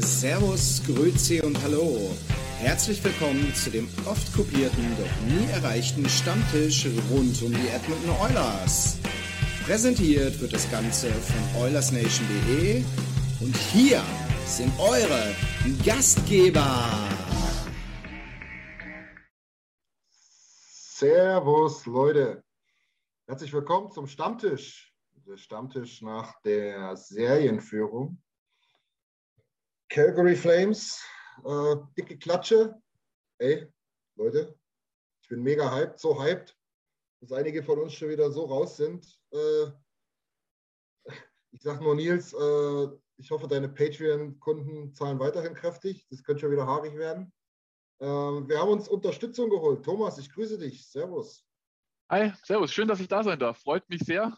Servus, Grüezi und Hallo. Herzlich willkommen zu dem oft kopierten, doch nie erreichten Stammtisch rund um die Edmonton Oilers. Präsentiert wird das Ganze von OilersNation.de und hier sind eure Gastgeber. Servus, Leute. Herzlich willkommen zum Stammtisch. Der Stammtisch nach der Serienführung. Calgary Flames, äh, dicke Klatsche. Ey, Leute, ich bin mega hyped, so hyped, dass einige von uns schon wieder so raus sind. Äh, ich sag nur, Nils, äh, ich hoffe, deine Patreon-Kunden zahlen weiterhin kräftig. Das könnte schon wieder haarig werden. Ähm, wir haben uns Unterstützung geholt. Thomas, ich grüße dich. Servus. Hi, servus. Schön, dass ich da sein darf. Freut mich sehr.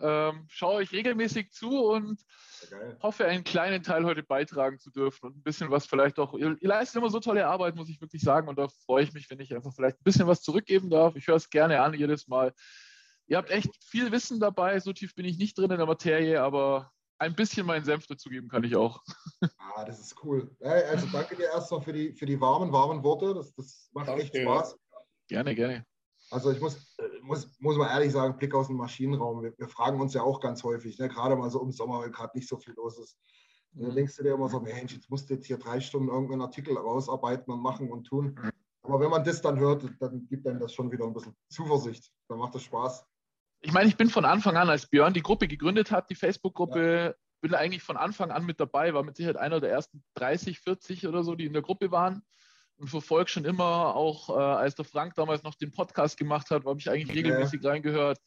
Ähm, schaue euch regelmäßig zu und Geil. hoffe, einen kleinen Teil heute beitragen zu dürfen und ein bisschen was vielleicht auch. Ihr, ihr leistet immer so tolle Arbeit, muss ich wirklich sagen. Und da freue ich mich, wenn ich einfach vielleicht ein bisschen was zurückgeben darf. Ich höre es gerne an jedes Mal. Ihr habt echt viel Wissen dabei. So tief bin ich nicht drin in der Materie, aber ein bisschen meinen Senf dazugeben kann ich auch. Ah, das ist cool. Ey, also danke dir erstmal für die, für die warmen, warmen Worte. Das, das macht echt Danke. Spaß. Gerne, gerne. Also ich muss, muss, muss mal ehrlich sagen, Blick aus dem Maschinenraum. Wir, wir fragen uns ja auch ganz häufig, ne? gerade mal so im Sommer, wenn gerade nicht so viel los ist. Und dann denkst du dir immer so, Mensch, jetzt musst du jetzt hier drei Stunden irgendeinen Artikel rausarbeiten und machen und tun. Aber wenn man das dann hört, dann gibt einem das schon wieder ein bisschen Zuversicht. Dann macht das Spaß. Ich meine, ich bin von Anfang an, als Björn die Gruppe gegründet hat, die Facebook-Gruppe, bin eigentlich von Anfang an mit dabei, war mit Sicherheit einer der ersten 30, 40 oder so, die in der Gruppe waren und verfolge schon immer, auch äh, als der Frank damals noch den Podcast gemacht hat, habe ich eigentlich Ja. regelmäßig reingehört.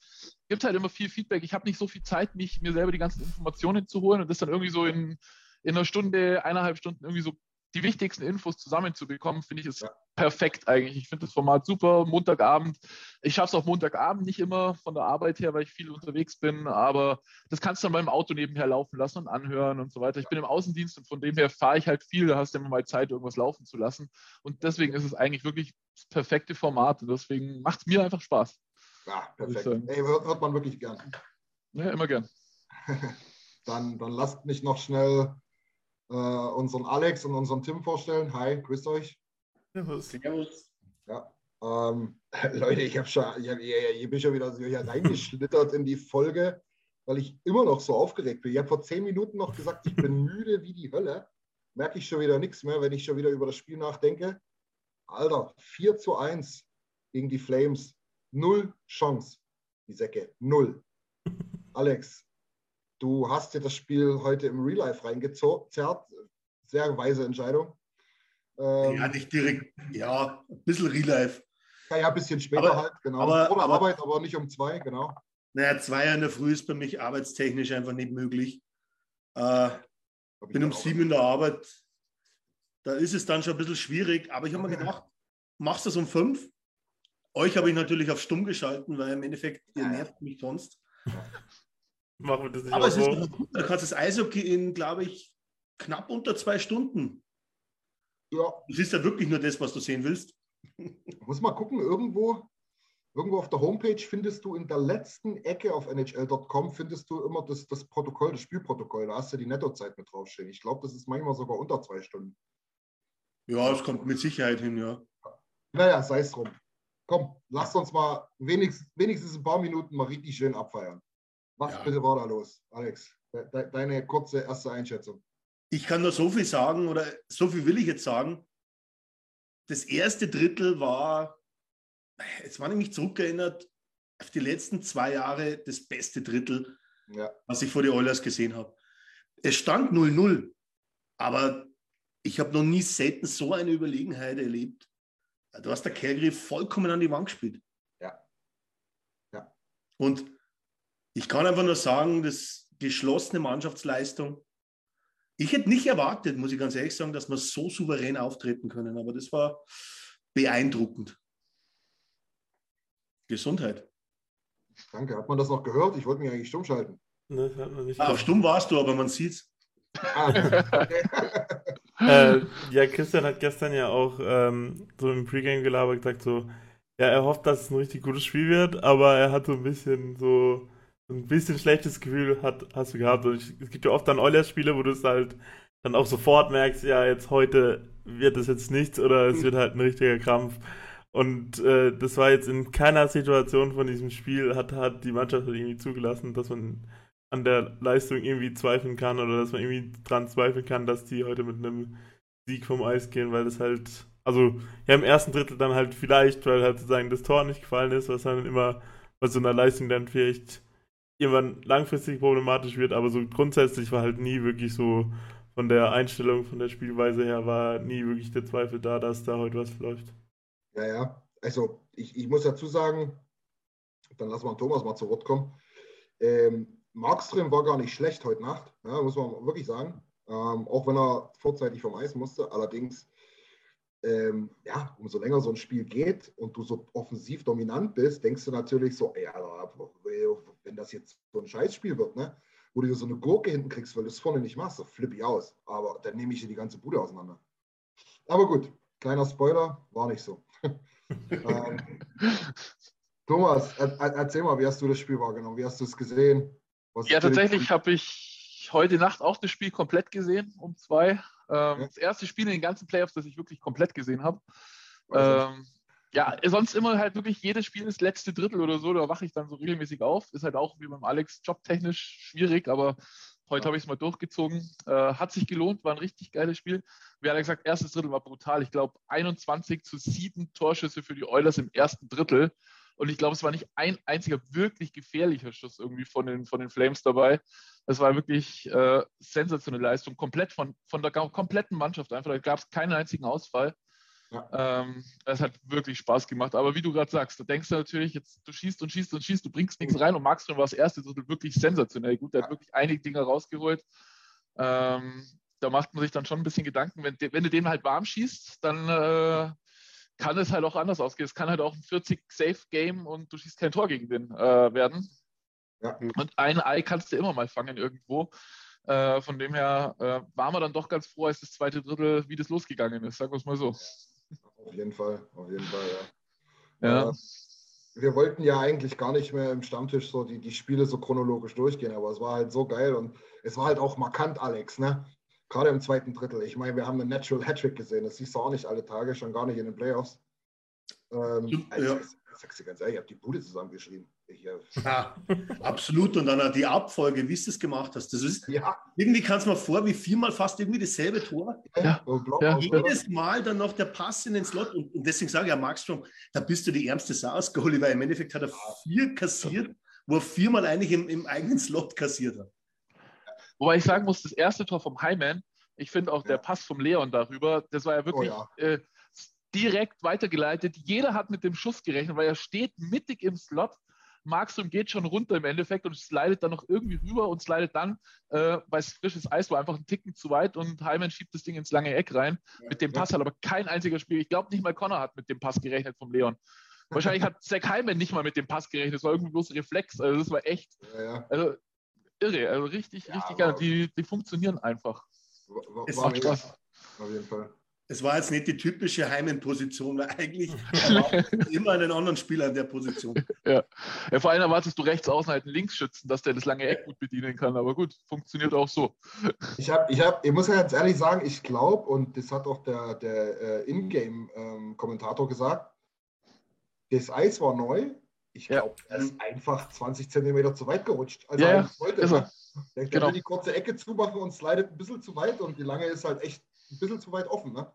Gibt halt immer viel Feedback. Ich habe nicht so viel Zeit, mich mir selber die ganzen Informationen zu holen und das dann irgendwie so in, in einer Stunde, eineinhalb Stunden irgendwie so die wichtigsten Infos zusammenzubekommen, finde ich ist Ja. perfekt eigentlich. Ich finde das Format super. Montagabend. Ich schaffe es auch Montagabend nicht immer von der Arbeit her, weil ich viel unterwegs bin, aber das kannst du dann beim Auto nebenher laufen lassen und anhören und so weiter. Ich bin im Außendienst und von dem her fahre ich halt viel. Da hast du immer mal Zeit, irgendwas laufen zu lassen. Und deswegen ist es eigentlich wirklich das perfekte Format und deswegen macht es mir einfach Spaß. Ja, perfekt. Ey, hört, hört man wirklich gern. Ja, immer gern. Dann, dann lasst mich noch schnell äh, unseren Alex und unseren Tim vorstellen. Hi, grüßt euch. Servus. Ja. Ähm, Leute, ich habe schon, ich, hab, ich, ich bin schon wieder so hier reingeschlittert in die Folge, weil ich immer noch so aufgeregt bin. Ich habe vor zehn Minuten noch gesagt, ich bin müde wie die Hölle. Merke ich schon wieder nichts mehr, wenn ich schon wieder über das Spiel nachdenke. Alter, 4 zu 1 gegen die Flames. Null Chance, die Säcke. Null. Alex, du hast dir das Spiel heute im Real Life reingezerrt. Sehr weise Entscheidung. Ähm, Ja, nicht direkt, ja, ein bisschen Real Life. ja, ja, ein bisschen später Aber- halt, genau. aber- Vor der aber- Arbeit, aber nicht um zwei, genau. Naja, zwei in der Früh ist bei mich arbeitstechnisch einfach nicht möglich. Äh, bin um sieben in der Arbeit. Da ist es dann schon ein bisschen schwierig. Aber ich habe mir gedacht, machst du es um fünf? Euch habe ich natürlich auf stumm geschalten, weil im Endeffekt, ihr nervt mich sonst. Machen wir das nicht Aber auch es ist so? doch gut. Du kannst das Eishockey in, glaube ich, knapp unter zwei Stunden. Ja, Das ist ja wirklich nur das, was du sehen willst. muss mal gucken, irgendwo, irgendwo auf der Homepage findest du in der letzten Ecke auf NHL.com findest du immer das, das Protokoll, das Spielprotokoll. Da hast du die Nettozeit mit draufstehen. Ich glaube, das ist manchmal sogar unter zwei Stunden. Ja, es kommt mit Sicherheit hin, ja. Naja, sei es drum. Komm, lasst uns mal wenigstens, wenigstens ein paar Minuten mal richtig schön abfeiern. Was Ja. bitte war da los, Alex? De deine kurze erste Einschätzung. Ich kann nur so viel sagen, oder so viel will ich jetzt sagen. Das erste Drittel war, jetzt war ich mich zurückerinnert, auf die letzten zwei Jahre das beste Drittel, Ja. was ich vor die Oilers gesehen habe. Es stand 0-0, aber ich habe noch nie selten so eine Überlegenheit erlebt. Du hast der Calgary vollkommen an die Wand gespielt. Ja. Ja. Und ich kann einfach nur sagen, das geschlossene Mannschaftsleistung. Ich hätte nicht erwartet, muss ich ganz ehrlich sagen, dass wir so souverän auftreten können, aber das war beeindruckend. Gesundheit. Danke. Hat man das noch gehört? Ich wollte mich eigentlich stumm schalten. Ne, hat man nicht Ah, auf stumm warst du, aber man sieht's. Ah, äh, ja, Christian hat gestern ja auch ähm, so im Pre-Game-Gelaber gesagt, so, ja, er hofft, dass es ein richtig gutes Spiel wird, aber er hat so ein bisschen so ein bisschen schlechtes Gefühl hat, hast du gehabt. Und ich, es gibt ja oft dann Oilers-Spiele, wo du es halt dann auch sofort merkst, ja, jetzt heute wird es jetzt nichts oder es wird halt ein richtiger Krampf. Und äh, das war jetzt in keiner Situation von diesem Spiel, hat, hat die Mannschaft halt irgendwie zugelassen, dass man an der Leistung irgendwie zweifeln kann oder dass man irgendwie dran zweifeln kann, dass die heute mit einem Sieg vom Eis gehen, weil das halt, also ja im ersten Drittel dann halt vielleicht, weil halt sozusagen das Tor nicht gefallen ist, was dann immer bei so einer Leistung dann vielleicht irgendwann langfristig problematisch wird, aber so grundsätzlich war halt nie wirklich so von der Einstellung, von der Spielweise her war nie wirklich der Zweifel da, dass da heute was läuft. Ja, ja. Also ich, ich muss dazu sagen, dann lassen wir Thomas mal zu Wort kommen. Ähm, Markström war gar nicht schlecht heute Nacht, ja, muss man wirklich sagen. Ähm, auch wenn er vorzeitig vom Eis musste. Allerdings, ähm, ja, umso länger so ein Spiel geht und du so offensiv dominant bist, denkst du natürlich so, ey, wenn das jetzt so ein Scheißspiel wird, ne? wo du so eine Gurke hinten kriegst, weil du es vorne nicht machst, dann flippe ich aus. Aber dann nehme ich dir die ganze Bude auseinander. Aber gut, kleiner Spoiler, war nicht so. ähm, Thomas, er, er, erzähl mal, wie hast du das Spiel wahrgenommen? Wie hast du es gesehen? Was Ja, tatsächlich habe ich heute Nacht auch das Spiel komplett gesehen, um zwei. Ähm, Ja. Das erste Spiel in den ganzen Playoffs, das ich wirklich komplett gesehen habe. Ähm, ja, sonst immer halt wirklich jedes Spiel das letzte Drittel oder so, da wache ich dann so regelmäßig auf. Ist halt auch wie beim Alex jobtechnisch schwierig, aber heute Ja. habe ich es mal durchgezogen. Äh, hat sich gelohnt, war ein richtig geiles Spiel. Wie Alex gesagt, erstes Drittel war brutal. Ich glaube 21 zu 7 Torschüsse für die Oilers im ersten Drittel. Und ich glaube, es war nicht ein einziger wirklich gefährlicher Schuss irgendwie von den, von den Flames dabei. Es war wirklich äh, sensationelle Leistung, komplett von, von der kompletten Mannschaft einfach. Da gab es keinen einzigen Ausfall. Ja. Ähm, es hat wirklich Spaß gemacht. Aber wie du gerade sagst, da denkst du natürlich, jetzt du schießt und schießt und schießt, du bringst nichts rein und Markström war das erste Drittel wirklich sensationell gut. Der hat wirklich einige Dinge rausgeholt. Ähm, da macht man sich dann schon ein bisschen Gedanken, wenn, wenn du den halt warm schießt, dann äh, kann es halt auch anders ausgehen. Es kann halt auch ein 40-Safe-Game und du schießt kein Tor gegen den äh, werden. Ja. Und ein Ei kannst du immer mal fangen irgendwo. Äh, von dem her äh, waren wir dann doch ganz froh, als das zweite Drittel, wie das losgegangen ist, sagen wir es mal so. Auf jeden Fall, auf jeden Fall, ja. Ja. Äh, wir wollten ja eigentlich gar nicht mehr im Stammtisch so die, die Spiele so chronologisch durchgehen, aber es war halt so geil und es war halt auch markant, Alex, ne? Gerade im zweiten Drittel. Ich meine, wir haben einen Natural Hattrick gesehen, das siehst du auch nicht alle Tage, schon gar nicht in den Playoffs. Ähm, Ja. also, ich, sag's dir ganz ehrlich, ich habe die Bude zusammengeschrieben. Ich, äh, Ja, absolut. Und dann die Abfolge, wie du es gemacht hast. Das ist, ja, irgendwie kam es mir vor, wie viermal fast irgendwie dasselbe Tor. Ja, ja. Jedes Mal dann noch der Pass in den Slot. Und, und deswegen sage ich ja, Markstrom, da bist du die ärmste ausgeholt, weil im Endeffekt hat er vier kassiert, wo er viermal eigentlich im, im eigenen Slot kassiert hat. Wobei ich sagen muss, das erste Tor vom Hyman, ich finde auch der Ja. Pass vom Leon darüber, das war ja wirklich Oh äh, direkt weitergeleitet. Jeder hat mit dem Schuss gerechnet, weil er steht mittig im Slot. Markström geht schon runter im Endeffekt und slidet dann noch irgendwie rüber und slidet dann, äh, weil es frisches Eis war, einfach einen Ticken zu weit und Hyman schiebt das Ding ins lange Eck rein. Mit dem Pass hat aber kein einziger Spieler, ich glaube nicht mal Connor hat mit dem Pass gerechnet vom Leon. Wahrscheinlich hat Zach Hyman nicht mal mit dem Pass gerechnet, das war irgendwie bloß Reflex. Also das war echt, Ja, ja. also irre, also richtig, Ja, richtig geil. Die, die funktionieren einfach. War, war, Es war macht. Spaß. Auf jeden Fall. Es war jetzt nicht die typische Heimenposition, weil eigentlich immer einen anderen Spieler in der Position. Ja, vor allem erwartest du rechts außen halt einen Linksschützen, dass der das lange Eck gut bedienen kann. Aber gut, funktioniert auch so. Ich, hab, ich, hab, ich muss ja ganz ehrlich sagen, ich glaube, und das hat auch der, der äh, Ingame-Kommentator gesagt, das Eis war neu, Ich Ja. glaube, er ist einfach 20 Zentimeter zu weit gerutscht. Also Ja, ja, wollte, ist er. Der, Genau. will die kurze Ecke zumachen und slidet ein bisschen zu weit und die lange ist halt echt ein bisschen zu weit offen. Ne?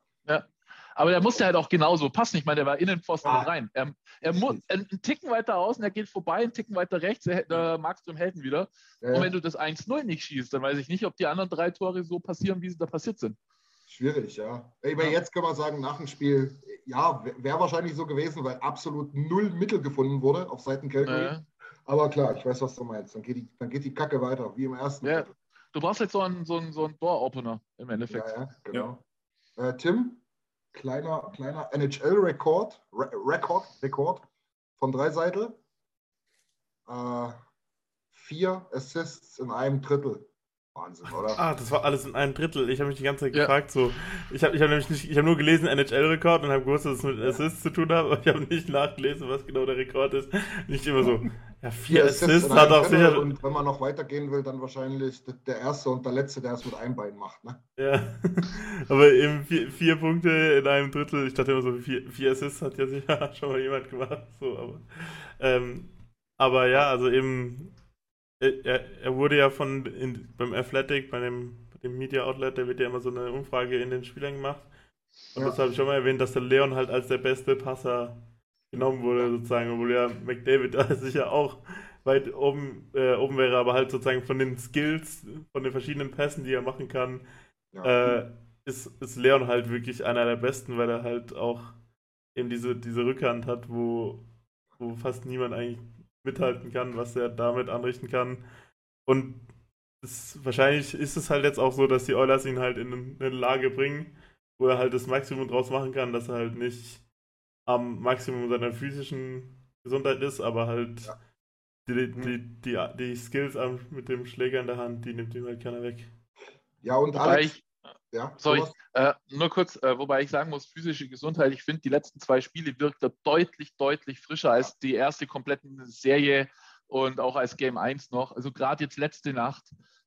Aber der musste halt auch genauso passen. Ich meine, der war Innenpfosten Ah. und rein. Er, er muss einen Ticken weiter außen, er geht vorbei, einen Ticken weiter rechts, er, äh, Markström ihn wieder. Ja, Und wenn du das 1-0 nicht schießt, dann weiß ich nicht, ob die anderen drei Tore so passieren, wie sie da passiert sind. Schwierig, ja. Aber jetzt können wir sagen, nach dem Spiel, ja, wäre wahrscheinlich so gewesen, weil absolut null Mittel gefunden wurde auf Seiten Calgary. Äh, Aber klar, ich weiß, was du meinst. Dann geht die, dann geht die Kacke weiter, wie im ersten. Ja. Du brauchst jetzt so einen, so einen, so einen Door-Opener im Endeffekt. Ja, ja, genau. Äh, Tim, kleiner, kleiner NHL-Rekord, Re Rekord, Rekord von Dreiseitel. Äh, vier Assists in einem Drittel. Wahnsinn, oder? Ah, das war alles in einem Drittel. Ich habe mich die ganze Zeit Ja. gefragt, so. Ich habe ich hab nämlich nicht, ich habe nur gelesen NHL-Rekord und habe gewusst, dass es mit Assists zu tun hat, aber ich habe nicht nachgelesen, was genau der Rekord ist. Nicht immer so, ja, vier Assists in hat auch sicher. Und wenn man noch weitergehen will, dann wahrscheinlich der- der erste und der letzte, der es mit einem Bein macht. Ne? Ja, aber eben vier, vier Punkte in einem Drittel. Ich dachte immer so, vier, vier Assists hat ja sicher schon mal jemand gemacht. So, aber, ähm, aber ja, also eben, er, er- wurde ja von in, beim Athletic, bei dem, dem Media Outlet, da wird ja immer so eine Umfrage in den Spielern gemacht. Und Ja. das habe ich schon mal erwähnt, dass der Leon halt als der beste Passer genommen wurde, sozusagen, obwohl ja McDavid da sicher auch weit oben, äh, oben wäre, aber halt sozusagen von den Skills, von den verschiedenen Pässen, die er machen kann, Ja. äh, ist, ist Leon halt wirklich einer der besten, weil er halt auch eben diese, diese Rückhand hat, wo, wo fast niemand eigentlich mithalten kann, was er damit anrichten kann. Und es, wahrscheinlich ist es halt jetzt auch so, dass die Oilers ihn halt in eine Lage bringen, wo er halt das Maximum draus machen kann, dass er halt nicht am Maximum seiner physischen Gesundheit ist, aber halt Ja. die, die, die, die Skills mit dem Schläger in der Hand, die nimmt ihm halt keiner weg. ja, und Alex, ich, ja, sorry, äh, nur kurz, äh, wobei ich sagen muss, physische Gesundheit, ich finde, die letzten zwei Spiele wirkt er deutlich, deutlich frischer als die erste komplette Serie und auch als Game 1 noch. Also gerade jetzt letzte Nacht,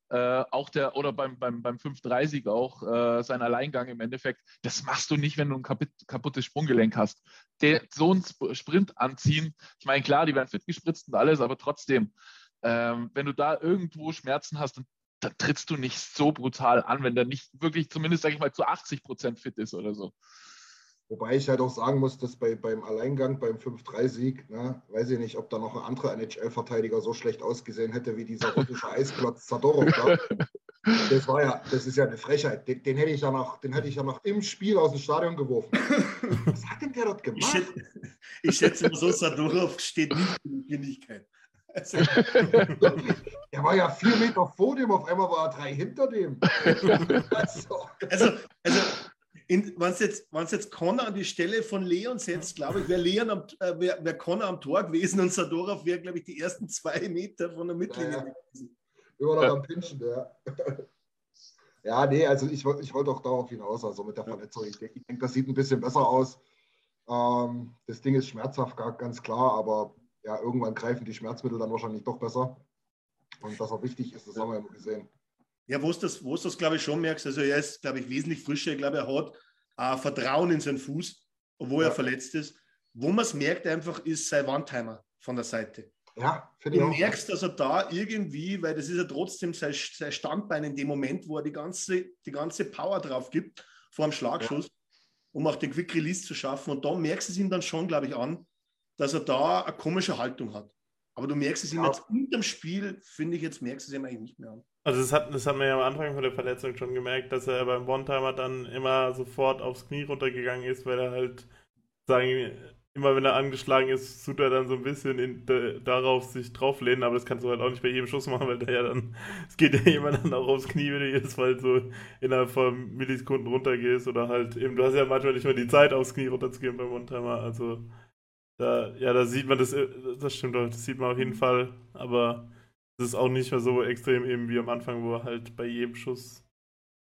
äh, auch der, oder beim, beim, beim 5-3-Sieg auch, äh, sein Alleingang im Endeffekt, das machst du nicht, wenn du ein kaputt, kaputtes Sprunggelenk hast. Der, so Sp Sprint anziehen, ich meine, klar, die werden fit gespritzt und alles, aber trotzdem, ähm, wenn du da irgendwo Schmerzen hast, dann, dann trittst du nicht so brutal an, wenn der nicht wirklich zumindest, sage ich mal, zu 80 Prozent fit ist oder so. Wobei ich halt auch sagen muss, dass bei, beim Alleingang, beim 5-3-Sieg, ne, weiß ich nicht, ob da noch ein anderer NHL-Verteidiger so schlecht ausgesehen hätte wie dieser russische Eisklotz Zadorov. da. Das war ja, das ist ja eine Frechheit. Den, den, hätte ich ja noch, den hätte ich ja noch im Spiel aus dem Stadion geworfen. Was hat denn der dort Ich, gemacht? schätze, ich schätze mal so, Sadorov steht nicht in Geschwindigkeit. Also, Er war ja vier Meter vor dem, auf einmal war er drei hinter dem. Also, also, also wenn es jetzt, wenn's jetzt Connor an die Stelle von Leon setzt, glaube ich, wäre Leon am, äh, wär, wär Connor am Tor gewesen und Sadorov wäre, glaube ich, die ersten zwei Meter von der Mittellinie Ja, ja. gewesen. immer noch Ja. am Pinchen, ja. Ja, nee, also ich, ich wollte auch darauf hinaus, also mit der Verletzung. Ich denke, das sieht ein bisschen besser aus. Ähm, das Ding ist schmerzhaft, ganz klar, aber ja, irgendwann greifen die Schmerzmittel dann wahrscheinlich doch besser. Und dass er wichtig ist, das haben wir ja gesehen. Ja, wo du das, das glaube ich, schon merkst, also er ist, glaube ich, wesentlich frischer. Ich glaube, er hat äh, Vertrauen in seinen Fuß, obwohl Ja. er verletzt ist. Wo man es merkt einfach, ist sein Wandtimer von der Seite. Ja, finde ich Du merkst, dass er da irgendwie, weil das ist ja trotzdem sein, sein Standbein in dem Moment, wo er die ganze, die ganze Power drauf gibt, vor dem Schlagschuss, um auch den Quick Release zu schaffen. Und da merkst du es ihm dann schon, glaube ich, an, dass er da eine komische Haltung hat. Aber du merkst es ihm Ja. jetzt unterm Spiel, finde ich, jetzt merkst du es ihm eigentlich nicht mehr an. Also das hat, das hat man ja am Anfang von der Verletzung schon gemerkt, dass er beim One-Timer dann immer sofort aufs Knie runtergegangen ist, weil er halt sagen, immer wenn er angeschlagen ist, tut er dann so ein bisschen in, da- darauf sich drauflehnen, aber das kannst du halt auch nicht bei jedem Schuss machen, weil der ja dann, es geht ja jemand dann auch aufs Knie, wenn du jedes Mal so innerhalb von Millisekunden runtergehst oder halt eben, du hast ja manchmal nicht mehr die Zeit aufs Knie runterzugehen beim One-Timer, also da, ja, da sieht man das, äh, das stimmt doch, das sieht man auf jeden Fall, aber es ist auch nicht mehr so extrem eben wie am Anfang, wo er halt bei jedem Schuss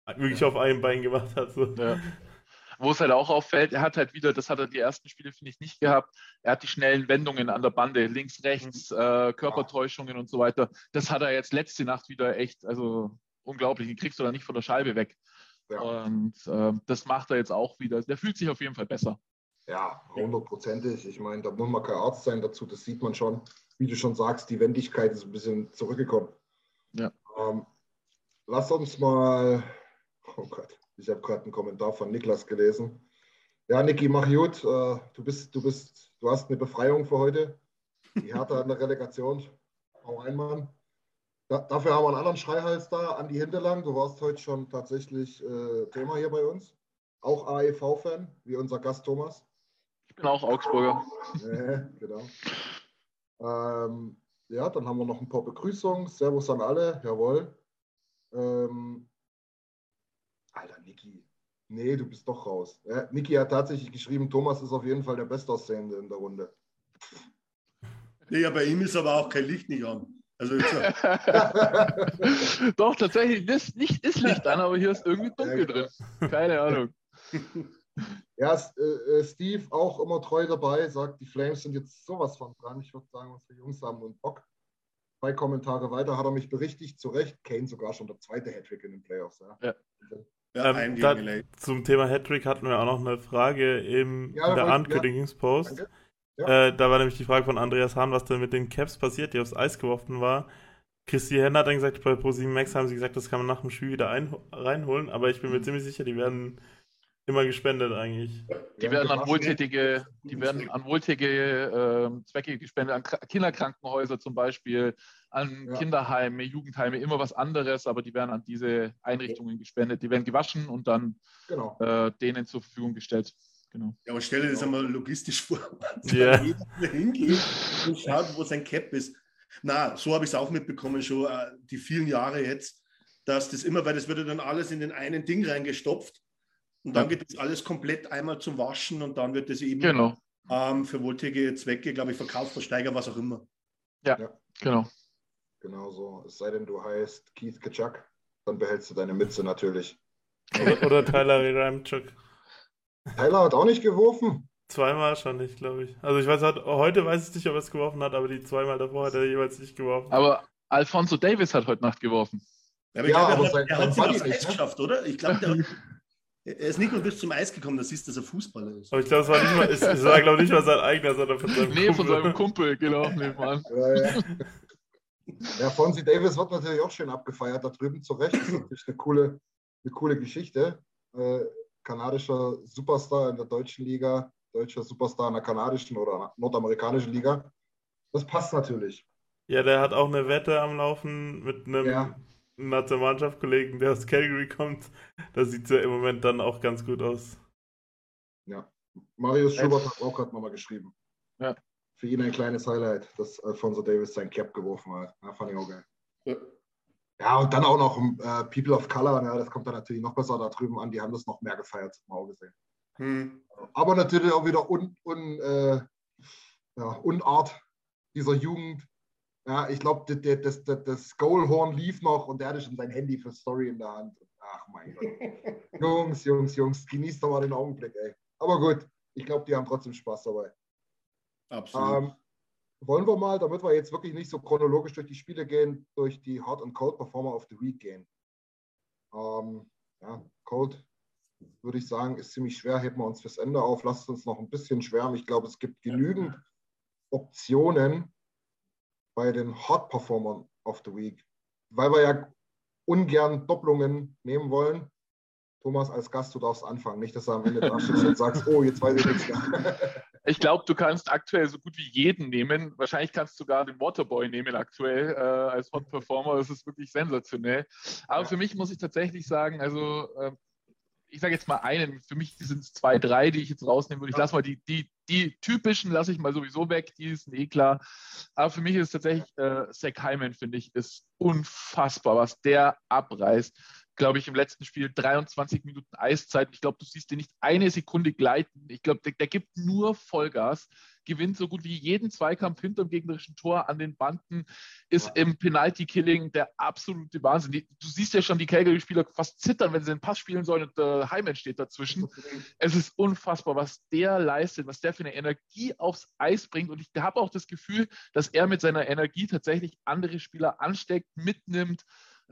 wirklich auf einem Bein gemacht hat. So. Ja. Wo es halt auch auffällt, er hat halt wieder, das hat er die ersten Spiele, finde ich, nicht gehabt. Er hat die schnellen Wendungen an der Bande, links, rechts, äh, Körpertäuschungen und so weiter. Das hat er jetzt letzte Nacht wieder echt, also unglaublich. Den kriegst du da nicht von der Scheibe weg. Ja. Und äh, das macht er jetzt auch wieder. Der fühlt sich auf jeden Fall besser. Ja, hundertprozentig. Ich meine, da muss man kein Arzt sein dazu, das sieht man schon. Wie du schon sagst, die Wendigkeit ist ein bisschen zurückgekommen. Ja. Ähm, lass uns mal, oh Gott, ich habe gerade einen Kommentar von Niklas gelesen. Ja, Niki, mach gut. Äh, du bist, du bist, du hast eine Befreiung für heute. Die Hertha in der Relegation. Hau ein, Mann. Da, dafür haben wir einen anderen Schreihals da, Andi Hinterlang. Du warst heute schon tatsächlich äh, Thema hier bei uns. Auch AEV-Fan, wie unser Gast Thomas. Bin auch Augsburger. Ja, genau. Ähm, ja, dann haben wir noch ein paar Begrüßungen. Servus an alle, jawohl. Ähm, Alter, Niki. Nee, du bist doch raus. Ja, Niki hat tatsächlich geschrieben, Thomas ist auf jeden Fall der Bestaussehende in der Runde. Ja, bei ihm ist aber auch kein Licht nicht an. Also Doch, tatsächlich, das Licht ist Licht an, aber hier ist irgendwie dunkel drin. Keine Ahnung. Ja, äh, äh, Steve auch immer treu dabei, sagt, die Flames sind jetzt sowas von dran. Ich würde sagen, unsere Jungs haben und Bock. Zwei Kommentare weiter hat er mich berichtigt, zu Recht. Kane sogar schon der zweite Hattrick in den Playoffs. Ja. ja, Ähm, ein da, zum Thema Hattrick hatten wir auch noch eine Frage im, Ja, in der Ankündigungspost. Danke. Ja. Äh, da war nämlich die Frage von Andreas Hahn, was denn mit den Caps passiert, die aufs Eis geworfen war. Christi Henner hat dann gesagt, bei ProSieben Max haben sie gesagt, das kann man nach dem Spiel wieder ein, reinholen, aber ich bin mir ziemlich sicher, die werden immer gespendet eigentlich. Die Ja, werden an wohltätige, die werden an wohltätige ähm, Zwecke gespendet, an Kra- Kinderkrankenhäuser zum Beispiel, an Ja. Kinderheime, Jugendheime, immer was anderes, aber die werden an diese Einrichtungen gespendet. Die werden gewaschen und dann Genau. äh, denen zur Verfügung gestellt. Genau. Ja, aber stell dir das einmal logistisch vor. Ja. Jeder hingeht und schaut, wo sein Cap ist. Na, so habe ich es auch mitbekommen, schon äh, die vielen Jahre jetzt, dass das immer, weil das wird ja dann alles in den einen Ding reingestopft und dann Ja. geht das alles komplett einmal zum Waschen und dann wird das eben Genau, ähm, für wohltätige Zwecke, glaube ich, verkauft, versteigert, was auch immer. genau. Genau so. Es sei denn, du heißt Keith Kaczak, dann behältst du deine Mütze natürlich. Oder, oder Tyler Ramchuk. Tyler hat auch nicht geworfen. Zweimal schon nicht, glaube ich. Also ich weiß, hat, heute weiß ich nicht, ob er es geworfen hat, aber die zweimal davor hat er jeweils nicht geworfen. Aber Alfonso Davis hat heute Nacht geworfen. Ja, aber ich Ja, glaube, aber er sein- hat, er hat es aufs Eis ne? geschafft, oder? Ich glaube, der, er ist nicht nur bis zum Eis gekommen, das siehst, dass er Fußballer ist. Aber ich glaube, es war nicht mal, es, es war, glaube ich, nicht mal sein eigener, sondern von seinem Nee, von Kumpel. seinem Kumpel, genau, nebenan. Ja, ja. ja, Fonzie Davis wird natürlich auch schön abgefeiert da drüben, zu Recht. Das ist natürlich eine coole, eine coole Geschichte. Äh, kanadischer Superstar in der deutschen Liga, deutscher Superstar in der kanadischen oder nordamerikanischen Liga. Das passt natürlich. Ja, der hat auch eine Wette am Laufen mit einem Ja. Nationalmannschaftskollegen, der aus Calgary kommt. Da sieht es ja im Moment dann auch ganz gut aus. Ja. Marius Schubert hat auch gerade nochmal geschrieben. Ja. Für ihn ein kleines Highlight, dass Alfonso Davis sein Cap geworfen hat. Ja, fand ich auch geil. Ja. Ja, und dann auch noch äh, People of Color, ja, das kommt dann natürlich noch besser da drüben an. Die haben das noch mehr gefeiert, auch gesehen. Hm. Aber natürlich auch wieder un, un, äh, ja, Unart dieser Jugend. Ja, ich glaube, das, das, das, das Goalhorn lief noch und der hatte schon sein Handy für Story in der Hand. Ach mein Gott. Jungs, Jungs, Jungs, genießt doch mal den Augenblick, ey. Aber gut, ich glaube, die haben trotzdem Spaß dabei. Absolut. Ähm, wollen wir mal, damit wir jetzt wirklich nicht so chronologisch durch die Spiele gehen, durch die Hard and Cold Performer of the Week gehen. Ähm, ja, Cold, würde ich sagen, ist ziemlich schwer. Heben wir uns fürs Ende auf. Lasst uns noch ein bisschen schwärmen. Ich glaube, es gibt genügend Optionen bei den Hot Performern of the Week, weil wir ja ungern Doppelungen nehmen wollen. Thomas, als Gast, du darfst anfangen. Nicht, dass du am Ende da stehst und sagst, oh, jetzt weiß ich nichts mehr. Ich glaube, du kannst aktuell so gut wie jeden nehmen. Wahrscheinlich kannst du sogar den Waterboy nehmen aktuell äh, als Hot Performer. Das ist wirklich sensationell. Aber Ja. für mich muss ich tatsächlich sagen, also äh, ich sage jetzt mal einen, für mich sind es zwei, drei, die ich jetzt rausnehmen würde. Ich lasse mal die, die, die typischen, lasse ich mal sowieso weg, die sind eh klar. Aber für mich ist tatsächlich äh, Zach Hyman, finde ich, ist unfassbar, was der abreißt. Glaube ich, im letzten Spiel 23 Minuten Eiszeit. Ich glaube, du siehst den nicht eine Sekunde gleiten. Ich glaube, der, der gibt nur Vollgas, gewinnt so gut wie jeden Zweikampf hinterm gegnerischen Tor an den Banden, ist im Penalty-Killing der absolute Wahnsinn. Die, du siehst ja schon die Calgary-Spieler fast zittern, wenn sie den Pass spielen sollen und der Hyman steht dazwischen. Es ist unfassbar, was der leistet, was der für eine Energie aufs Eis bringt. Und ich habe auch das Gefühl, dass er mit seiner Energie tatsächlich andere Spieler ansteckt, mitnimmt.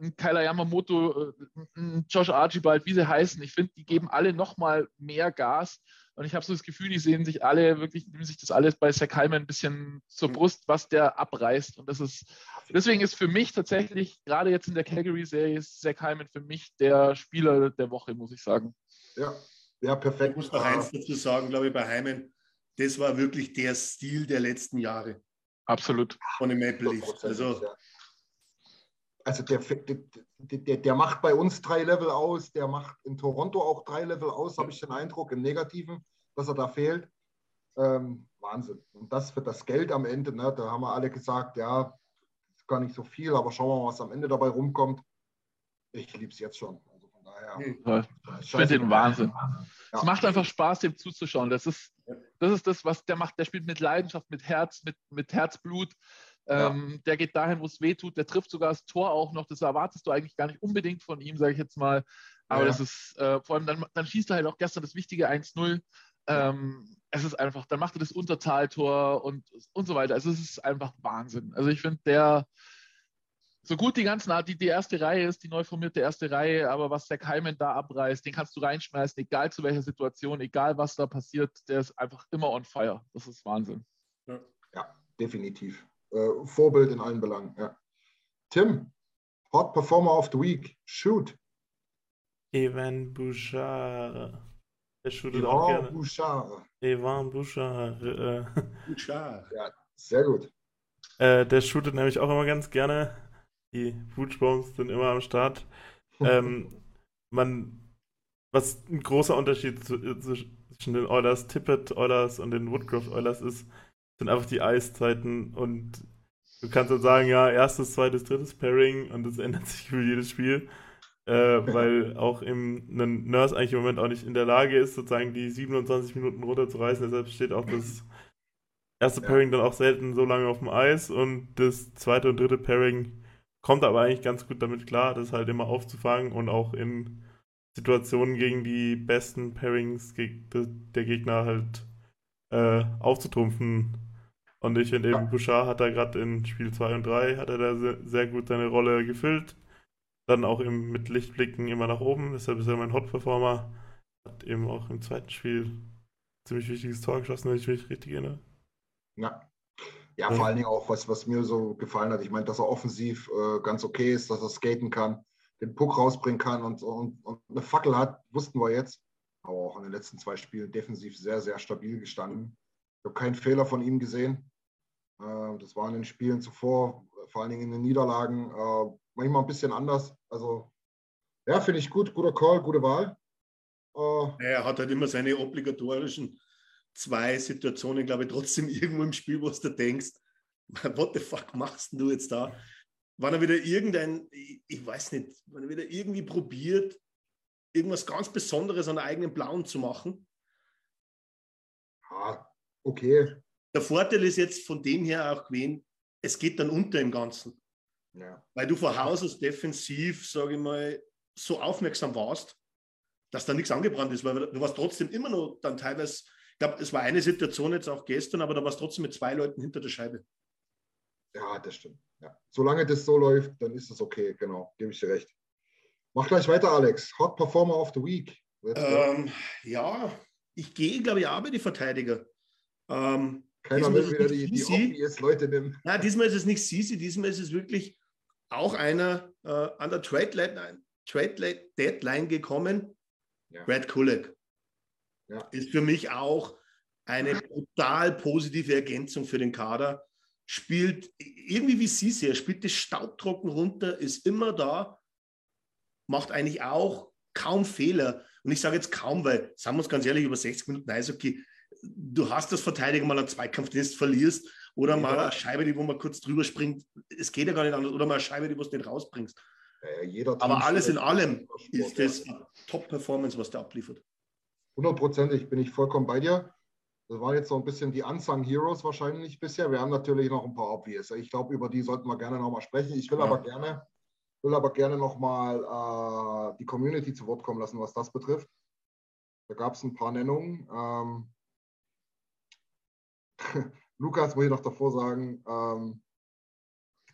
Ein Kyler Yamamoto, äh, ein Josh Archibald, wie sie heißen. Ich finde, die geben alle nochmal mehr Gas. Und ich habe so das Gefühl, die sehen sich alle wirklich, nehmen sich das alles bei Zach Hyman ein bisschen zur Mhm. Brust, was der abreißt. Und das ist, deswegen ist für mich tatsächlich, gerade jetzt in der Calgary-Serie, Zach Hyman für mich der Spieler der Woche, muss ich sagen. Ja, ja Ich perfekt. muss noch eins dazu sagen, glaube ich, bei Heimen, das war wirklich der Stil der letzten Jahre Absolut. von den Maple Leafs. 100%, Also, ja. Also der, der, der, der macht bei uns drei Level aus, der macht in Toronto auch drei Level aus, habe ich den Eindruck, im Negativen, dass er da fehlt. Ähm, Wahnsinn. Und das für das Geld am Ende, ne, da haben wir alle gesagt, ja, ist gar nicht so viel, aber schauen wir mal, was am Ende dabei rumkommt. Ich liebe es jetzt schon. Also von daher. Hm. Ja. Ich finde den Wahnsinn. Es macht einfach Spaß, dem zuzuschauen. Das ist, das ist das, was der macht. Der spielt mit Leidenschaft, mit Herz, mit, mit Herzblut. Ähm, Der geht dahin, wo es weh tut. Der trifft sogar das Tor auch noch. Das erwartest du eigentlich gar nicht unbedingt von ihm, sage ich jetzt mal. Aber Ja. das ist, äh, vor allem, dann, dann schießt er halt auch gestern das wichtige 1-0. Ähm, es ist einfach, dann macht er das Unterzahltor und, und so weiter. Also es ist einfach Wahnsinn. Also ich finde, der, so gut die ganzen die, die erste Reihe ist, die neu formierte erste Reihe, aber was der Keimen da abreißt, den kannst du reinschmeißen, egal zu welcher Situation, egal was da passiert, der ist einfach immer on fire. Das ist Wahnsinn. Ja, definitiv. Äh, Vorbild in allen Belangen. Ja. Tim, Hot Performer of the Week, shoot. Evan Bouchard. Der shootet auch gerne. Bouchard. Evan Bouchard. Äh, gut schade. Sehr gut. äh, der shootet nämlich auch immer ganz gerne. Die Bootbombs sind immer am Start. ähm, man, was ein großer Unterschied zu, zu, zwischen den Oilers Tippett Oilers und den Woodcroft Oilers ist, sind einfach die Eiszeiten und du kannst dann sagen, ja, erstes, zweites, drittes Pairing und das ändert sich für jedes Spiel, äh, weil auch im ein Nurse eigentlich im Moment auch nicht in der Lage ist, sozusagen die 27 Minuten runterzureißen, deshalb steht auch das erste. Pairing dann auch selten so lange auf dem Eis und das zweite und dritte Pairing kommt aber eigentlich ganz gut damit klar, das halt immer aufzufangen und auch in Situationen gegen die besten Pairings der Gegner halt äh, aufzutrumpfen. Und ich finde eben, Ja. Bouchard hat da gerade in Spiel 2 und 3 hat er da sehr, gut seine Rolle gefüllt. Dann auch im, mit Lichtblicken immer nach oben, deshalb ist er mein Hot-Performer. Hat eben auch im zweiten Spiel ein ziemlich wichtiges Tor geschossen, wenn ich mich richtig erinnere. Ja. Ja, vor allen Dingen auch, was, was mir so gefallen hat. Ich meine, dass er offensiv äh, ganz okay ist, dass er skaten kann, den Puck rausbringen kann und, und, und eine Fackel hat, wussten wir jetzt. Aber auch in den letzten zwei Spielen defensiv sehr, sehr stabil gestanden. Ich habe keinen Fehler von ihm gesehen. Äh, das war in den Spielen zuvor, vor allen Dingen in den Niederlagen, äh, manchmal ein bisschen anders. Also, ja, finde ich gut. Guter Call, gute Wahl. Äh, Er hat halt immer seine obligatorischen zwei Situationen, glaube ich, trotzdem irgendwo im Spiel, wo du denkst, what the fuck machst du jetzt da? Wann er wieder irgendein, ich, weiß nicht, wenn er wieder irgendwie probiert, irgendwas ganz Besonderes an der eigenen Blauen zu machen. ja, okay. Der Vorteil ist jetzt von dem her auch gewesen, es geht dann unter im Ganzen. Ja. Weil du vor Haus aus defensiv, sage ich mal, so aufmerksam warst, dass da nichts angebrannt ist, weil du warst trotzdem immer noch dann teilweise, ich glaube, es war eine Situation jetzt auch gestern, aber da warst du trotzdem mit zwei Leuten hinter der Scheibe. Ja, das stimmt. Ja. Solange das so läuft, dann ist es okay, genau, gebe ich dir recht. Mach gleich weiter, Alex. Hot Performer of the Week. Ähm, ja, ich gehe, glaube ich, auch bei die Verteidiger. Ähm, Keiner diesmal will ist wieder es die, nicht die obvious Leute nehmen. Na, diesmal ist es nicht Sisi, diesmal ist es wirklich auch einer äh, an der Trade Deadline, Trade Deadline gekommen. Ja. Brad Kulak Ja. ist für mich auch eine brutal positive Ergänzung für den Kader. Spielt irgendwie wie Sisi, er spielt das staubtrocken runter, ist immer da, macht eigentlich auch kaum Fehler. Und ich sage jetzt kaum, weil, sagen wir uns ganz ehrlich, über 60 Minuten Eishockey, du hast das Verteidiger mal einen Zweikampf, den du verlierst, oder mal Ja. eine Scheibe, die wo man kurz drüber springt. Es geht ja gar nicht anders. Oder mal eine Scheibe, die du nicht rausbringst. Ja, Aber alles in allem ist das Top-Performance, was der abliefert. Hundertprozentig bin ich vollkommen bei dir. Das waren jetzt so ein bisschen die Unsung Heroes wahrscheinlich bisher. Wir haben natürlich noch ein paar Obvious. Ich glaube, über die sollten wir gerne nochmal sprechen. Ich will Ja. aber gerne, will aber gerne nochmal äh, die Community zu Wort kommen lassen, was das betrifft. Da gab es ein paar Nennungen. Ähm, Lukas, muss ich noch davor sagen, ähm,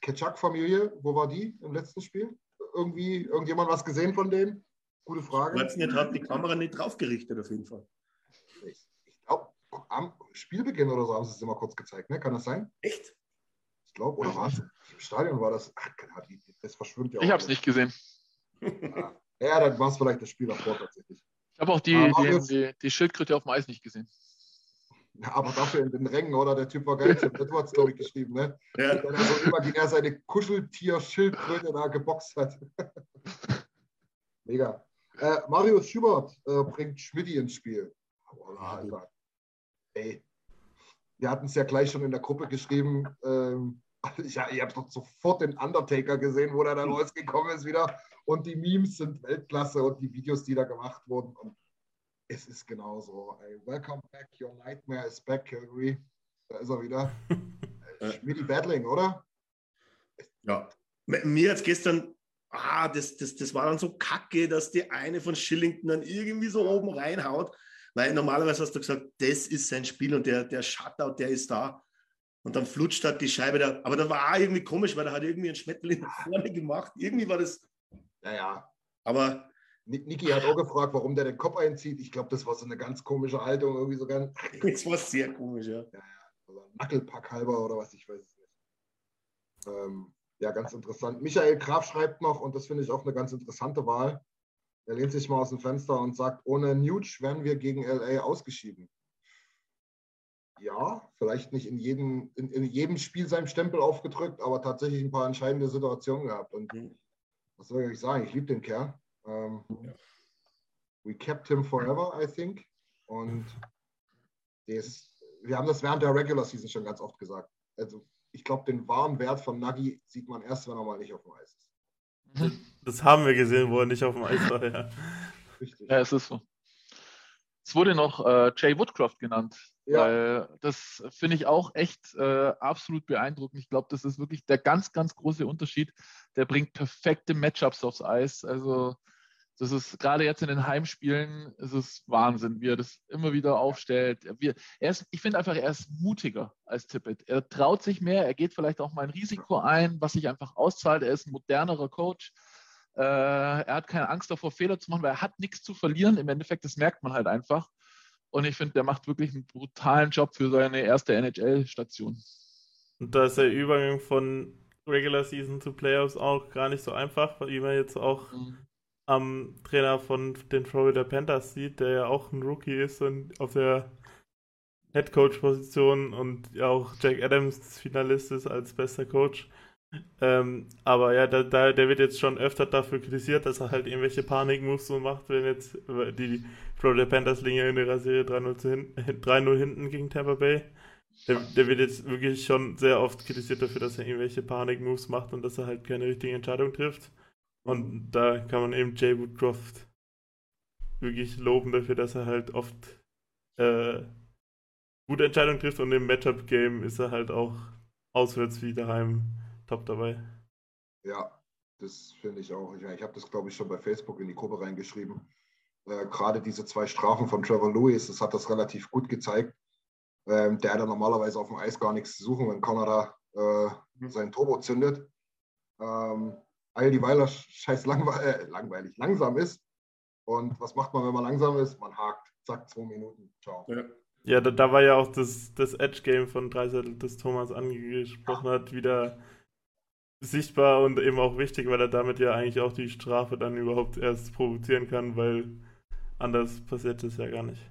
Ketchak-Familie, wo war die im letzten Spiel? Irgendwie, irgendjemand was gesehen von denen? Gute Frage. Schwarzenegger hat die Kamera nicht draufgerichtet, auf jeden Fall. am Spielbeginn oder so haben sie es immer kurz gezeigt, ne? Kann das sein? Echt? Ich glaube, oder war es im Stadion war das? Ach, das verschwimmt ja auch. Ich habe es nicht gesehen. Ja, ja dann war es vielleicht das Spiel davor tatsächlich. Ich habe auch die, Ah, die, die, die Schildkröte auf dem Eis nicht gesehen. Aber dafür in den Rängen, oder? Der Typ war geil. Tim Edwards, glaube ich, geschrieben, ne? Ja. Wenn er so imaginär seine Kuscheltier-Schildkröte da geboxt hat. Mega. Äh, Marius Schubert äh, bringt Schmidti ins Spiel. Voila, Alter. Ey. Wir hatten es ja gleich schon in der Gruppe geschrieben. Ähm, ja, ihr habt doch sofort den Undertaker gesehen, wo der dann rausgekommen ist wieder. Und die Memes sind Weltklasse und die Videos, die da gemacht wurden. Und es ist genauso. Ey. Welcome back, your nightmare is back, Calgary. Da ist er wieder. Schmidti Battling, oder? Ja. Mir jetzt gestern, ah, das, das, das war dann so kacke, dass die eine von Shillington dann irgendwie so oben reinhaut. Weil normalerweise hast du gesagt, das ist sein Spiel und der, der Shutout, der ist da. Und dann flutscht halt die Scheibe da. Aber da war auch irgendwie komisch, weil er hat irgendwie einen Schmetterling nach vorne gemacht. Irgendwie war das. Ja, ja. Aber Niki hat auch gefragt, warum der den Kopf einzieht. Ich glaube, das war so eine ganz komische Haltung, irgendwie so ganz es war sehr komisch, ja. also Nackelpack halber oder was, ich weiß es nicht. Ähm, ja, ganz interessant. Michael Graf schreibt noch, und das finde ich auch eine ganz interessante Wahl. Er lehnt sich mal aus dem Fenster und sagt, ohne Nuge wären wir gegen LA ausgeschieden. Ja, vielleicht nicht in jedem, in, in jedem Spiel seinem Stempel aufgedrückt, aber tatsächlich ein paar entscheidende Situationen gehabt. Und Mhm. was soll ich sagen? Ich liebe den Kerl. Ähm, we kept him forever, I think. Und des, wir haben das während der Regular Season schon ganz oft gesagt. Also ich glaube, den wahren Wert von Nagy sieht man erst, wenn er mal nicht auf dem Eis ist. Das haben wir gesehen, wo er nicht auf dem Eis war, ja. Richtig. Ja, es ist so. Es wurde noch äh, Jay Woodcroft genannt, Ja. weil das finde ich auch echt äh, absolut beeindruckend. Ich glaube, das ist wirklich der ganz, ganz große Unterschied. Der bringt perfekte Matchups aufs Eis. Also das ist gerade jetzt in den Heimspielen, ist es Wahnsinn, wie er das immer wieder aufstellt. Wie, er ist, ich finde einfach, er ist mutiger als Tippett. Er traut sich mehr, er geht vielleicht auch mal ein Risiko ein, was sich einfach auszahlt. Er ist ein modernerer Coach. Äh, er hat keine Angst davor, Fehler zu machen, weil er hat nichts zu verlieren. Im Endeffekt, das merkt man halt einfach. Und ich finde, der macht wirklich einen brutalen Job für seine erste NHL-Station. Und da ist der Übergang von Regular Season zu Playoffs auch gar nicht so einfach, wie man jetzt auch am Trainer von den Florida Panthers sieht, der ja auch ein Rookie ist und auf der Head Coach Position und ja auch Jack Adams Finalist ist als bester Coach. Ähm, aber ja, da, da, der wird jetzt schon öfter dafür kritisiert, dass er halt irgendwelche Panik-Moves so macht, wenn jetzt die Florida Panthers liegen in ihrer Serie 3-0 zu hin- 3-0 hinten gegen Tampa Bay. Der, der wird jetzt wirklich schon sehr oft kritisiert dafür, dass er irgendwelche Panik-Moves macht und dass er halt keine richtige Entscheidung trifft. Und da kann man eben Jay Woodcroft wirklich loben dafür, dass er halt oft äh, gute Entscheidungen trifft und im Matchup-Game ist er halt auch auswärts wie daheim top dabei. Ja, das finde ich auch. Ich, ich habe das, glaube ich, schon bei Facebook in die Gruppe reingeschrieben. Äh, Gerade diese zwei Strafen von Trevor Lewis, das hat das relativ gut gezeigt. Ähm, der hat ja normalerweise auf dem Eis gar nichts zu suchen, wenn Connor da äh, sein Turbo zündet. Ähm, all die weil er scheiß langwe äh, langweilig, langsam ist. Und was macht man, wenn man langsam ist? Man hakt. Zack, zwei Minuten. Ciao. Ja. Ja, da, da war ja auch das, das Edge-Game von Dreiseitel, das Thomas angesprochen hat, wieder sichtbar und eben auch wichtig, weil er damit ja eigentlich auch die Strafe dann überhaupt erst provozieren kann, weil anders passiert es ja gar nicht.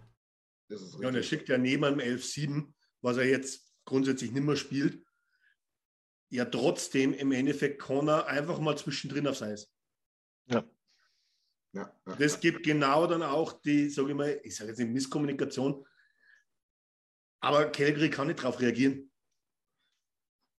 Das ist Ja, und er schickt ja neben dem 11-7, was er jetzt grundsätzlich nicht mehr spielt, ja trotzdem im Endeffekt Connor einfach mal zwischendrin aufs Eis. Ja, ja. Das gibt genau dann auch die, sage ich mal, ich sage jetzt nicht Misskommunikation, aber Calgary kann nicht darauf reagieren.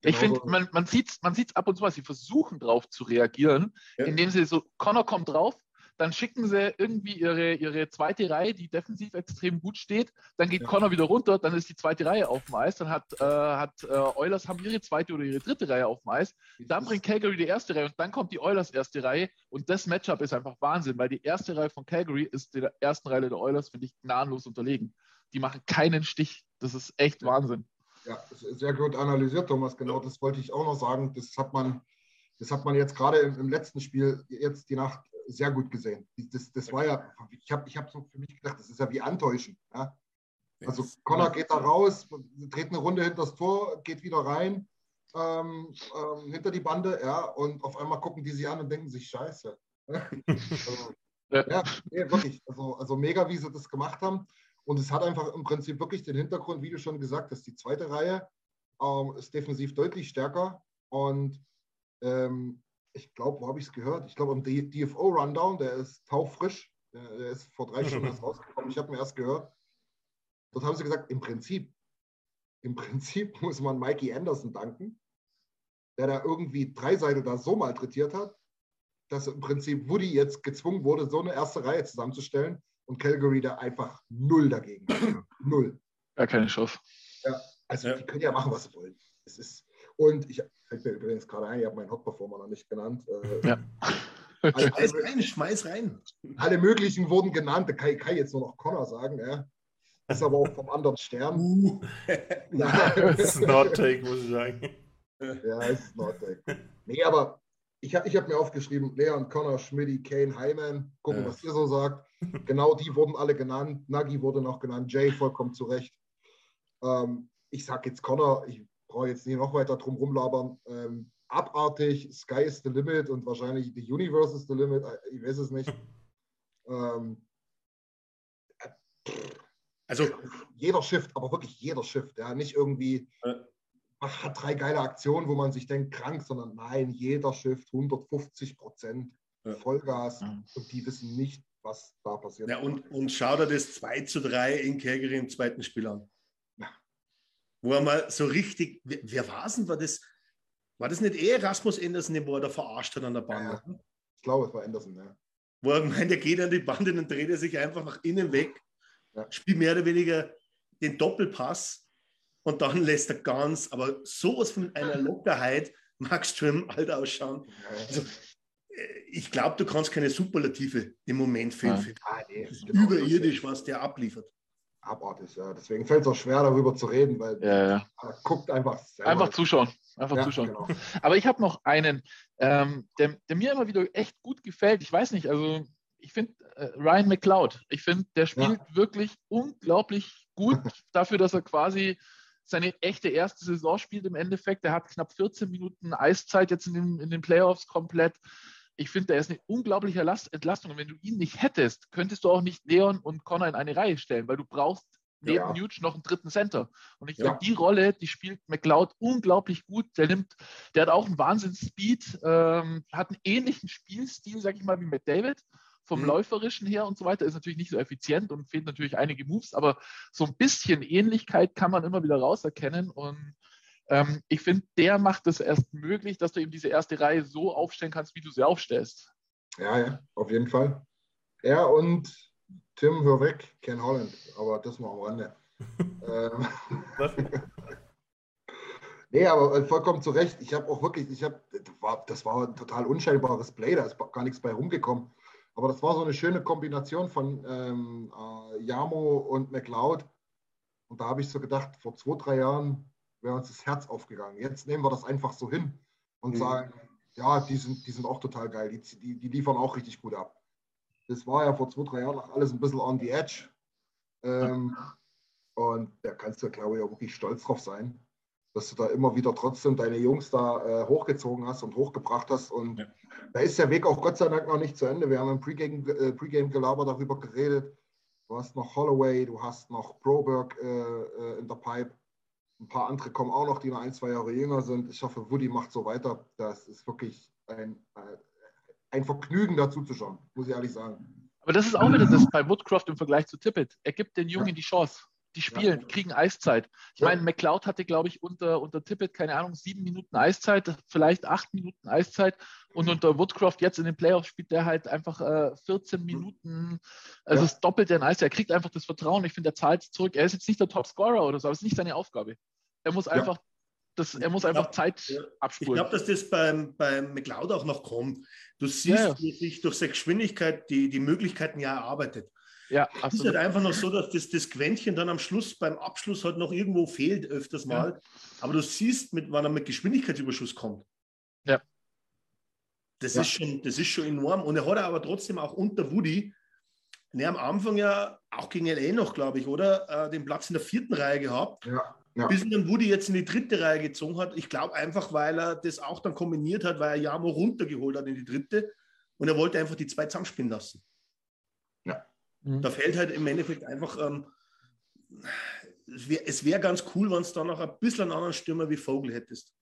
Ich Genau finde, man, man sieht es man sieht's ab und zu mal, sie versuchen drauf zu reagieren, Ja. indem sie so, Connor kommt drauf, dann schicken sie irgendwie ihre, ihre zweite Reihe, die defensiv extrem gut steht, dann geht Ja. Connor wieder runter, dann ist die zweite Reihe auf dem Eis, dann hat, äh, hat äh, Oilers haben ihre zweite oder ihre dritte Reihe auf dem Eis, dann bringt Calgary die erste Reihe und dann kommt die Oilers erste Reihe und das Matchup ist einfach Wahnsinn, weil die erste Reihe von Calgary ist der ersten Reihe der Oilers, finde ich, gnadenlos unterlegen. Die machen keinen Stich. Das ist echt Wahnsinn. Ja, das ist sehr gut analysiert, Thomas. Genau, das wollte ich auch noch sagen. Das hat man, das hat man jetzt gerade im letzten Spiel, jetzt die Nacht, sehr gut gesehen. Das, das war ja, ich habe ich hab so für mich gedacht, das ist ja wie Antäuschen. Ja? Also Connor geht da raus, dreht eine Runde hinter das Tor, geht wieder rein, ähm, ähm, hinter die Bande, ja, und auf einmal gucken die sich an und denken sich, scheiße. also, ja, nee, wirklich. Also, also mega, wie sie das gemacht haben. Und es hat einfach im Prinzip wirklich den Hintergrund, wie du schon gesagt hast, die zweite Reihe ähm, ist defensiv deutlich stärker. Und ähm, ich glaube, wo habe ich es gehört? Ich glaube, im DFO-Rundown, der ist taufrisch, der, der ist vor drei Stunden erst rausgekommen. Ich habe mir erst gehört. Dort haben sie gesagt, im Prinzip, im Prinzip muss man Mikey Anderson danken, der da irgendwie drei Seiten da so malträtiert hat, dass im Prinzip Woody jetzt gezwungen wurde, so eine erste Reihe zusammenzustellen und Calgary da einfach null dagegen. null. Gar keine Chance. Ja, also ja. die können ja machen, was sie wollen. Es ist, und ich fällt mir übrigens gerade ein, ich habe meinen Hot Performer noch nicht genannt. Äh, ja. Alle, schmeiß rein, schmeiß rein. Alle möglichen wurden genannt, da kann, ich, kann ich jetzt nur noch Connor sagen, ja. Ist aber auch vom anderen Stern. Uh. ja. Das ist ein Not Take, muss ich sagen. Ja, ist ein Not Take. Nee, aber ich habe ich hab mir aufgeschrieben, Leon, Connor, Schmidti, Kane, Hyman, gucken, ja. was ihr so sagt. Genau die wurden alle genannt. Nagi wurde noch genannt, Jay vollkommen zu Recht. Ähm, ich sage jetzt Connor, ich brauche jetzt nicht noch weiter drum rumlabern. Ähm, abartig, Sky is the limit und wahrscheinlich the Universe is the limit, äh, ich weiß es nicht. Ähm, also jeder Shift, aber wirklich jeder Shift, ja, nicht irgendwie. Äh hat drei geile Aktionen, wo man sich denkt, krank, sondern nein, jeder Shift 150 Prozent Vollgas ja. und die wissen nicht, was da passiert. Ja, und, und schau dir das 2 zu 3 in Calgary im zweiten Spiel an. Wo er mal so richtig, wer, wer war es denn? War das, war das nicht eher Rasmus Anderson, wo er da verarscht hat an der Bande? Ja, ich glaube, es war Anderson, ja. Wo er meint, er geht an die Bande und dann dreht er sich einfach nach innen weg, ja. spielt mehr oder weniger den Doppelpass und dann lässt er ganz, aber sowas von einer Lockerheit magst du im Alter ausschauen. Also, äh, ich glaube, du kannst keine Superlative im Moment finden. Ja. Ah, nee, genau überirdisch, was der abliefert. Abartig, ja. Deswegen fällt es auch schwer, darüber zu reden, weil ja, ja. guckt einfach selber. Einfach zuschauen. Einfach zuschauen. Genau. Aber ich habe noch einen, ähm, der, der, mir immer wieder echt gut gefällt. Ich weiß nicht, also ich finde äh, Ryan McLeod, ich finde, der spielt wirklich unglaublich gut dafür, dass er quasi seine echte erste Saison spielt im Endeffekt. Er hat knapp 14 Minuten Eiszeit jetzt in den, in den Playoffs komplett. Ich finde, der ist eine unglaubliche Entlastung. Und wenn du ihn nicht hättest, könntest du auch nicht Leon und Connor in eine Reihe stellen, weil du brauchst neben ja. Nuge noch einen dritten Center. Und ich ja. finde, die Rolle, die spielt McLeod unglaublich gut. Der nimmt, der hat auch einen Wahnsinns-Speed, ähm, hat einen ähnlichen Spielstil, sag ich mal, wie Matt David vom mhm. Läuferischen her und so weiter, ist natürlich nicht so effizient und fehlt natürlich einige Moves, aber so ein bisschen Ähnlichkeit kann man immer wieder rauserkennen und ähm, ich finde, der macht es erst möglich, dass du eben diese erste Reihe so aufstellen kannst, wie du sie aufstellst. Ja, ja, auf jeden Fall. Er und Tim, hör weg, Ken Holland, aber das mal am Rande. ähm, nee, aber äh, vollkommen zu Recht. Ich habe auch wirklich, ich habe, das war ein total unscheinbares Play, da ist gar nichts bei rumgekommen. Aber das war so eine schöne Kombination von ähm, äh, Yamo und McLeod. Und da habe ich so gedacht, vor zwei, drei Jahren wäre uns das Herz aufgegangen. Jetzt nehmen wir das einfach so hin und mhm. sagen, ja, die sind, die sind auch total geil. Die, die, die, liefern auch richtig gut ab. Das war ja vor zwei, drei Jahren noch alles ein bisschen on the edge. Ähm, und da kannst du, glaube ich, auch wirklich stolz drauf sein, dass du da immer wieder trotzdem deine Jungs da äh, hochgezogen hast und hochgebracht hast. Und ja. Da ist der Weg auch Gott sei Dank noch nicht zu Ende. Wir haben im Pre-Game, äh, Pre-Gelaber darüber geredet. Du hast noch Holloway, du hast noch Broberg äh, äh, in der Pipe. Ein paar andere kommen auch noch, die noch ein, zwei Jahre jünger sind. Ich hoffe, Woody macht so weiter. Das ist wirklich ein, äh, ein Vergnügen, dazu zu schauen, muss ich ehrlich sagen. Aber das ist auch wieder das bei Woodcroft im Vergleich zu Tippett. Er gibt den Jungen ja. die Chance. Die spielen, ja. kriegen Eiszeit. Ich ja. meine, McLeod hatte, glaube ich, unter, unter Tippett, keine Ahnung, sieben Minuten Eiszeit, vielleicht acht Minuten Eiszeit. Und unter Woodcroft jetzt in den Playoffs spielt der halt einfach äh, 14 mhm. Minuten, also ja. das Doppelte in Eiszeit. Er kriegt einfach das Vertrauen. Ich finde, er zahlt zurück. Er ist jetzt nicht der Top-Scorer oder so, aber es ist nicht seine Aufgabe. Er muss einfach das, er muss einfach glaub, Zeit ja. abspulen. Ich glaube, dass das beim, beim McLeod auch noch kommt. Du siehst, ja, wie sich durch seine Geschwindigkeit die, die Möglichkeiten ja erarbeitet. Ja, absolut. Es ist halt einfach noch so, dass das, das Quäntchen dann am Schluss, beim Abschluss halt noch irgendwo fehlt, öfters mal. Ja. Aber du siehst, mit, wann er mit Geschwindigkeitsüberschuss kommt. Ja. Das, ja. Ist schon, das ist schon enorm. Und er hat aber trotzdem auch unter Woody ne, am Anfang ja auch gegen LA noch, glaube ich, oder? Äh, den Platz in der vierten Reihe gehabt. Ja, ja. Bis ihn dann Woody jetzt in die dritte Reihe gezogen hat. Ich glaube einfach, weil er das auch dann kombiniert hat, weil er Jamo runtergeholt hat in die dritte und er wollte einfach die zwei zusammenspielen lassen. Ja. Mhm. Da fällt halt im Endeffekt einfach, ähm, es wäre wär ganz cool, wenn es da noch ein bisschen einen anderen Stürmer wie Vogel hättest.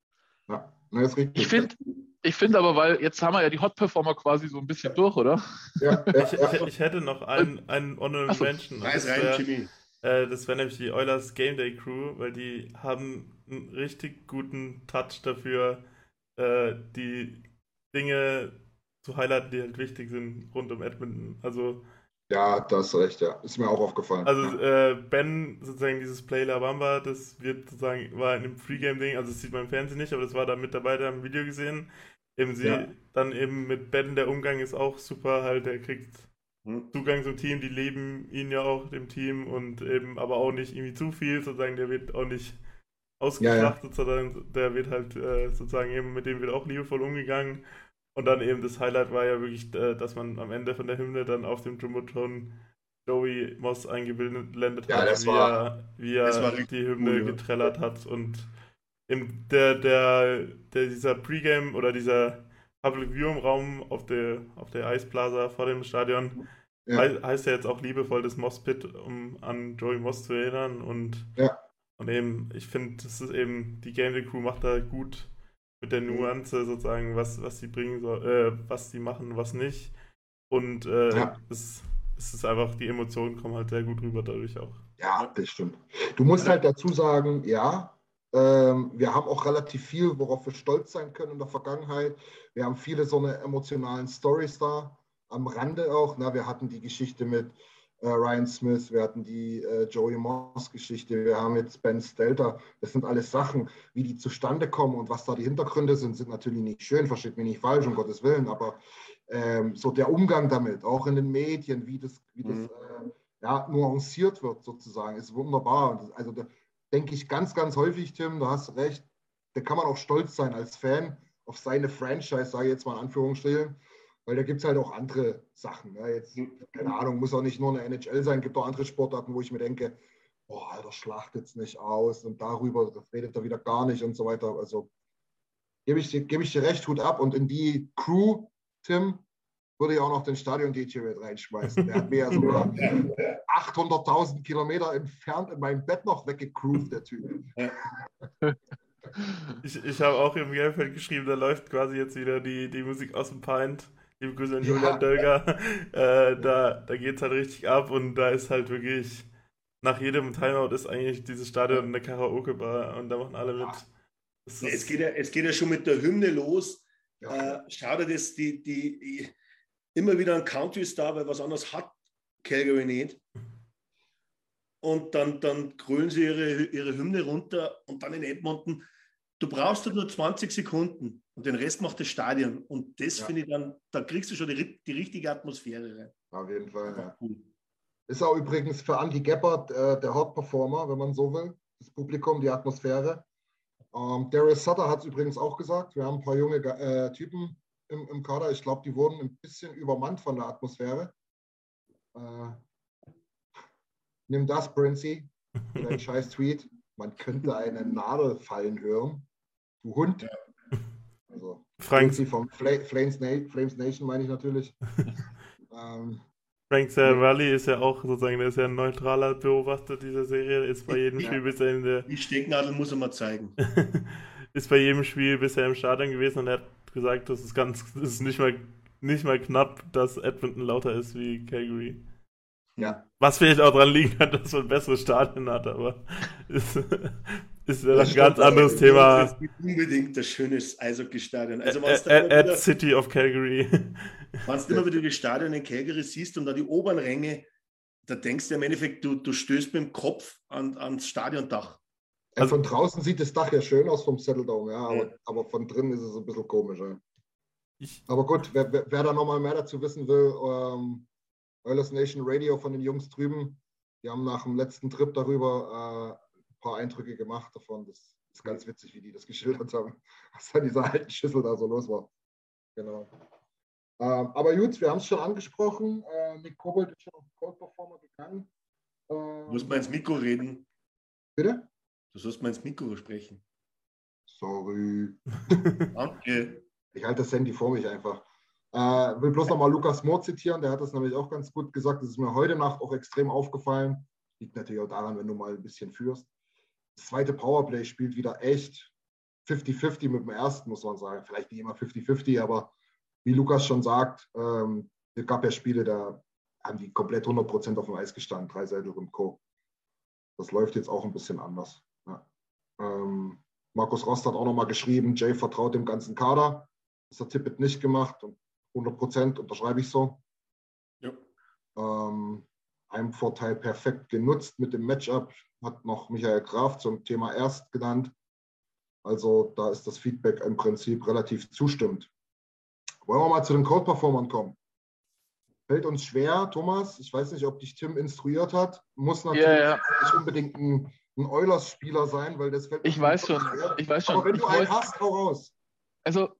ja. Na, ist richtig. Ich finde ich find aber, weil jetzt haben wir ja die Hot Performer quasi so ein bisschen durch, oder? ja, ja, Ich, ja. ich, ich hätte noch einen, einen Honorable. Mention. Reiß das rein, Jimmy. Äh, das wäre nämlich die Oilers Game Day Crew, weil die haben einen richtig guten Touch dafür, äh, die Dinge zu highlighten, die halt wichtig sind rund um Edmonton. Also, ja, da hast du recht, ja. Ist mir auch aufgefallen. also ja. äh, Ben, sozusagen dieses Play La Bamba, das wird sozusagen, war in einem Pre-Game-Ding, also das sieht man im Fernsehen nicht, aber das war da mit dabei, da haben wir ein Video gesehen. Eben sie, Ja. dann eben mit Ben, der Umgang ist auch super, halt, der kriegt. Zugang zum Team, die leben ihn ja auch, dem Team, und eben aber auch nicht irgendwie zu viel, sozusagen, der wird auch nicht ausgeschlachtet, sondern der wird halt äh, sozusagen eben, mit dem wird auch liebevoll umgegangen. Und dann eben das Highlight war ja wirklich, äh, dass man am Ende von der Hymne dann auf dem Jumbotron Joey Moss eingeblendet Ja, hat, das wie, war- er, wie er das war die Hymne cool, ja. getrellert hat. Und im, der, der, der, dieser Pre-Game oder dieser Public Viewing Raum auf der, auf der Eisplaza vor dem Stadion Ja. hei- heißt ja jetzt auch liebevoll das Moss Pit, um an Joey Moss zu erinnern. Und, Ja. und eben, ich finde, das ist eben, die Game Day Crew macht da gut mit der Nuance sozusagen, was, was sie bringen soll, äh, was sie machen, was nicht. Und äh, Ja. es, es ist einfach, die Emotionen kommen halt sehr gut rüber dadurch auch. Ja, das stimmt. Du musst halt dazu sagen, ja, wir haben auch relativ viel, worauf wir stolz sein können in der Vergangenheit. Wir haben viele so eine emotionalen Stories da am Rande auch. Na, wir hatten die Geschichte mit äh, Ryan Smith, wir hatten die äh, Joey Moss Geschichte, wir haben jetzt Ben Stelter. Das sind alles Sachen, wie die zustande kommen und was da die Hintergründe sind, sind natürlich nicht schön, versteht mich nicht falsch, um Gottes Willen, aber ähm, so der Umgang damit, auch in den Medien, wie das, wie das Mhm. äh, ja, nuanciert wird sozusagen, ist wunderbar. Das, also da denke ich ganz, ganz häufig, Tim, du hast recht, da kann man auch stolz sein als Fan auf seine Franchise, sage ich jetzt mal in Anführungsstrichen, weil da gibt es halt auch andere Sachen. Ja, jetzt, keine Ahnung, muss auch nicht nur eine NHL sein, gibt auch andere Sportarten, wo ich mir denke, boah, Alter, schlachtet es nicht aus und darüber redet er wieder gar nicht und so weiter. Also gebe ich, gebe ich dir recht, Hut ab. Und in die Crew, Tim, würde ich auch noch den Stadion-DJ mit reinschmeißen. Der hat mir ja sogar 800.000 Kilometer entfernt in meinem Bett noch weggegroovt, der Typ. Ich, ich habe auch im Gelbfeld geschrieben, da läuft quasi jetzt wieder die, die Musik aus dem Pint. Liebe Grüße an Ja. Julian Dölger. Äh, da da geht es halt richtig ab und da ist halt wirklich, nach jedem Timeout ist eigentlich dieses Stadion eine Karaoke-Bar und da machen alle mit. Ja, ist- Es geht, ja, es geht ja schon mit der Hymne los. Ja. Äh, schade, dass die, die immer wieder ein Country-Star, weil was anderes hat Calgary nicht. Und dann, dann grölen sie ihre, ihre Hymne runter und dann in Edmonton. Du brauchst halt nur 20 Sekunden und den Rest macht das Stadion. Und das Ja. finde ich dann, da kriegst du schon die, die richtige Atmosphäre rein. Auf jeden Fall, ja. Cool. Ist auch übrigens für Andy Geppert äh, der Hauptperformer, wenn man so will. Das Publikum, die Atmosphäre. Ähm, Darius Sutter hat es übrigens auch gesagt. Wir haben ein paar junge äh, Typen im, im Kader. Ich glaube, die wurden ein bisschen übermannt von der Atmosphäre. Äh, nimm das, Princy, für deinen scheiß Tweet. Man könnte eine Nadel fallen hören. Du Hund. Also, Frank, Princy vom Fla Flames, Na Flames Nation meine ich natürlich. ähm, Frank Cervalli ist ja auch sozusagen, der ist ja ein neutraler Beobachter dieser Serie, ist bei jedem Ja. Spiel bisher in der Die Stecknadel muss er mal zeigen. ist bei jedem Spiel bisher im Stadion gewesen und er hat gesagt, das ist ganz, das ist nicht mal, nicht mal knapp, dass Edmonton lauter ist wie Calgary. ja, Was vielleicht auch daran liegen kann, dass man bessere Stadien hat, aber ist, ist ja Das ein ganz anderes Das Thema. ist unbedingt ein schönes Eishockey-Stadion. Also, wenn At, du at wieder- City of Calgary. wenn's immer wieder die Stadion in Calgary siehst und da die oberen Ränge, da denkst du im Endeffekt, du, du stößt mit dem Kopf an, ans Stadiondach. Ja, Also- von draußen sieht das Dach ja schön aus vom Settledome, ja, aber, Ja. aber von drinnen ist es ein bisschen komisch. Ja. Ich, Aber gut, wer, wer, da nochmal mehr dazu wissen will, ähm, Oilers Nation Radio von den Jungs drüben, die haben nach dem letzten Trip darüber äh, ein paar Eindrücke gemacht davon. Das ist ganz witzig, wie die das geschildert haben, was an dieser alten Schüssel da so los war. Genau. Ähm, aber gut, wir haben es schon angesprochen. Äh, Nick Kobold ist schon auf Cold Performer gegangen. Du musst mal ins Mikro reden. Bitte? Du sollst mal ins Mikro sprechen. Sorry. Danke. Ich halte das Handy vor mich einfach. Äh, will bloß nochmal Lukas Mohr zitieren, der hat das nämlich auch ganz gut gesagt. Das ist mir heute Nacht auch extrem aufgefallen. Liegt natürlich auch daran, wenn du mal ein bisschen führst. Das zweite Powerplay spielt wieder echt 50-50 mit dem ersten, muss man sagen. Vielleicht nicht immer 50-50, aber wie Lukas schon sagt, ähm, es gab ja Spiele, da haben die komplett 100% auf dem Eis gestanden, Dreiseitel und Co. Das läuft jetzt auch ein bisschen anders. Ähm, Markus Rost hat auch nochmal geschrieben, Jay vertraut dem ganzen Kader. Das hat Tippett nicht gemacht und 100% unterschreibe ich so. Ja. Ähm, ein Vorteil perfekt genutzt mit dem Matchup, hat noch Michael Graf zum Thema erst genannt. Also da ist das Feedback im Prinzip relativ zustimmend. Wollen wir mal zu den Code-Performern kommen? Fällt uns schwer, Thomas. Ich weiß nicht, ob dich Tim instruiert hat. Muss natürlich Ja, ja. nicht unbedingt ein, ein Eulers-Spieler sein, weil das fällt Ich weiß schon schwer. ich weiß schon. Aber wenn Ich du einen hast, hau raus. Also,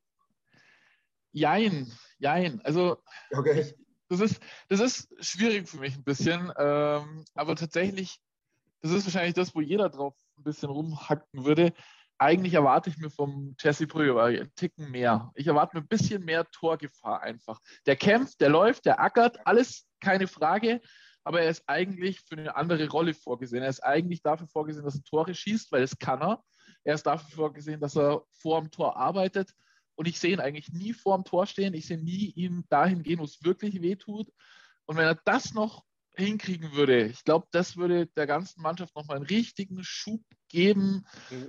jein, jein. Also, Okay. das ist, das ist schwierig für mich ein bisschen. Ähm, aber tatsächlich, das ist wahrscheinlich das, wo jeder drauf ein bisschen rumhacken würde. Eigentlich erwarte ich mir vom Jesse Puljuari einen Ticken mehr. Ich erwarte mir ein bisschen mehr Torgefahr einfach. Der kämpft, der läuft, der ackert, alles keine Frage. Aber er ist eigentlich für eine andere Rolle vorgesehen. Er ist eigentlich dafür vorgesehen, dass er Tore schießt, weil das kann er. Er ist dafür vorgesehen, dass er vor dem Tor arbeitet. Und ich sehe ihn eigentlich nie vor dem Tor stehen. Ich sehe nie ihn dahin gehen, wo es wirklich weh tut. Und wenn er das noch hinkriegen würde, ich glaube, das würde der ganzen Mannschaft nochmal einen richtigen Schub geben.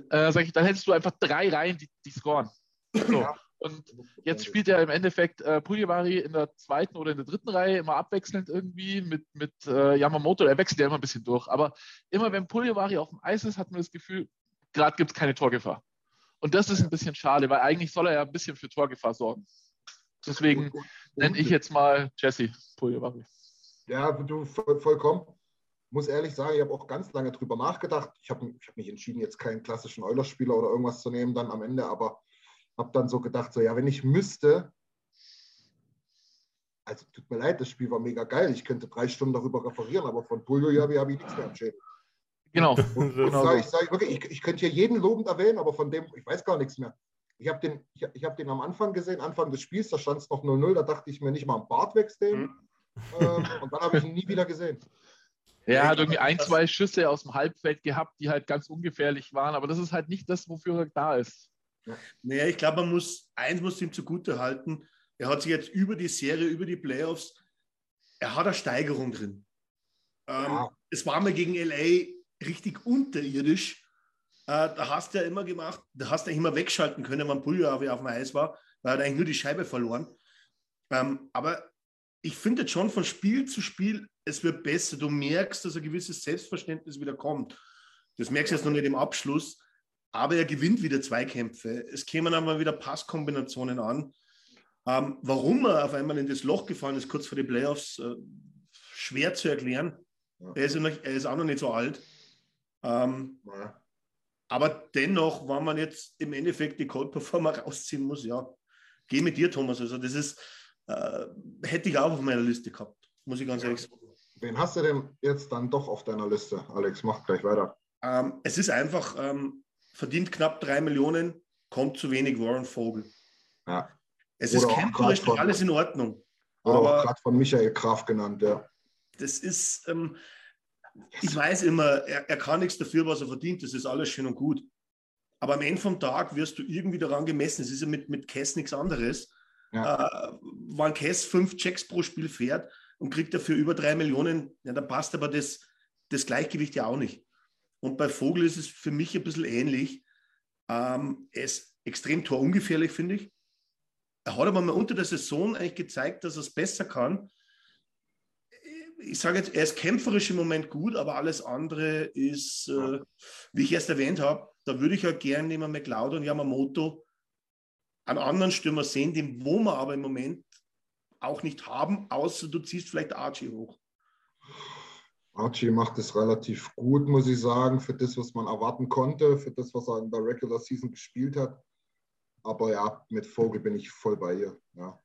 Äh, sag ich, dann hättest du einfach drei Reihen, die, die scoren. So. Ja. Und jetzt spielt er im Endeffekt äh, Puglivari in der zweiten oder in der dritten Reihe immer abwechselnd irgendwie mit, mit äh, Yamamoto. Er wechselt ja immer ein bisschen durch. Aber immer wenn Puglivari auf dem Eis ist, hat man das Gefühl, gerade gibt es keine Torgefahr. Und das ist ein bisschen schade, weil eigentlich soll er ja ein bisschen für Torgefahr sorgen. Deswegen nenne ich jetzt mal Jesse Puglivari. Ja, du voll, vollkommen. Muss ehrlich sagen, ich habe auch ganz lange drüber nachgedacht. Ich habe ich hab mich entschieden, jetzt keinen klassischen Eulerspieler oder irgendwas zu nehmen dann am Ende, aber habe dann so gedacht, so ja, wenn ich müsste, also tut mir leid, das Spiel war mega geil. Ich könnte drei Stunden darüber referieren, aber von Puljo ja, habe ich nichts mehr am Schädel. Genau. Und Genau sag, ich sage wirklich, ich, ich könnte hier jeden lobend erwähnen, aber von dem, ich weiß gar nichts mehr. Ich habe den, ich, ich hab den am Anfang gesehen, Anfang des Spiels, da stand es noch 0-0, da dachte ich mir nicht mal am Bart wegstehen. Ähm, und dann habe ich ihn nie wieder gesehen. Er hat irgendwie ein, zwei Schüsse aus dem Halbfeld gehabt, die halt ganz ungefährlich waren, aber das ist halt nicht das, wofür er da ist. Naja, ich glaube, man muss, eins muss ihm zugute halten. Er hat sich jetzt über die Serie, über die Playoffs, er hat eine Steigerung drin. Ähm, Ja. Es war mal gegen LA richtig unterirdisch. Äh, da hast du ja immer gemacht, da hast du eigentlich immer wegschalten können, wenn Puljuari auf dem Eis war, weil er hat eigentlich nur die Scheibe verloren. Ähm, aber ich finde jetzt schon von Spiel zu Spiel, es wird besser. Du merkst, dass ein gewisses Selbstverständnis wieder kommt. Das merkst du jetzt noch nicht im Abschluss, aber er gewinnt wieder Zweikämpfe. Es kämen einmal wieder Passkombinationen an. Ähm, warum er auf einmal in das Loch gefallen ist, kurz vor den Playoffs, äh, schwer zu erklären. Ja. Er, ist ja noch, er ist auch noch nicht so alt. Ähm, Ja. aber dennoch, wenn man jetzt im Endeffekt die Cold Performer rausziehen muss, ja, geh mit dir, Thomas. Also, das ist, äh, hätte ich auch auf meiner Liste gehabt, muss ich ganz ehrlich sagen. Wen hast du denn jetzt dann doch auf deiner Liste? Alex, mach gleich weiter. Ähm, es ist einfach, ähm, verdient knapp drei Millionen, kommt zu wenig Warren Vogel. Ja. Es Oder ist kämpferisch noch alles in Ordnung. Oder Aber gerade von Michael Graf genannt, ja. das ist, ähm, ich weiß immer, er, er kann nichts dafür, was er verdient, das ist alles schön und gut. Aber am Ende vom Tag wirst du irgendwie daran gemessen. Es ist ja mit, mit Cass nichts anderes. Ja. Äh, wenn Cass fünf Checks pro Spiel fährt und kriegt dafür über drei Millionen, ja, dann passt aber das, das Gleichgewicht ja auch nicht. Und bei Vogel ist es für mich ein bisschen ähnlich. Ähm, er ist extrem torungefährlich, finde ich. Er hat aber mal unter der Saison eigentlich gezeigt, dass er es besser kann. Ich sage jetzt, er ist kämpferisch im Moment gut, aber alles andere ist, äh, wie ich erst erwähnt habe, da würde ich ja gerne neben McLeod und Yamamoto einen anderen Stürmer sehen, den wo wir aber im Moment auch nicht haben, außer du ziehst vielleicht Archie hoch. Archie macht es relativ gut, muss ich sagen, für das, was man erwarten konnte, für das, was er in der Regular Season gespielt hat. Aber ja, mit Vogel bin ich voll bei ihr. Ja.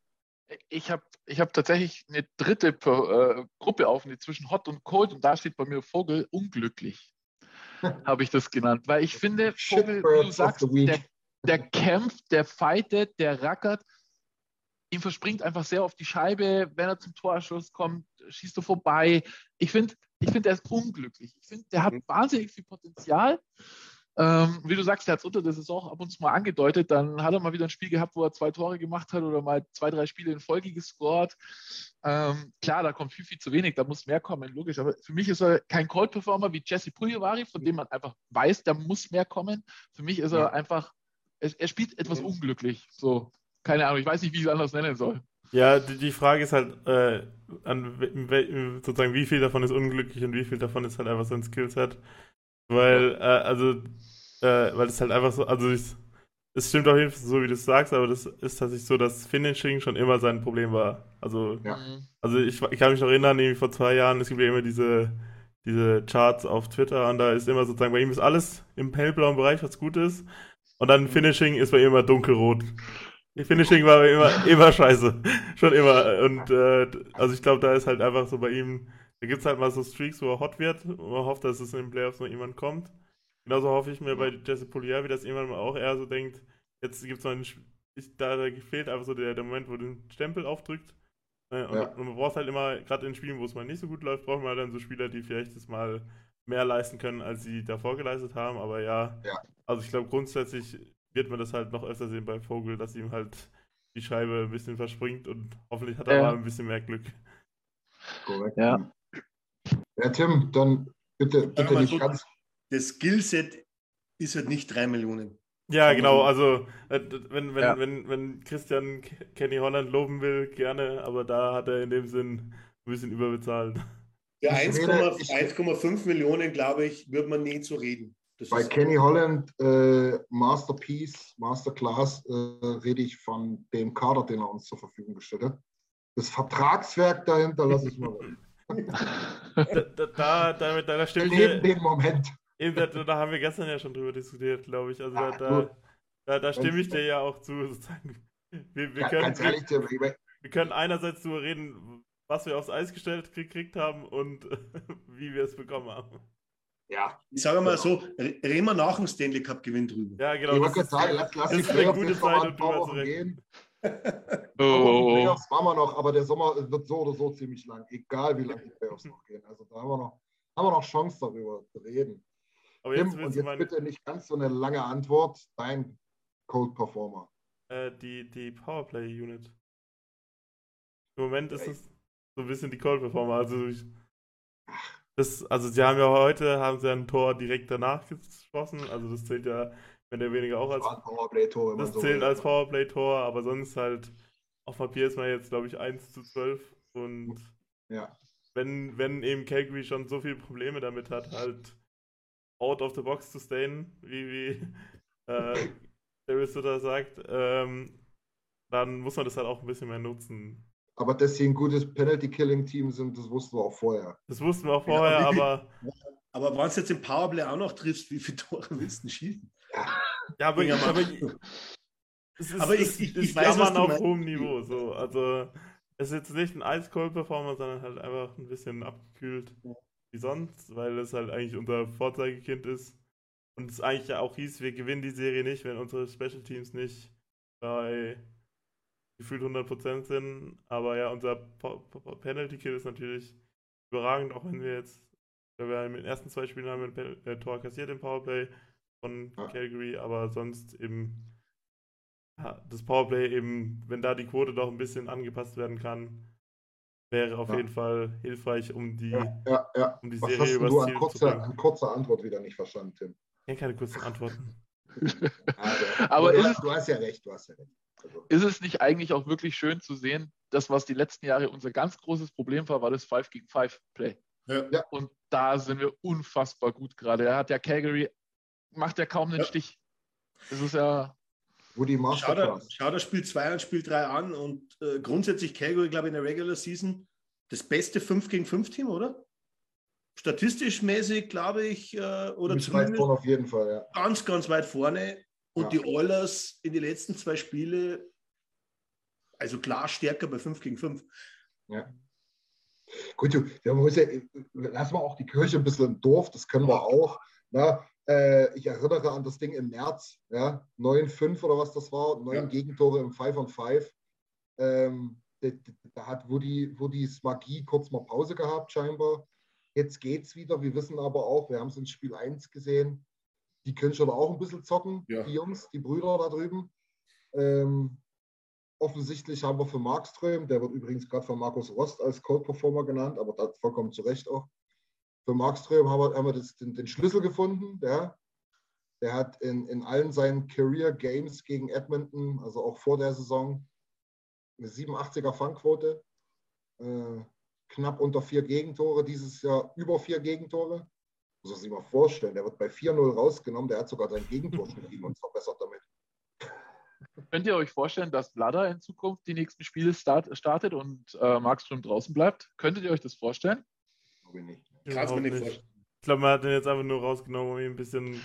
Ich habe ich hab tatsächlich eine dritte äh, Gruppe auf, zwischen Hot und Cold und da steht bei mir Vogel unglücklich, habe ich das genannt. Weil ich finde, Vogel, wie du sagst, der, der kämpft, der fightet, der rackert. Ihm verspringt einfach sehr auf die Scheibe, wenn er zum Torschuss kommt, schießt er vorbei. Ich finde, ich find, er ist unglücklich. Ich finde, der hat mhm. wahnsinnig viel Potenzial. Ähm, wie du sagst, der hat es unter der Saison ab und zu mal angedeutet. Dann hat er mal wieder ein Spiel gehabt, wo er zwei Tore gemacht hat oder mal zwei, drei Spiele in Folge gescored. Ähm, klar, da kommt viel, viel zu wenig, da muss mehr kommen, logisch. Aber für mich ist er kein Cold-Performer wie Jesse Pugliari, von dem man einfach weiß, da muss mehr kommen. Für mich ist er einfach, er, er, spielt etwas unglücklich. So, keine Ahnung, ich weiß nicht, wie ich es anders nennen soll. Ja, die, die Frage ist halt, äh, an, sozusagen, wie viel davon ist unglücklich und wie viel davon ist halt einfach sein Skillset. Weil, äh, also, äh, weil es halt einfach so, also ich, es stimmt auf jeden Fall so, wie du es sagst, aber das ist tatsächlich so, dass Finishing schon immer sein Problem war. Also, ja. also ich, ich kann mich noch erinnern, irgendwie vor zwei Jahren, es gibt ja immer diese, diese Charts auf Twitter und da ist immer sozusagen, bei ihm ist alles im hellblauen Bereich, was gut ist. Und dann Finishing ist bei ihm immer dunkelrot. Finishing war immer, immer scheiße. Schon immer. Und äh, also ich glaube, da ist halt einfach so bei ihm da gibt es halt mal so Streaks, wo er hot wird und man hofft, dass es in den Playoffs noch jemand kommt. Genauso hoffe ich mir bei Jesse Polier, wie das irgendwann mal auch eher so denkt, jetzt gibt es mal einen, ich, da, da fehlt einfach so der, der Moment, wo den Stempel aufdrückt. Äh, und, ja. und, man braucht halt immer, gerade in Spielen, wo es mal nicht so gut läuft, braucht man halt dann so Spieler, die vielleicht das mal mehr leisten können, als sie davor geleistet haben. Aber ja, ja. also ich glaube grundsätzlich wird man das halt noch öfter sehen bei Vogel, dass ihm halt die Scheibe ein bisschen verspringt und hoffentlich hat er ja. mal ein bisschen mehr Glück. Korrekt. Ja. Ja, Tim, dann bitte, bitte nicht so, ganz. Das Skillset ist halt nicht drei Millionen. Ja, genau, also äh, wenn, wenn, ja. wenn, wenn Christian Kenny Holland loben will, gerne, aber da hat er in dem Sinn ein bisschen überbezahlt. Ja, 1,5 Millionen, glaube ich, wird man nie zu reden. Das Bei Kenny Holland äh, Masterpiece, Masterclass, äh, rede ich von dem Kader, den er uns zur Verfügung gestellt hat. Das Vertragswerk dahinter lasse ich mal da, da, da, da, stimme ich dir, den Moment. Eben, da, da, haben wir gestern ja schon drüber diskutiert, glaube ich. Also da, da, da, da stimme ich dir ja auch zu, sozusagen. Wir, wir, können, ehrlich, wir, wir, können einerseits darüber reden, was wir aufs Eis gestellt gekriegt haben und wie wir es bekommen haben. Ja. Ich sage mal so, reden wir nach dem Stanley Cup Gewinn drüber. Ja, genau. Ich das, sagen, lass, lass das ist eine gute Zeit, um drüber zu reden. oh. Playoffs waren wir noch, aber der Sommer wird so oder so ziemlich lang, egal wie lange die Playoffs noch gehen. Also da haben wir noch, haben wir noch Chance darüber zu reden. Aber jetzt Tim, und jetzt bitte nicht ganz so eine lange Antwort. Dein Cold Performer. Äh, die, die Powerplay Unit. Im Moment ist es so ein bisschen die Cold Performer. Also ich, das, also sie haben ja heute haben sie ein Tor direkt danach geschossen. Also das zählt ja wenn der weniger auch als Powerplay-Tor. Das so zählt als Powerplay-Tor, aber sonst halt auf Papier ist man jetzt, glaube ich, 1 zu 12 und ja. wenn, wenn eben Calgary schon so viele Probleme damit hat, halt out of the box zu stayen, wie, wie äh, David Sutter sagt, ähm, dann muss man das halt auch ein bisschen mehr nutzen. Aber dass sie ein gutes Penalty-Killing-Team sind, das wussten wir auch vorher. Das wussten wir auch vorher, ja, aber. Aber wenn du jetzt im Powerplay auch noch triffst, wie viele Tore willst du schießen? Ja, aber, ja, aber, es ist, aber ich, ich, ich, weiß, was auf hohem Niveau. So. Also, es ist jetzt nicht ein Ice Cold Performer, sondern halt einfach ein bisschen abgekühlt wie sonst, weil es halt eigentlich unser Vorzeigekind ist. Und es eigentlich ja auch hieß, wir gewinnen die Serie nicht, wenn unsere Special Teams nicht bei gefühlt 100% sind. Aber ja, unser Penalty Kill ist natürlich überragend, auch wenn wir jetzt, wir haben in den ersten zwei Spielen haben wir ein äh, Tor kassiert im Powerplay von ja. Calgary, aber sonst eben ja, das Powerplay eben, wenn da die Quote doch ein bisschen angepasst werden kann, wäre auf ja. jeden Fall hilfreich, um die, ja, Um die Was Serie hast du an kurzer, an kurzer Antwort wieder nicht verstanden, Tim? Ich keine kurzen Antworten. aber, aber du, hast, du, hast ja recht, du hast ja recht. Ist es nicht eigentlich auch wirklich schön zu sehen, das, was die letzten Jahre unser ganz großes Problem war, war das 5 gegen 5 Play. Ja. Und da sind wir unfassbar gut gerade. Er hat ja Calgary macht er kaum einen ja. Stich. Das ist ja. Wo die Schauder, Schauder spielt 2 und spielt 3 an und äh, grundsätzlich Calgary, glaube ich, in der Regular Season das beste 5 gegen 5 Team, oder? Statistisch mäßig, glaube ich, äh, oder zumindest weit vorne auf jeden Fall, ja. Ganz, ganz weit vorne. Und ja. die Oilers in den letzten zwei Spielen also klar stärker bei 5 gegen 5. Ja. Gut, ja, lassen wir auch die Kirche ein bisschen im Dorf, das können wir auch. Na, äh, ich erinnere an das Ding im März, ja, 9-5 oder was das war, neun Ja. Gegentore im 5 on 5. Ähm, da, da hat Woody, Woodys Magie kurz mal Pause gehabt, scheinbar. Jetzt geht's wieder. Wir wissen aber auch, wir haben es in Spiel 1 gesehen, die können schon auch ein bisschen zocken, Ja. die Jungs, die Brüder da drüben. Ähm, offensichtlich haben wir für Markström, der wird übrigens gerade von Markus Rost als Code Performer genannt, aber das vollkommen zu Recht auch. Für Markström haben wir, haben wir das, den, den Schlüssel gefunden. Der, der hat in, in allen seinen Career Games gegen Edmonton, also auch vor der Saison, eine 87er Fangquote, äh, knapp unter vier Gegentore, dieses Jahr über vier Gegentore. Muss man sich mal vorstellen, der wird bei 4-0 rausgenommen, der hat sogar sein Gegentorschnitt gegen uns verbessert damit. Könnt ihr euch vorstellen, dass Vlada in Zukunft die nächsten Spiele start, startet und äh, Markström draußen bleibt? Könntet ihr euch das vorstellen? Glaube ich nicht. Kannst mir nicht vorstellen. Ich glaube, man hat den jetzt einfach nur rausgenommen, um ihm ein bisschen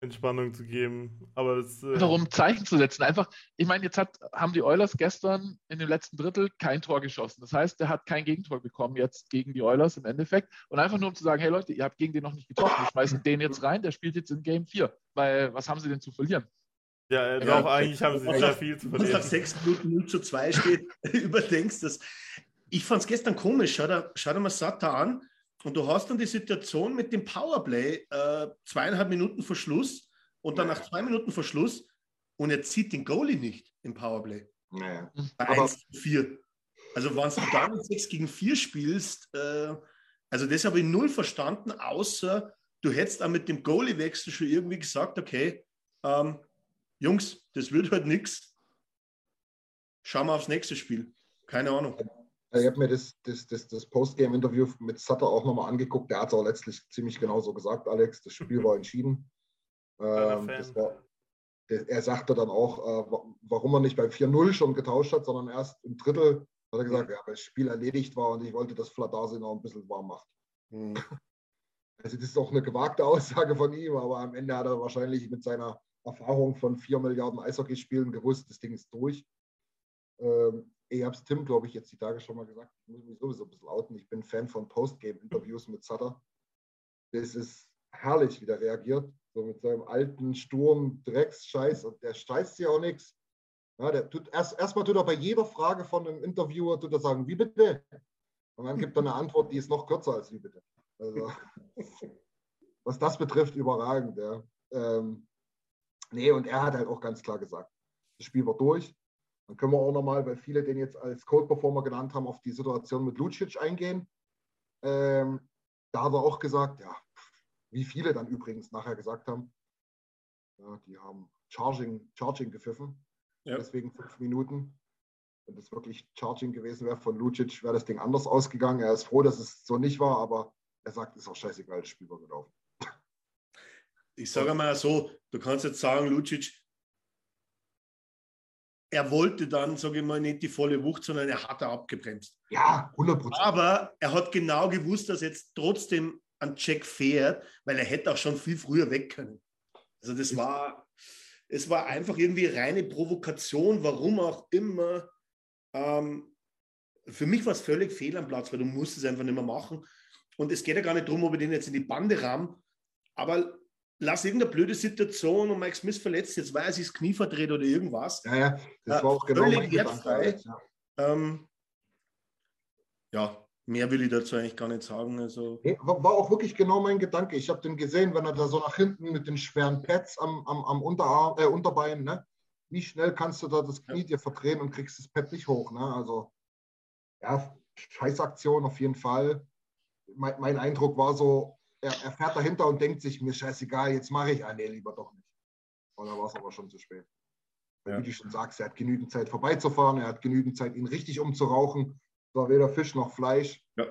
Entspannung zu geben. Aber das. Äh, Einfach um Zeichen zu setzen. Einfach, ich meine, jetzt hat, haben die Oilers gestern in dem letzten Drittel kein Tor geschossen. Das heißt, der hat kein Gegentor bekommen jetzt gegen die Oilers im Endeffekt. Und einfach nur um zu sagen, hey Leute, ihr habt gegen den noch nicht getroffen. Wir schmeißen den jetzt rein, der spielt jetzt in Game 4. Weil was haben sie denn zu verlieren? Ja, äh, Ja, doch, eigentlich haben sie sehr nach- viel zu Was nach verlieren. sechs Minuten 0 zu 2 steht, überdenkst das. Ich fand es gestern komisch. Schau dir, schau dir mal Sata an. Und du hast dann die Situation mit dem Powerplay, äh, zweieinhalb Minuten vor Schluss und dann nach zwei Minuten vor Schluss und er zieht den Goalie nicht im Powerplay. Naja. Bei Aber- 1 zu 4. Also, wenn du dann mit 6 gegen 4 spielst, äh, also das habe ich null verstanden, außer du hättest auch mit dem Goalie-Wechsel schon irgendwie gesagt, okay, ähm, Jungs, das wird halt nichts. Schauen wir aufs nächste Spiel. Keine Ahnung. Ich habe mir das, das, das, das Postgame-Interview mit Sutter auch nochmal angeguckt. Der hat es auch letztlich ziemlich genauso gesagt, Alex. Das Spiel war entschieden. Ähm, war, der, er sagte dann auch, äh, wa- warum er nicht beim 4-0 schon getauscht hat, sondern erst im Drittel hat er gesagt, ja, weil das Spiel erledigt war und ich wollte, dass Fladasi noch ein bisschen warm macht. Hm. Also das ist auch eine gewagte Aussage von ihm, aber am Ende hat er wahrscheinlich mit seiner Erfahrung von 4 Milliarden Eishockeyspielen gewusst, das Ding ist durch. Ähm, ich habe es Tim, glaube ich, jetzt die Tage schon mal gesagt. Ich muss mich sowieso ein bisschen outen. Ich bin Fan von Postgame-Interviews mit Sutter. Das ist herrlich, wie der reagiert. So mit seinem alten Sturm, Drecksscheiß. Und der scheißt ja auch nichts. Ja, der tut erst erstmal tut er bei jeder Frage von einem Interviewer tut er sagen, wie bitte? Und dann gibt er eine Antwort, die ist noch kürzer als wie bitte. Also, was das betrifft, überragend, ja. Ähm, nee, und er hat halt auch ganz klar gesagt, das Spiel war durch. Dann können wir auch nochmal, weil viele den jetzt als Code-Performer genannt haben, auf die Situation mit Lucic eingehen. Ähm, da hat er auch gesagt, ja, wie viele dann übrigens nachher gesagt haben, ja, die haben Charging, Charging gepfiffen, Ja. deswegen fünf Minuten. Wenn das wirklich Charging gewesen wäre von Lucic, wäre das Ding anders ausgegangen. Er ist froh, dass es so nicht war, aber er sagt, ist auch scheißegal, das Spiel war gelaufen. Ich sage mal so, du kannst jetzt sagen, Lucic, er wollte dann, sage ich mal, nicht die volle Wucht, sondern er hat er abgebremst. Ja, 100 Prozent. Aber er hat genau gewusst, dass er jetzt trotzdem an Check fährt, weil er hätte auch schon viel früher weg können. Also das war, es war einfach irgendwie reine Provokation, warum auch immer. Ähm, für mich war es völlig fehl am Platz, weil du musst es einfach nicht mehr machen. Und es geht ja gar nicht darum, ob ich den jetzt in die Bande rahm, aber lass irgendeine blöde Situation und Mike Smith verletzt, jetzt weiß ich das Knie verdreht oder irgendwas. Ja, ja, das Ja, war auch genau völlig mein Gedanke. wertfrei. Ja. Ähm, ja, mehr will ich dazu eigentlich gar nicht sagen. Also, war, auch wirklich genau mein Gedanke. Ich habe den gesehen, wenn er da so nach hinten mit den schweren Pads am, am, am Unterarm, äh, Unterbein, ne? wie schnell kannst du da das Knie dir verdrehen und kriegst das Pad nicht hoch. Ne? Also, ja, Scheißaktion auf jeden Fall. Mein, mein Eindruck war so, er, er fährt dahinter und denkt sich, mir scheißegal, jetzt mache ich, ah nee, lieber doch nicht. Und dann war es aber schon zu spät. Ja. Wie du schon sagst, er hat genügend Zeit vorbeizufahren, er hat genügend Zeit, ihn richtig umzurauchen. Es war weder Fisch noch Fleisch. Ja.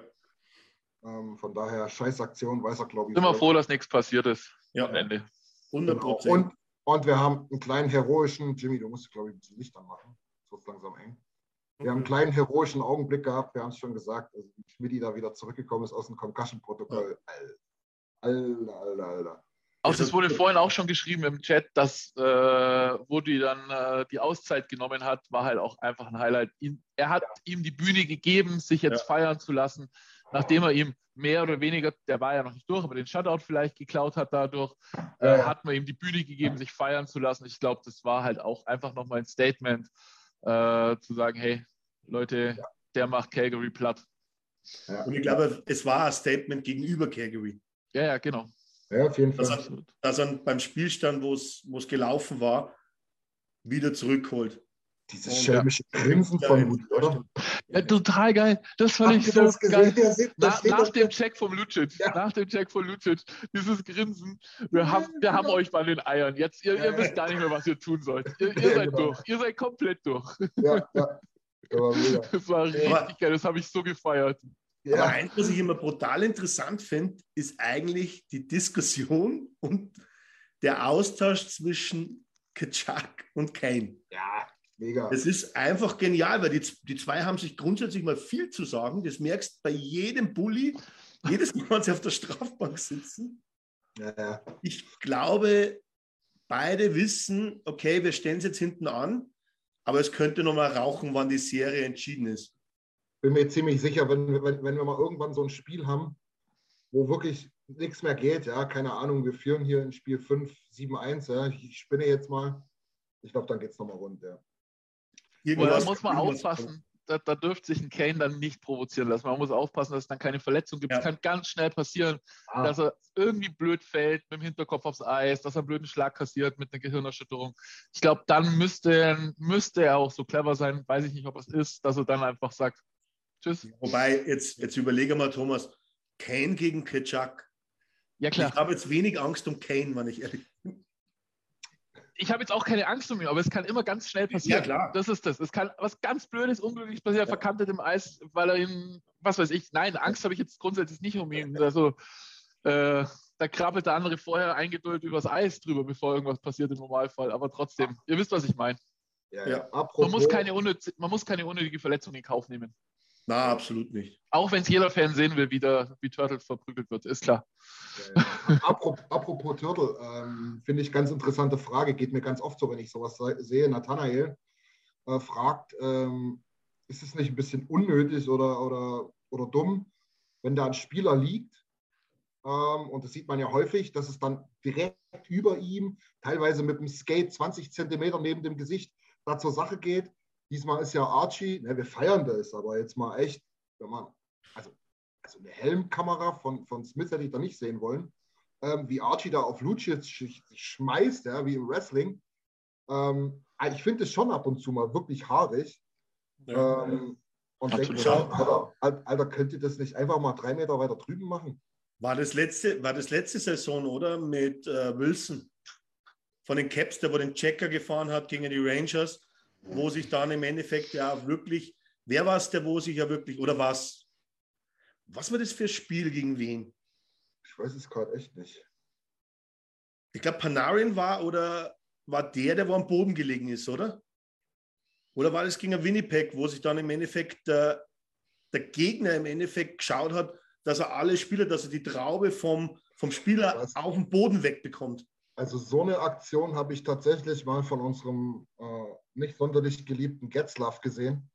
Ähm, von daher, Scheißaktion, weiß er, glaube ich. Sind wir froh, dass nichts passiert ist ja, am Ende. 100 Genau. Prozent. Und, und wir haben einen kleinen heroischen, Jimmy, du musst, glaube ich, ein bisschen Licht anmachen. Es wird langsam eng. Wir haben einen kleinen heroischen Augenblick gehabt, wir haben es schon gesagt, als Schmidti da wieder zurückgekommen ist aus dem Concussion-Protokoll. Alter, Alter, Alter. Auch das wurde vorhin auch schon geschrieben im Chat, dass äh, wo die dann äh, die Auszeit genommen hat, war halt auch einfach ein Highlight. Ihn, er hat ihm die Bühne gegeben, sich jetzt ja. feiern zu lassen, nachdem er ihm mehr oder weniger, der war ja noch nicht durch, aber den Shutout vielleicht geklaut hat dadurch, äh, hat man ihm die Bühne gegeben, sich feiern zu lassen. Ich glaube, das war halt auch einfach nochmal ein Statement, äh, zu sagen, hey, Leute, der macht Calgary platt. Ja. Und ich glaube, es war ein Statement gegenüber Calgary. Ja, ja, genau. Ja, auf jeden Fall. Dass er, dass er beim Spielstand, wo es gelaufen war, wieder zurückholt. Dieses schelmische Grinsen von Rudi, oder? Ja, total geil. Das fand ich so geil. Na, nach dem Check vom Lucic, ja. nach dem Check von Lucic, dieses Grinsen. Wir haben, wir haben euch bei den Eiern. Jetzt, ihr, ihr wisst gar nicht mehr, was ihr tun sollt. Ihr, ihr seid genau. durch. Ihr seid komplett durch. Ja, ja. Das war richtig geil. Das habe ich so gefeiert. Ja. Aber eins, was ich immer brutal interessant finde, ist eigentlich die Diskussion und der Austausch zwischen Kaczak und Kane. Ja, mega. Das ist einfach genial, weil die, die zwei haben sich grundsätzlich mal viel zu sagen. Das merkst bei jedem Bully, jedes Mal, wenn sie auf der Strafbank sitzen. Ja, ja. Ich glaube, beide wissen, okay, wir stellen es jetzt hinten an, aber es könnte noch mal rauchen, wann die Serie entschieden ist bin mir ziemlich sicher, wenn, wenn, wenn wir mal irgendwann so ein Spiel haben, wo wirklich nichts mehr geht, ja, keine Ahnung, wir führen hier in Spiel 5, 7, 1, ja, ich spinne jetzt mal. Ich glaube, dann geht es nochmal rund, ja. da muss man aufpassen. Da, da, dürfte sich ein Kane dann nicht provozieren lassen. Man muss aufpassen, dass es dann keine Verletzung gibt. Es kann ganz schnell passieren, ah. dass er irgendwie blöd fällt mit dem Hinterkopf aufs Eis, dass er einen blöden Schlag kassiert mit einer Gehirnerschütterung. Ich glaube, dann müsste, müsste er auch so clever sein, weiß ich nicht, ob es ist, dass er dann einfach sagt, Tschüss. Wobei, jetzt, jetzt überlege mal, Thomas, Kane gegen Kitschak. Ja, klar. Ich habe jetzt wenig Angst um Kane, wenn ich ehrlich bin. Ich habe jetzt auch keine Angst um ihn, aber es kann immer ganz schnell passieren. Ja, klar. Das ist das. Es kann was ganz Blödes, Unglückliches passieren, ja. verkantet im Eis, weil er ihn, was weiß ich, nein, Angst habe ich jetzt grundsätzlich nicht um ihn. Also, äh, da krabbelt der andere vorher eingeduldet übers Eis drüber, bevor irgendwas passiert im Normalfall. Aber trotzdem, ihr wisst, was ich meine. Ja, ja. Man, muss keine man muss keine unnötige Verletzung in Kauf nehmen. Na, absolut nicht. Auch wenn es jeder Fan sehen will, wie, der, wie Turtle verprügelt wird, ist klar. Ja. apropos, apropos, Turtle, ähm, finde ich ganz interessante Frage, geht mir ganz oft so, wenn ich sowas sehe. Nathanael äh, fragt, ähm, ist es nicht ein bisschen unnötig oder, oder, oder dumm, wenn da ein Spieler liegt, ähm, und das sieht man ja häufig, dass es dann direkt über ihm, teilweise mit dem Skate 20 Zentimeter neben dem Gesicht, da zur Sache geht Diesmal ist ja Archie, ne, wir feiern das, aber jetzt mal echt, wenn man, also, also eine Helmkamera von, von Smith hätte ich da nicht sehen wollen, ähm, wie Archie da auf Lucic schmeißt, ja, wie im Wrestling. Ähm, ich finde es schon ab und zu mal wirklich haarig. Ja, ähm, und denke mir, Alter, Alter, könnt ihr das nicht einfach mal drei Meter weiter drüben machen? War das letzte, war das letzte Saison, oder? Mit äh, Wilson von den Caps, der wo den Checker gefahren hat gegen die Rangers wo sich dann im Endeffekt ja wirklich, wer war es der, wo sich ja wirklich, oder was? Was war das für ein Spiel gegen wen? Ich weiß es gerade echt nicht. Ich glaube, Panarin war oder war der, der wo am Boden gelegen ist, oder? Oder war das gegen Winnipeg, wo sich dann im Endeffekt der, der Gegner im Endeffekt geschaut hat, dass er alle Spieler, dass er die Traube vom, vom Spieler Was? auf den Boden wegbekommt? Also so eine Aktion habe ich tatsächlich mal von unserem äh, nicht sonderlich geliebten Getzlaff gesehen.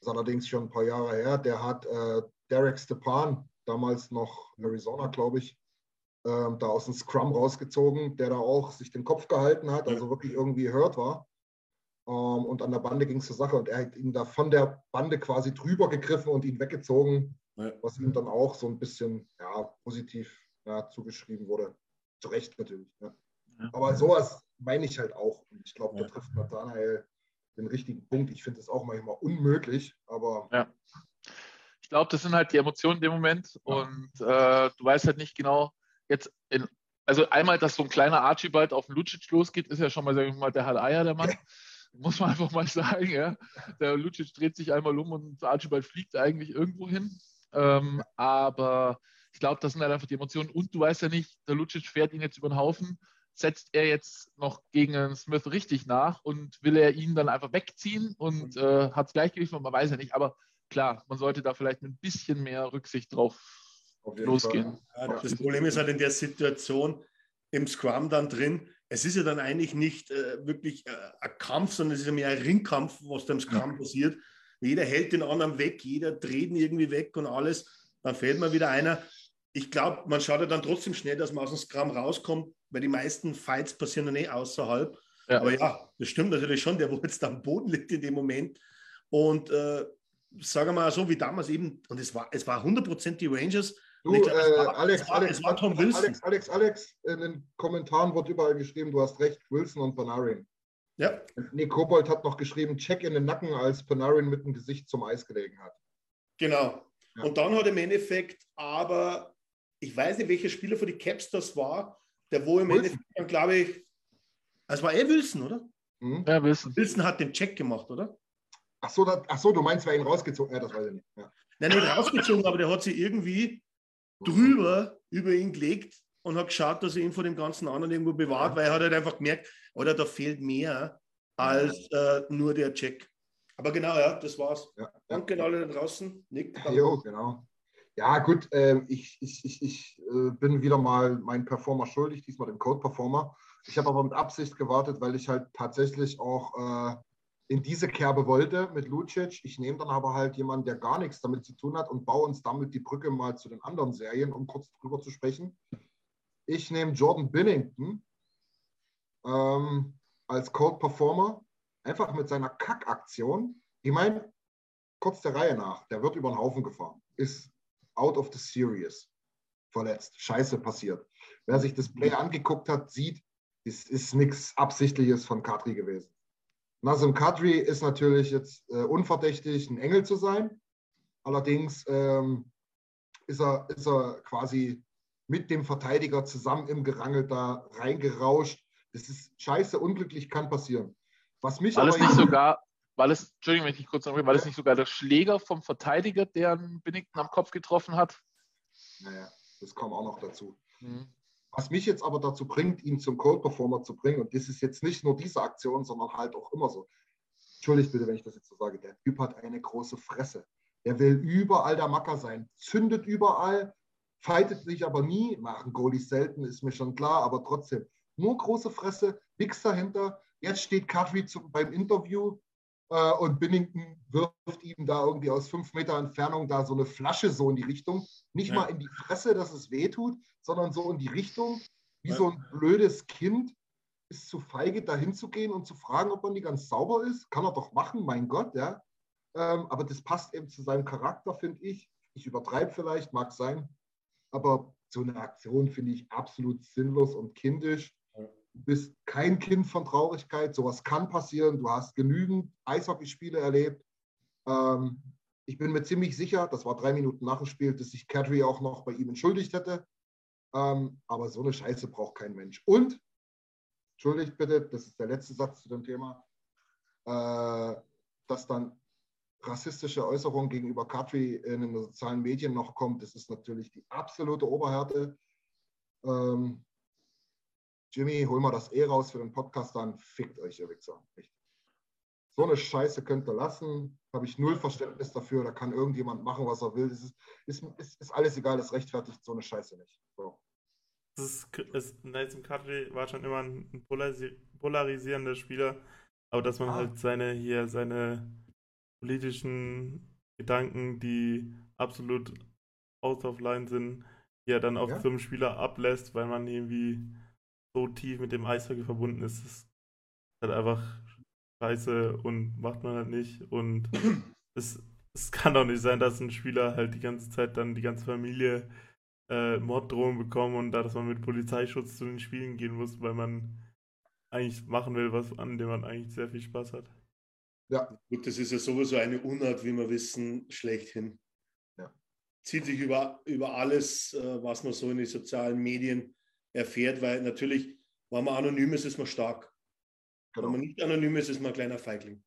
Das ist allerdings schon ein paar Jahre her. Der hat äh, Derek Stepan, damals noch Arizona, glaube ich, äh, da aus dem Scrum rausgezogen, der da auch sich den Kopf gehalten hat, also wirklich irgendwie hört war. Ähm, und an der Bande ging es zur Sache und er hat ihn da von der Bande quasi drüber gegriffen und ihn weggezogen, ja. was ihm dann auch so ein bisschen ja, positiv ja, zugeschrieben wurde. Zu Recht natürlich. Ja. Aber sowas meine ich halt auch. Und ich glaube, da trifft Nathanael den richtigen Punkt. Ich finde es auch manchmal unmöglich, aber. Ja. Ich glaube, das sind halt die Emotionen in dem Moment. Ja. Und äh, du weißt halt nicht genau, jetzt in, also einmal, dass so ein kleiner Archibald auf Lucic losgeht, ist ja schon mal, sagen wir mal, der hat Eier, der Mann. Muss man einfach mal sagen, ja. Der Lucic dreht sich einmal um und Archibald fliegt eigentlich irgendwo hin. Ähm, aber ich glaube, das sind halt einfach die Emotionen. Und du weißt ja nicht, der Lucic fährt ihn jetzt über den Haufen setzt er jetzt noch gegen Smith richtig nach und will er ihn dann einfach wegziehen und äh, hat Gleichgewicht, man weiß ja nicht. Aber klar, man sollte da vielleicht ein bisschen mehr Rücksicht drauf losgehen. Ja, das Problem ist halt in der Situation, im Scrum dann drin. Es ist ja dann eigentlich nicht äh, wirklich äh, ein Kampf, sondern es ist ja mehr ein Ringkampf, was da im Scrum passiert. Jeder hält den anderen weg, jeder dreht ihn irgendwie weg und alles. Dann fällt mal wieder einer. Ich glaube, man schaut ja dann trotzdem schnell, dass man aus dem Scrum rauskommt, weil die meisten Fights passieren dann eh außerhalb. Ja. Aber ja, das stimmt natürlich schon, der, wo jetzt am Boden liegt in dem Moment. Und äh, sagen wir mal so wie damals eben, und es war, es war 100% die Rangers. Du, glaub, äh, war, Alex, war, Alex, war Tom Wilson. Alex, Alex, Alex, in den Kommentaren wird überall geschrieben, du hast recht, Wilson und Panarin. Ja. Nee, Kobold hat noch geschrieben, check in den Nacken, als Panarin mit dem Gesicht zum Eis gelegen hat. Genau. Ja. Und dann hat im Endeffekt aber, ich weiß nicht, welcher Spieler für die Caps das war, der wo im. Endeffekt dann, glaube ich, es war eh Wilson, oder? Mhm. Ja, Wilson. Wilson hat den Check gemacht, oder? Ach so, das, ach so du meinst, wer ihn rausgezogen hat? Ja, das weiß ich nicht. Ja. Nein, nicht rausgezogen, aber der hat sich irgendwie drüber über ihn gelegt und hat geschaut, dass er ihn vor dem ganzen anderen irgendwo bewahrt, ja. weil er hat halt einfach gemerkt, oder da fehlt mehr als äh, nur der Check. Aber genau, ja, das war's. Ja. Danke an alle da draußen. Nick. Jo, genau. Ja, gut, äh, ich, ich, ich, ich äh, bin wieder mal meinen Performer schuldig, diesmal dem Code-Performer. Ich habe aber mit Absicht gewartet, weil ich halt tatsächlich auch äh, in diese Kerbe wollte mit Lucic. Ich nehme dann aber halt jemanden, der gar nichts damit zu tun hat und baue uns damit die Brücke mal zu den anderen Serien, um kurz drüber zu sprechen. Ich nehme Jordan Binnington ähm, als Code Performer, einfach mit seiner Kackaktion. Ich meine, kurz der Reihe nach, der wird über den Haufen gefahren, ist out of the series, verletzt, scheiße passiert. Wer sich das Play angeguckt hat, sieht, es ist nichts Absichtliches von Kadri gewesen. Nazem Kadri ist natürlich jetzt äh, unverdächtig, ein Engel zu sein. Allerdings ähm, ist, er, ist er quasi mit dem Verteidiger zusammen im Gerangel da reingerauscht. Das ist scheiße, unglücklich, kann passieren. Was mich weil aber es nicht sogar, weil es, Entschuldigung, wenn ich kurz noch, weil es nicht sogar der Schläger vom Verteidiger, der einen Binnington am Kopf getroffen hat? Naja, das kommt auch noch dazu. Mhm. Was mich jetzt aber dazu bringt, ihn zum Code Performer zu bringen, und das ist jetzt nicht nur diese Aktion, sondern halt auch immer so. Entschuldigt bitte, wenn ich das jetzt so sage. Der Typ hat eine große Fresse. Der will überall der Macker sein, zündet überall, fightet sich aber nie, machen Goalies selten, ist mir schon klar, aber trotzdem. Nur große Fresse, nichts dahinter. Jetzt steht Kadri beim Interview äh, und Binnington wirft ihm da irgendwie aus fünf Meter Entfernung da so eine Flasche so in die Richtung. Nicht ja. mal in die Fresse, dass es weh tut, sondern so in die Richtung, wie ja. so ein blödes Kind ist zu feige, da hinzugehen und zu fragen, ob man die ganz sauber ist. Kann er doch machen, mein Gott, ja. Ähm, aber das passt eben zu seinem Charakter, finde ich. Ich übertreibe vielleicht, mag sein. Aber so eine Aktion finde ich absolut sinnlos und kindisch. Bist kein Kind von Traurigkeit. Sowas kann passieren. Du hast genügend Eishockeyspiele erlebt. Ähm, ich bin mir ziemlich sicher, das war drei Minuten nach dem Spiel, dass sich Kadri auch noch bei ihm entschuldigt hätte. Ähm, aber so eine Scheiße braucht kein Mensch. Und, entschuldigt bitte, das ist der letzte Satz zu dem Thema, äh, dass dann rassistische Äußerungen gegenüber Kadri in den sozialen Medien noch kommt, das ist natürlich die absolute Oberhärte. Ähm, Jimmy, hol mal das E raus für den Podcast, dann fickt euch, ihr Wichser. Echt. So eine Scheiße könnt ihr lassen. Habe ich null Verständnis dafür. Da kann irgendjemand machen, was er will. Das ist, ist, ist, ist alles egal, das rechtfertigt so eine Scheiße nicht. So. Das ist, ist, Nathan Kadri war schon immer ein polarisierender Spieler, aber dass man ah. halt seine hier seine politischen Gedanken, die absolut out of line sind, hier dann auf ja. so einem Spieler ablässt, weil man irgendwie so tief mit dem Eishockey verbunden ist. Das ist halt einfach scheiße und macht man halt nicht. Und es, es kann doch nicht sein, dass ein Spieler halt die ganze Zeit dann die ganze Familie äh, Morddrohungen bekommen und da, dass man mit Polizeischutz zu den Spielen gehen muss, weil man eigentlich machen will, was an dem man eigentlich sehr viel Spaß hat. Ja. Gut, das ist ja sowieso eine Unart, wie wir wissen, schlechthin. Ja. Zieht sich über, über alles, äh, was man so in den sozialen Medien erfährt, weil natürlich, wenn man anonym ist, ist man stark. Genau. Wenn man nicht anonym ist, ist man ein kleiner Feigling.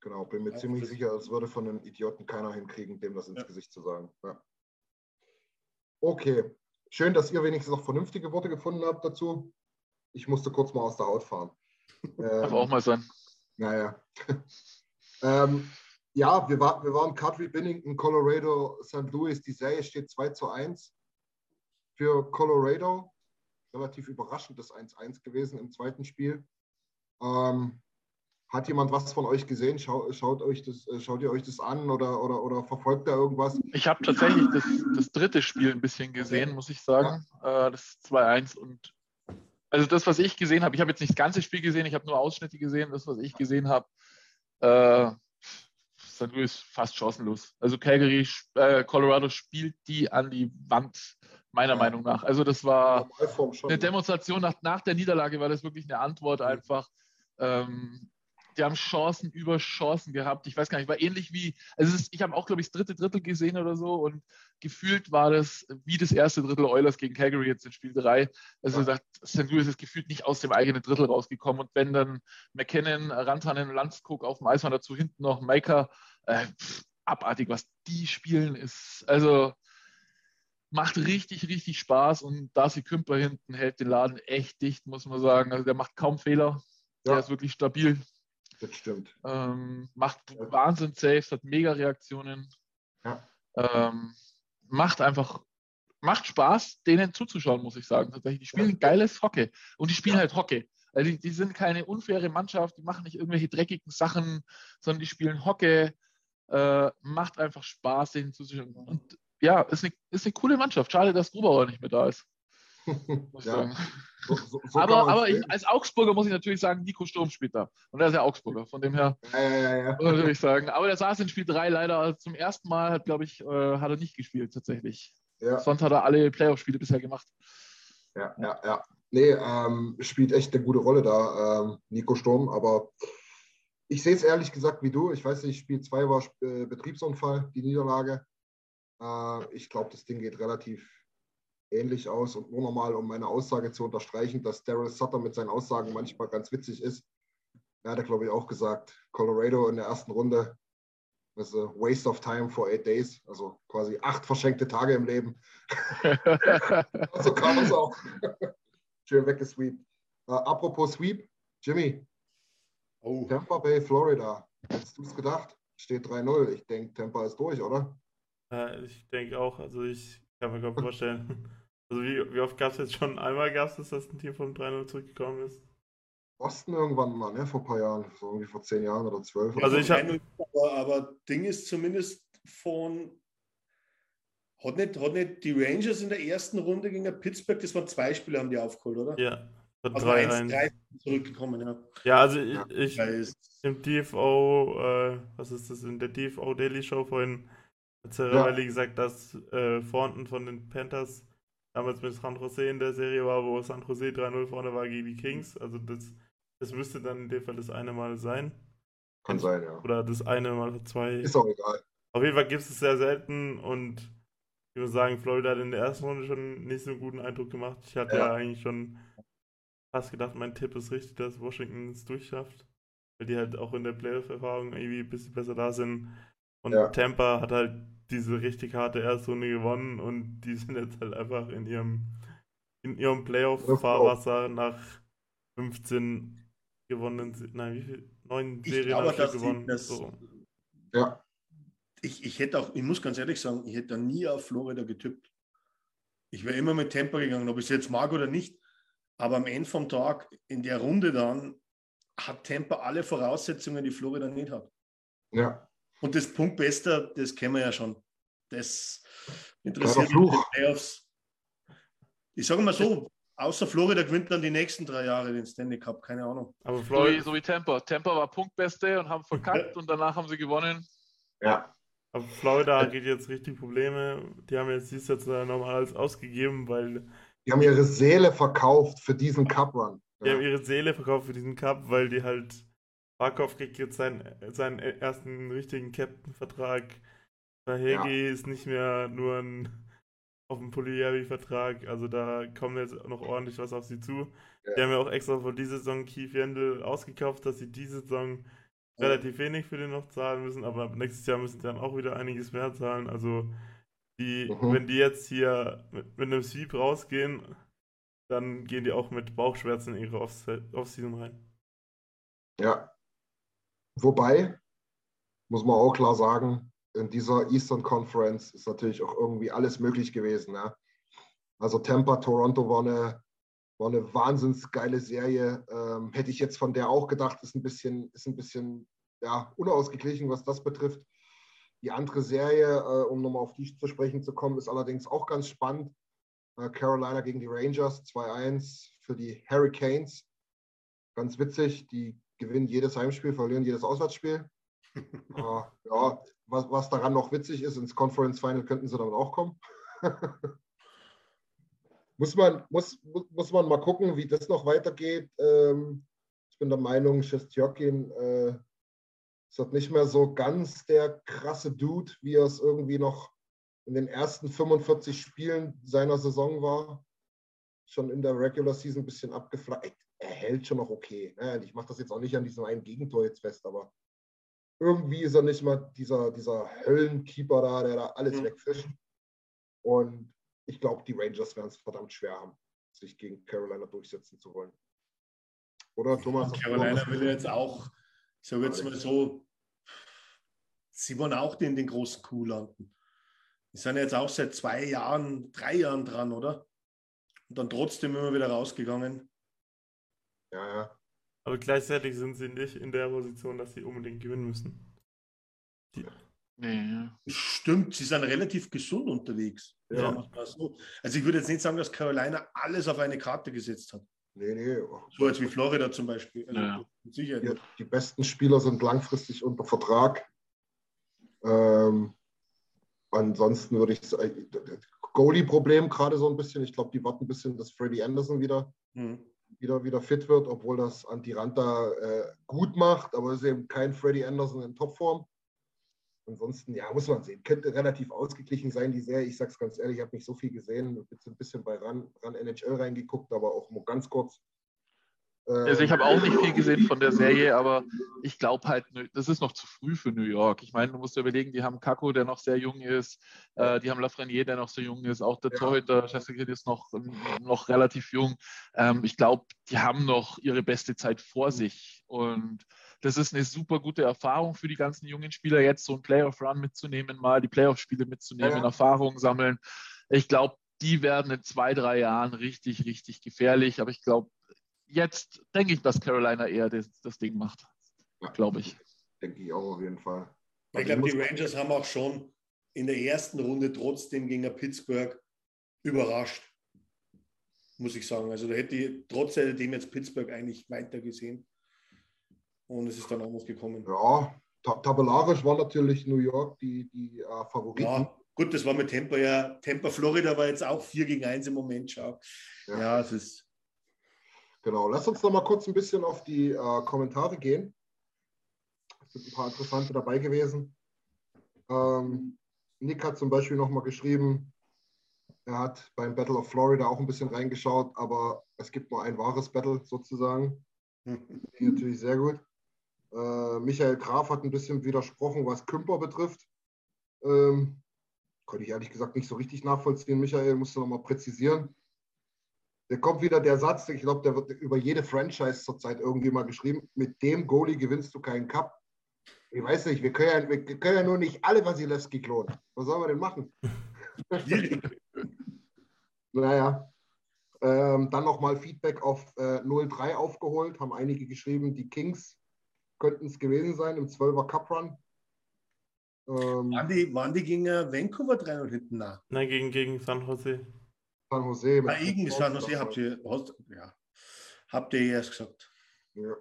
Genau, bin mir ja, ziemlich sicher, es würde von einem Idioten keiner hinkriegen, dem das ins ja. Gesicht zu sagen. Ja. Okay, schön, dass ihr wenigstens noch vernünftige Worte gefunden habt dazu. Ich musste kurz mal aus der Haut fahren. Darf ähm, auch mal sein. Naja. ähm, ja, wir, war, wir waren Kadri Binnington, Colorado, St. Louis. Die Serie steht 2 zu 1 für Colorado. Relativ überraschendes 1-1 gewesen im zweiten Spiel. Ähm, hat jemand was von euch gesehen? Schau, schaut, euch das, äh, schaut ihr euch das an oder, oder, oder verfolgt da irgendwas? Ich habe tatsächlich das, das, dritte Spiel ein bisschen gesehen, muss ich sagen. Ja. Äh, das 2-1 und also das, was ich gesehen habe, ich habe jetzt nicht das ganze Spiel gesehen, ich habe nur Ausschnitte gesehen. Das, was ich gesehen habe, äh, St. Louis fast chancenlos. Also Calgary, äh, Colorado spielt die an die Wand, meiner ja. Meinung nach. Also das war eine Demonstration nach, nach der Niederlage, war das wirklich eine Antwort einfach. Ähm, die haben Chancen über Chancen gehabt. Ich weiß gar nicht, war ähnlich wie, also ist, ich habe auch, glaube ich, das dritte Drittel gesehen oder so und gefühlt war das wie das erste Drittel Oilers gegen Calgary jetzt in Spiel 3. Also ja. St. Louis ist gefühlt nicht aus dem eigenen Drittel rausgekommen und wenn dann McKinnon, Rantanen, Landskog auf dem Eis waren, dazu hinten noch Maker, äh, abartig, was die spielen, ist, also macht richtig, richtig Spaß und Darcy Kümper hinten hält den Laden echt dicht, muss man sagen. Also der macht kaum Fehler. Ja. Der ist wirklich stabil. Das stimmt. Ähm, macht ja. Wahnsinn Saves, hat mega Reaktionen. Ja. Ähm, macht einfach, macht Spaß, denen zuzuschauen, muss ich sagen. Tatsächlich. Die spielen geiles Hockey. Und die spielen halt Hockey. Also die, die, sind keine unfaire Mannschaft, die machen nicht irgendwelche dreckigen Sachen, sondern die spielen Hockey. Äh, macht einfach Spaß, denen zuzuschauen. Und ja, ist eine, ist eine coole Mannschaft. Schade, dass Grubauer nicht mehr da ist. Sagen. So, so, so aber aber ich, als Augsburger muss ich natürlich sagen, Nico Sturm spielt da. Und er ist ja Augsburger, von dem her ja, ja, ja, muss ich sagen. Aber der saß in Spiel 3 leider zum ersten Mal, hat, glaube ich, äh, hat er nicht gespielt tatsächlich. Ja. Sonst hat er alle Playoff-Spiele bisher gemacht. Ja, ja, ja. Nee, ähm, spielt echt eine gute Rolle da, ähm, Nico Sturm. Aber ich sehe es ehrlich gesagt wie du. Ich weiß nicht, Spiel 2 war äh, Betriebsunfall, die Niederlage. Äh, ich glaube, das Ding geht relativ ähnlich aus. Und nur nochmal, um meine Aussage zu unterstreichen, dass Daryl Sutter mit seinen Aussagen manchmal ganz witzig ist. Er hat, glaube ich, auch gesagt, Colorado in der ersten Runde ist a waste of time for eight days. Also quasi acht verschenkte Tage im Leben. so kam es auch. Schön weggesweept. Uh, apropos Sweep, Jimmy. Oh. Tampa Bay, Florida. Hättest du es gedacht? Steht 3-0. Ich denke, Tampa ist durch, oder? Äh, ich denke auch. Also ich kann mir kaum vorstellen. Also wie, wie oft gab es jetzt schon? Einmal gab es, dass ein Team vom 3-0 zurückgekommen ist? Boston irgendwann mal, ne? Vor ein paar Jahren, so irgendwie vor zehn Jahren oder zwölf. Also ich habe. Aber, aber Ding ist zumindest von. Hat nicht, hat nicht die Rangers in der ersten Runde gegen Pittsburgh, das waren zwei Spiele, haben die aufgeholt, oder? Ja. Also 3, 3 zurückgekommen, ja. Ja, also ich, ich im DFO, äh, was ist das, in der DFO Daily Show vorhin Cervelli ja. gesagt, dass äh, Thornton von den Panthers damals mit San Jose in der Serie war, wo San Jose 3-0 vorne war gegen die Kings. Also das, das müsste dann in dem Fall das eine Mal sein. Kann sein, ja. Oder das eine Mal zwei. Ist auch egal. Auf jeden Fall gibt es sehr selten und ich muss sagen, Florida hat in der ersten Runde schon nicht so einen guten Eindruck gemacht. Ich hatte ja, ja eigentlich schon fast gedacht, mein Tipp ist richtig, dass Washington es durchschafft. Weil die halt auch in der Playoff-Erfahrung irgendwie ein bisschen besser da sind. Und ja. Tampa hat halt diese richtig harte Erstrunde gewonnen und die sind jetzt halt einfach in ihrem, in ihrem Playoff-Fahrwasser nach 15 gewonnenen, nein, wie viel? Neun Serien glaube, gewonnen. Das, so. Ja. Ich, ich hätte auch, ich muss ganz ehrlich sagen, ich hätte da nie auf Florida getippt. Ich wäre immer mit Tampa gegangen, ob ich es jetzt mag oder nicht. Aber am Ende vom Tag, in der Runde dann, hat Tampa alle Voraussetzungen, die Florida nicht hat. Ja. Und das Punktbester, das kennen wir ja schon. Das interessiert mich in Playoffs. Ich sage mal so, außer Florida gewinnt dann die nächsten drei Jahre den Stanley Cup, keine Ahnung. Aber so, wie, so wie Tampa. Tampa war Punktbeste und haben verkackt ja. und danach haben sie gewonnen. Ja. Aber Florida geht jetzt richtig Probleme. Die haben jetzt dies jetzt nochmal alles ausgegeben, weil. Die haben ihre Seele verkauft für diesen Cup-Run. Die haben ihre Seele verkauft für diesen Cup, weil die halt Barkov kriegt jetzt seinen, seinen ersten richtigen Captain-Vertrag. Verhegi ja. ist nicht mehr nur ein auf dem Pulieri-Vertrag, also da kommt jetzt noch ordentlich was auf sie zu. Ja. Die haben ja auch extra für diese Saison Keith Yandel ausgekauft, dass sie diese Saison ja. relativ wenig für den noch zahlen müssen, aber nächstes Jahr müssen sie dann auch wieder einiges mehr zahlen. Also die, mhm. wenn die jetzt hier mit, mit einem Sweep rausgehen, dann gehen die auch mit Bauchschmerzen in ihre Offseason rein. Ja, Wobei, muss man auch klar sagen, in dieser Eastern Conference ist natürlich auch irgendwie alles möglich gewesen. Ne? Also Tampa, Toronto war eine War eine wahnsinns geile Serie. Ähm, hätte ich jetzt von der auch gedacht, ist ein bisschen, ist ein bisschen ja, unausgeglichen, was das betrifft. Die andere Serie, äh, um nochmal auf die zu sprechen zu kommen, ist allerdings auch ganz spannend. Äh, Carolina gegen die Rangers 2-1 für die Hurricanes. Ganz witzig, die gewinnen jedes Heimspiel, verlieren jedes Auswärtsspiel. äh, ja, was, was daran noch witzig ist, ins Conference Final könnten sie damit auch kommen. muss, man, muss, muss man mal gucken, wie das noch weitergeht. Ähm, ich bin der Meinung, Shestjokin äh, ist halt nicht mehr so ganz der krasse Dude, wie er es irgendwie noch in den ersten 45 Spielen seiner Saison war. Schon in der Regular Season ein bisschen abgeflacht. Er hält schon noch okay. Ne? Ich mache das jetzt auch nicht an diesem einen Gegentor jetzt fest, aber irgendwie ist er nicht mal dieser, dieser Höllenkeeper da, der da alles mhm. wegfischt. Und ich glaube, die Rangers werden es verdammt schwer haben, sich gegen Carolina durchsetzen zu wollen. Oder Thomas? Carolina will jetzt auch, ich sage jetzt mal so, sie wollen auch den, den großen Kuh landen. Die sind jetzt auch seit zwei Jahren, drei Jahren dran, oder? Und dann trotzdem immer wieder rausgegangen. Ja, ja. Aber gleichzeitig sind sie nicht in der Position, dass sie unbedingt gewinnen müssen. Die, Nee. Stimmt, sie sind relativ gesund unterwegs. Ja. Also ich würde jetzt nicht sagen, dass Carolina alles auf eine Karte gesetzt hat. Nee, nee. So als wie Florida zum Beispiel. Also ja. Sicher ja, die besten Spieler sind langfristig unter Vertrag. Ähm, ansonsten würde ich sagen, Goalie-Problem gerade so ein bisschen. Ich glaube, die warten ein bisschen, dass Freddie Anderson wieder, mhm. Wieder, wieder fit wird, obwohl das Antiranta äh, gut macht, aber es ist eben kein Freddie Anderson in Topform. Ansonsten, ja, muss man sehen. Könnte relativ ausgeglichen sein, die Serie. Ich sag's ganz ehrlich, ich habe nicht so viel gesehen. Ein bisschen bei RAN, RAN NHL reingeguckt, aber auch nur ganz kurz. Also ich habe auch nicht viel gesehen von der Serie, aber ich glaube halt, das ist noch zu früh für New York. Ich meine, du musst dir überlegen, die haben Kako, der noch sehr jung ist, äh, die haben Lafreniere, der noch sehr jung ist, auch der ja. Torhüter Jessica ist noch, noch relativ jung. Ähm, ich glaube, die haben noch ihre beste Zeit vor sich und das ist eine super gute Erfahrung für die ganzen jungen Spieler, jetzt so ein Playoff-Run mitzunehmen, mal die Playoff-Spiele mitzunehmen, ja. Erfahrungen sammeln. Ich glaube, die werden in zwei, drei Jahren richtig, richtig gefährlich. Aber ich glaube, jetzt denke ich, dass Carolina eher das, das Ding macht. Ja, glaube ich. Denke ich auch auf jeden Fall. Ich glaube, die Rangers haben auch schon in der ersten Runde trotzdem gegen Pittsburgh überrascht, muss ich sagen. Also da hätte ich trotz alledem jetzt Pittsburgh eigentlich weiter gesehen. Und es ist dann anders gekommen. Ja, tabellarisch war natürlich New York die, die äh, Favoriten. Ja, gut, das war mit Tampa ja. Tampa, Florida war jetzt auch 4 gegen 1 im Moment. Schau. Ja, ja es ist. Genau, lass uns noch mal kurz ein bisschen auf die äh, Kommentare gehen. Es sind ein paar interessante dabei gewesen. Ähm, Nick hat zum Beispiel noch mal geschrieben, er hat beim Battle of Florida auch ein bisschen reingeschaut, aber es gibt nur ein wahres Battle sozusagen. natürlich sehr gut. Äh, Michael Graf hat ein bisschen widersprochen, was Kümper betrifft. Ähm, konnte ich ehrlich gesagt nicht so richtig nachvollziehen. Michael musste nochmal präzisieren. Da kommt wieder der Satz, ich glaube, der wird über jede Franchise zurzeit irgendwie mal geschrieben, mit dem Goalie gewinnst du keinen Cup. Ich weiß nicht, wir können ja, wir können ja nur nicht alle Wasilewski klonen. Was sollen wir denn machen? naja. Ähm, dann nochmal Feedback auf äh, 03 aufgeholt, haben einige geschrieben, die Kings könnten es gewesen sein im 12er Cup Run. Ähm, waren, die, waren die gegen äh, Vancouver 3 und hinten nach? Nein, gegen, gegen San Jose. San Jose. Ah, gegen San Jose habt ihr, ja, habt ihr erst gesagt. Ja.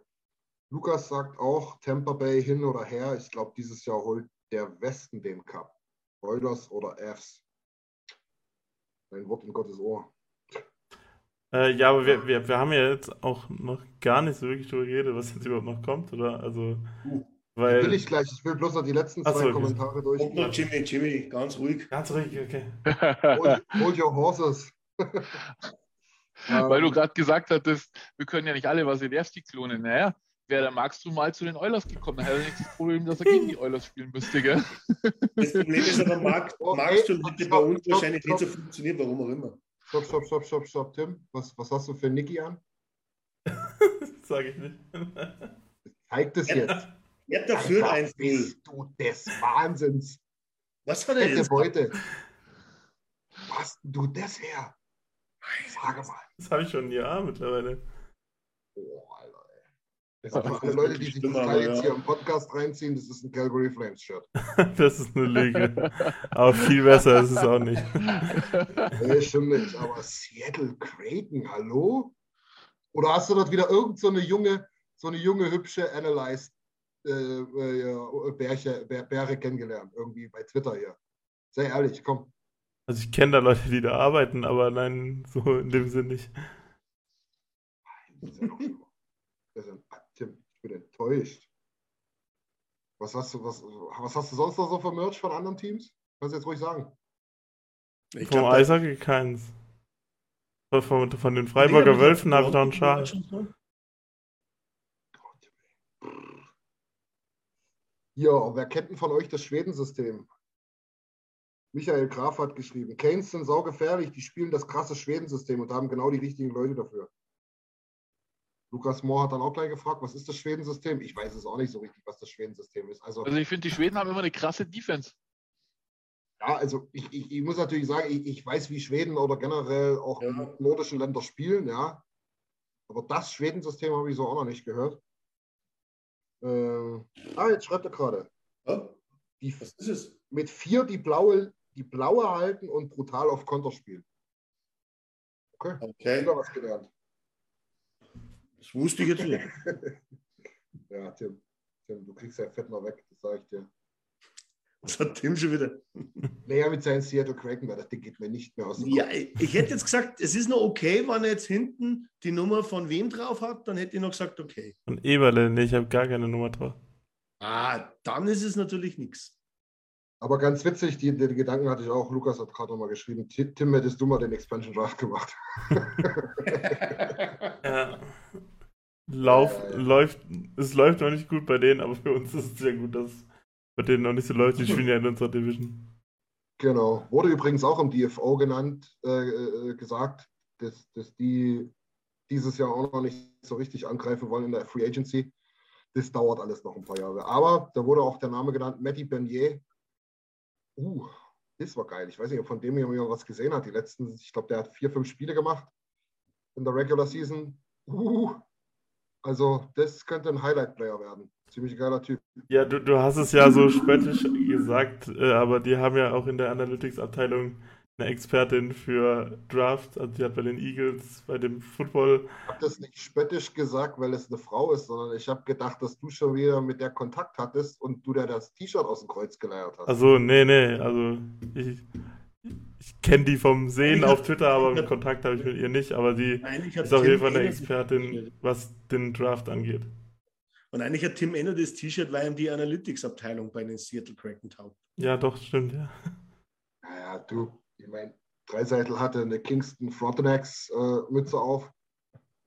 Lukas sagt auch Tampa Bay hin oder her. Ich glaube, dieses Jahr holt der Westen den Cup. Oilers oder Fs. Ein Wort in Gottes Ohr. Äh, ja, aber wir, wir, wir haben ja jetzt auch noch gar nicht so wirklich darüber geredet, was jetzt überhaupt noch kommt, oder? Also, weil... Will ich gleich, ich will bloß noch die letzten zwei so, Kommentare durch. Und noch Jimmy, Jimmy, ganz ruhig. Ganz ruhig, okay. hold, hold your horses. Weil du gerade gesagt hattest, wir können ja nicht alle Wasilewski klonen. Naja, wäre der magst du mal zu den Oilers gekommen, dann hätte er nicht das Problem, dass er gegen die Oilers spielen müsste, gell? Das Problem ist aber, okay. magst du hätte bei uns wahrscheinlich nicht so funktioniert, warum auch immer. Stopp, stopp, stopp, stopp, stopp, Tim. Was, was hast du für Niki an? Sag ich nicht. Zeig das jetzt. Ihr habt dafür ein Bist du des Wahnsinns. Was hat er jetzt? Beute. Was du das her? Sage mal. Das habe ich schon ein Jahr mittlerweile. Oh, Alter, ey. Alle Leute, die sich das Teil jetzt ja. hier im Podcast reinziehen, das ist ein Calgary Flames Shirt. Das ist eine Lüge. Aber viel besser ist es auch nicht. Nee, stimmt nicht. Aber Seattle Creighton, hallo? Oder hast du dort wieder irgend so eine junge, so eine junge, hübsche Analyzed äh, äh, ja, Bärche, Bär, Bäre kennengelernt? Irgendwie bei Twitter hier. Sei ehrlich, komm. Also ich kenne da Leute, die da arbeiten, aber nein, so in dem Sinn nicht. Das ist ja noch schlimmer. Das ist ein- Tim, ich bin enttäuscht. Was hast du, was, was hast du sonst noch so für Merch von anderen Teams? Kannst du jetzt ruhig sagen. Ich Vom Eishockey keins. Von, von, von den Freiburger Digga, Wölfen habe ich noch einen Schal. Ja, wer kennt denn von euch das Schwedensystem? Michael Graf hat geschrieben, Canes sind saugefährlich, die spielen das krasse Schwedensystem und haben genau die richtigen Leute dafür. Lukas Mohr hat dann auch gleich gefragt, was ist das Schwedensystem? Ich weiß es auch nicht so richtig, was das Schwedensystem ist. Also, Also ich finde, die Schweden haben immer eine krasse Defense. ja, also ich, ich, ich muss natürlich sagen, ich, ich weiß, wie Schweden oder generell auch Ja. nordischen Länder spielen, ja. Aber das Schwedensystem habe ich so auch noch nicht gehört. Ähm, ah, jetzt schreibt er gerade. Ja, Die, was ist es? mit vier die blaue, die blaue halten und brutal auf Konter spielen. Okay, Okay, wieder was gelernt. das wusste ich jetzt nicht. Ja, Tim, Tim, du kriegst ja fett noch weg, das sage ich dir. Was hat Tim schon wieder? Naja, mit seinen Seattle Kraken, weil das Ding geht mir nicht mehr aus dem Ja, Kopf. ich ich hätte jetzt gesagt, es ist noch okay, wenn er jetzt hinten die Nummer von wem drauf hat, dann hätte ich noch gesagt, okay. Und Eberle, nee, ich habe gar keine Nummer drauf. Ah, dann ist es natürlich nichts. Aber ganz witzig, die, die Gedanken hatte ich auch. Lukas hat gerade nochmal geschrieben, Ti- Tim, hättest du mal den Expansion Draft gemacht. Ja. Lauf, Ja, ja, ja. läuft, es läuft noch nicht gut bei denen, aber für uns ist es sehr gut, dass es bei denen noch nicht so läuft. Die spielen ja in unserer Division. Genau. Wurde übrigens auch im DFO genannt, äh, äh, gesagt, dass, dass die dieses Jahr auch noch nicht so richtig angreifen wollen in der Free Agency. Das dauert alles noch ein paar Jahre. Aber da wurde auch der Name genannt, Matty Bernier. Uh, das war geil. Ich weiß nicht, ob von dem jemand was gesehen hat. Die letzten, ich glaube, der hat vier, fünf Spiele gemacht in der Regular Season. Uh, also das könnte ein Highlight-Player werden. Ziemlich geiler Typ. Ja, du, du hast es ja so spöttisch gesagt, äh, aber die haben ja auch in der Analytics-Abteilung eine Expertin für Draft. Also die hat bei den Eagles, bei dem Football. Ich habe das nicht spöttisch gesagt, weil es eine Frau ist, sondern ich habe gedacht, dass du schon wieder mit der Kontakt hattest und du dir das T-Shirt aus dem Kreuz geleiert hast. Also, nee, nee, also ich, ich kenne die vom Sehen auf Twitter, aber einen Kontakt habe ich mit ihr nicht. Aber die hat ist auf jeden Fall eine Expertin, was den Draft angeht. Und eigentlich hat Tim Enner das T-Shirt, weil ihm die Analytics-Abteilung bei den Seattle Kraken taugt. Ja, doch, stimmt, ja. Naja, du, ich meine, Dreiseitel hatte eine Kingston Frontenacs äh, Mütze auf,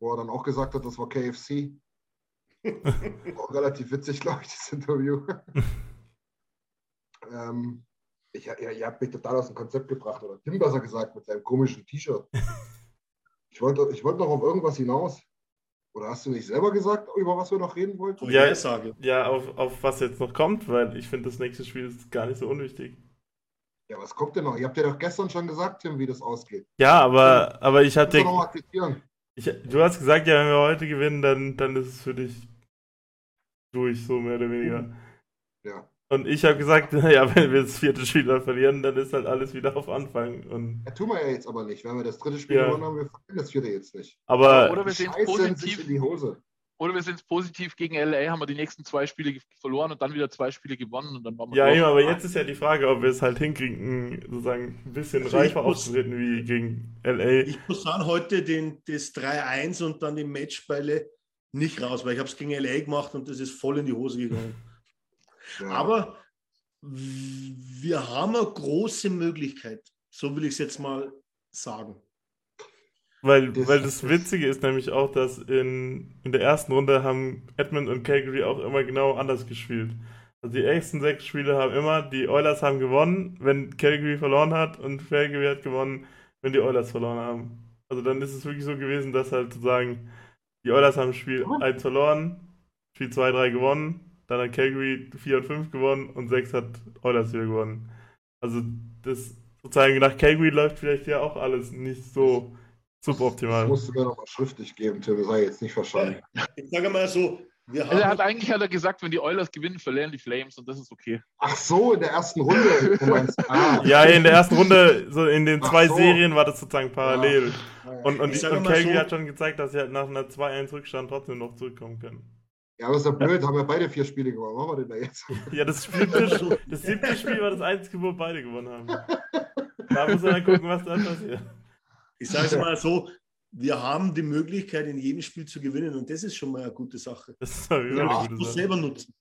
wo er dann auch gesagt hat, das war KFC. auch relativ witzig, glaube ich, das Interview. ähm, ich, ja, ihr habt mich total aus dem Konzept gebracht, oder Tim besser gesagt, mit seinem komischen T-Shirt. Ich wollte, ich wollte noch auf irgendwas hinaus. Oder hast du nicht selber gesagt, über was wir noch reden wollten? Ja, sage. Ja, auf, auf was jetzt noch kommt, weil ich finde, das nächste Spiel ist gar nicht so unwichtig. Ja, was kommt denn noch? Ihr habt ja doch gestern schon gesagt, Tim, wie das ausgeht. Ja, aber, aber ich hatte. noch mal quittieren? Ich, du hast gesagt, ja, wenn wir heute gewinnen, dann, dann ist es für dich durch, so mehr oder weniger. Ja. Und ich habe gesagt, naja, wenn wir das vierte Spiel dann verlieren, dann ist halt alles wieder auf Anfang. Und, Ja, tun wir ja jetzt aber nicht. Wenn wir das dritte Spiel Ja. gewonnen haben, wir verlieren das vierte jetzt nicht. aber Oder wir sehen es Scheißen sich positiv. in die Hose. Oder wir sind es positiv gegen LA, haben wir die nächsten zwei Spiele verloren und dann wieder zwei Spiele gewonnen und dann waren wir ja, eben, aber jetzt ist ja die Frage, ob wir es halt hinkriegen, sozusagen ein bisschen Also reifer muss- aufzutreten wie gegen LA. Ich muss sagen, heute den, das 3-1 und dann die Matchbälle nicht raus, weil ich habe es gegen LA gemacht und das ist voll in die Hose gegangen. Ja. Aber wir haben eine große Möglichkeit, so will ich es jetzt mal sagen. Weil, Das- weil das Witzige ist nämlich auch, dass in, in der ersten Runde haben Edmund und Calgary auch immer genau anders gespielt. Also die ersten sechs Spiele haben immer, die Oilers haben gewonnen, wenn Calgary verloren hat und Calgary hat gewonnen, wenn die Oilers verloren haben. Also dann ist es wirklich so gewesen, dass halt sozusagen die Oilers haben Spiel 1 verloren, Spiel 2, 3 gewonnen, dann hat Calgary 4 und 5 gewonnen und 6 hat Oilers wieder gewonnen. Also das sozusagen nach Calgary läuft vielleicht ja auch alles nicht so suboptimal. Das musst du mir nochmal schriftlich geben, Tim. Das habe ich jetzt nicht verstanden. Ich sage mal so, wir haben. Also er hat eigentlich hat er gesagt, wenn die Oilers gewinnen, verlieren die Flames und das ist okay. Ach so, in der ersten Runde. Du meinst, ah, Ja, in der ersten Runde, so in den Ach zwei so. Serien war das sozusagen parallel. ja, ja. Und, und, und Calgary so- hat schon gezeigt, dass sie halt nach einer 2-1 Rückstand trotzdem noch zurückkommen können. ja, aber ist ja blöd, haben wir beide vier Spiele gewonnen. Was machen wir denn da jetzt? Ja, das, siebte, das siebte Spiel war das einzige, wo beide gewonnen haben. Da muss man dann gucken, was dann passiert. Ich sage es mal so, wir haben die Möglichkeit, in jedem Spiel zu gewinnen und das ist schon mal eine gute Sache. Das ist Ja, eine Ich muss selber nutzen.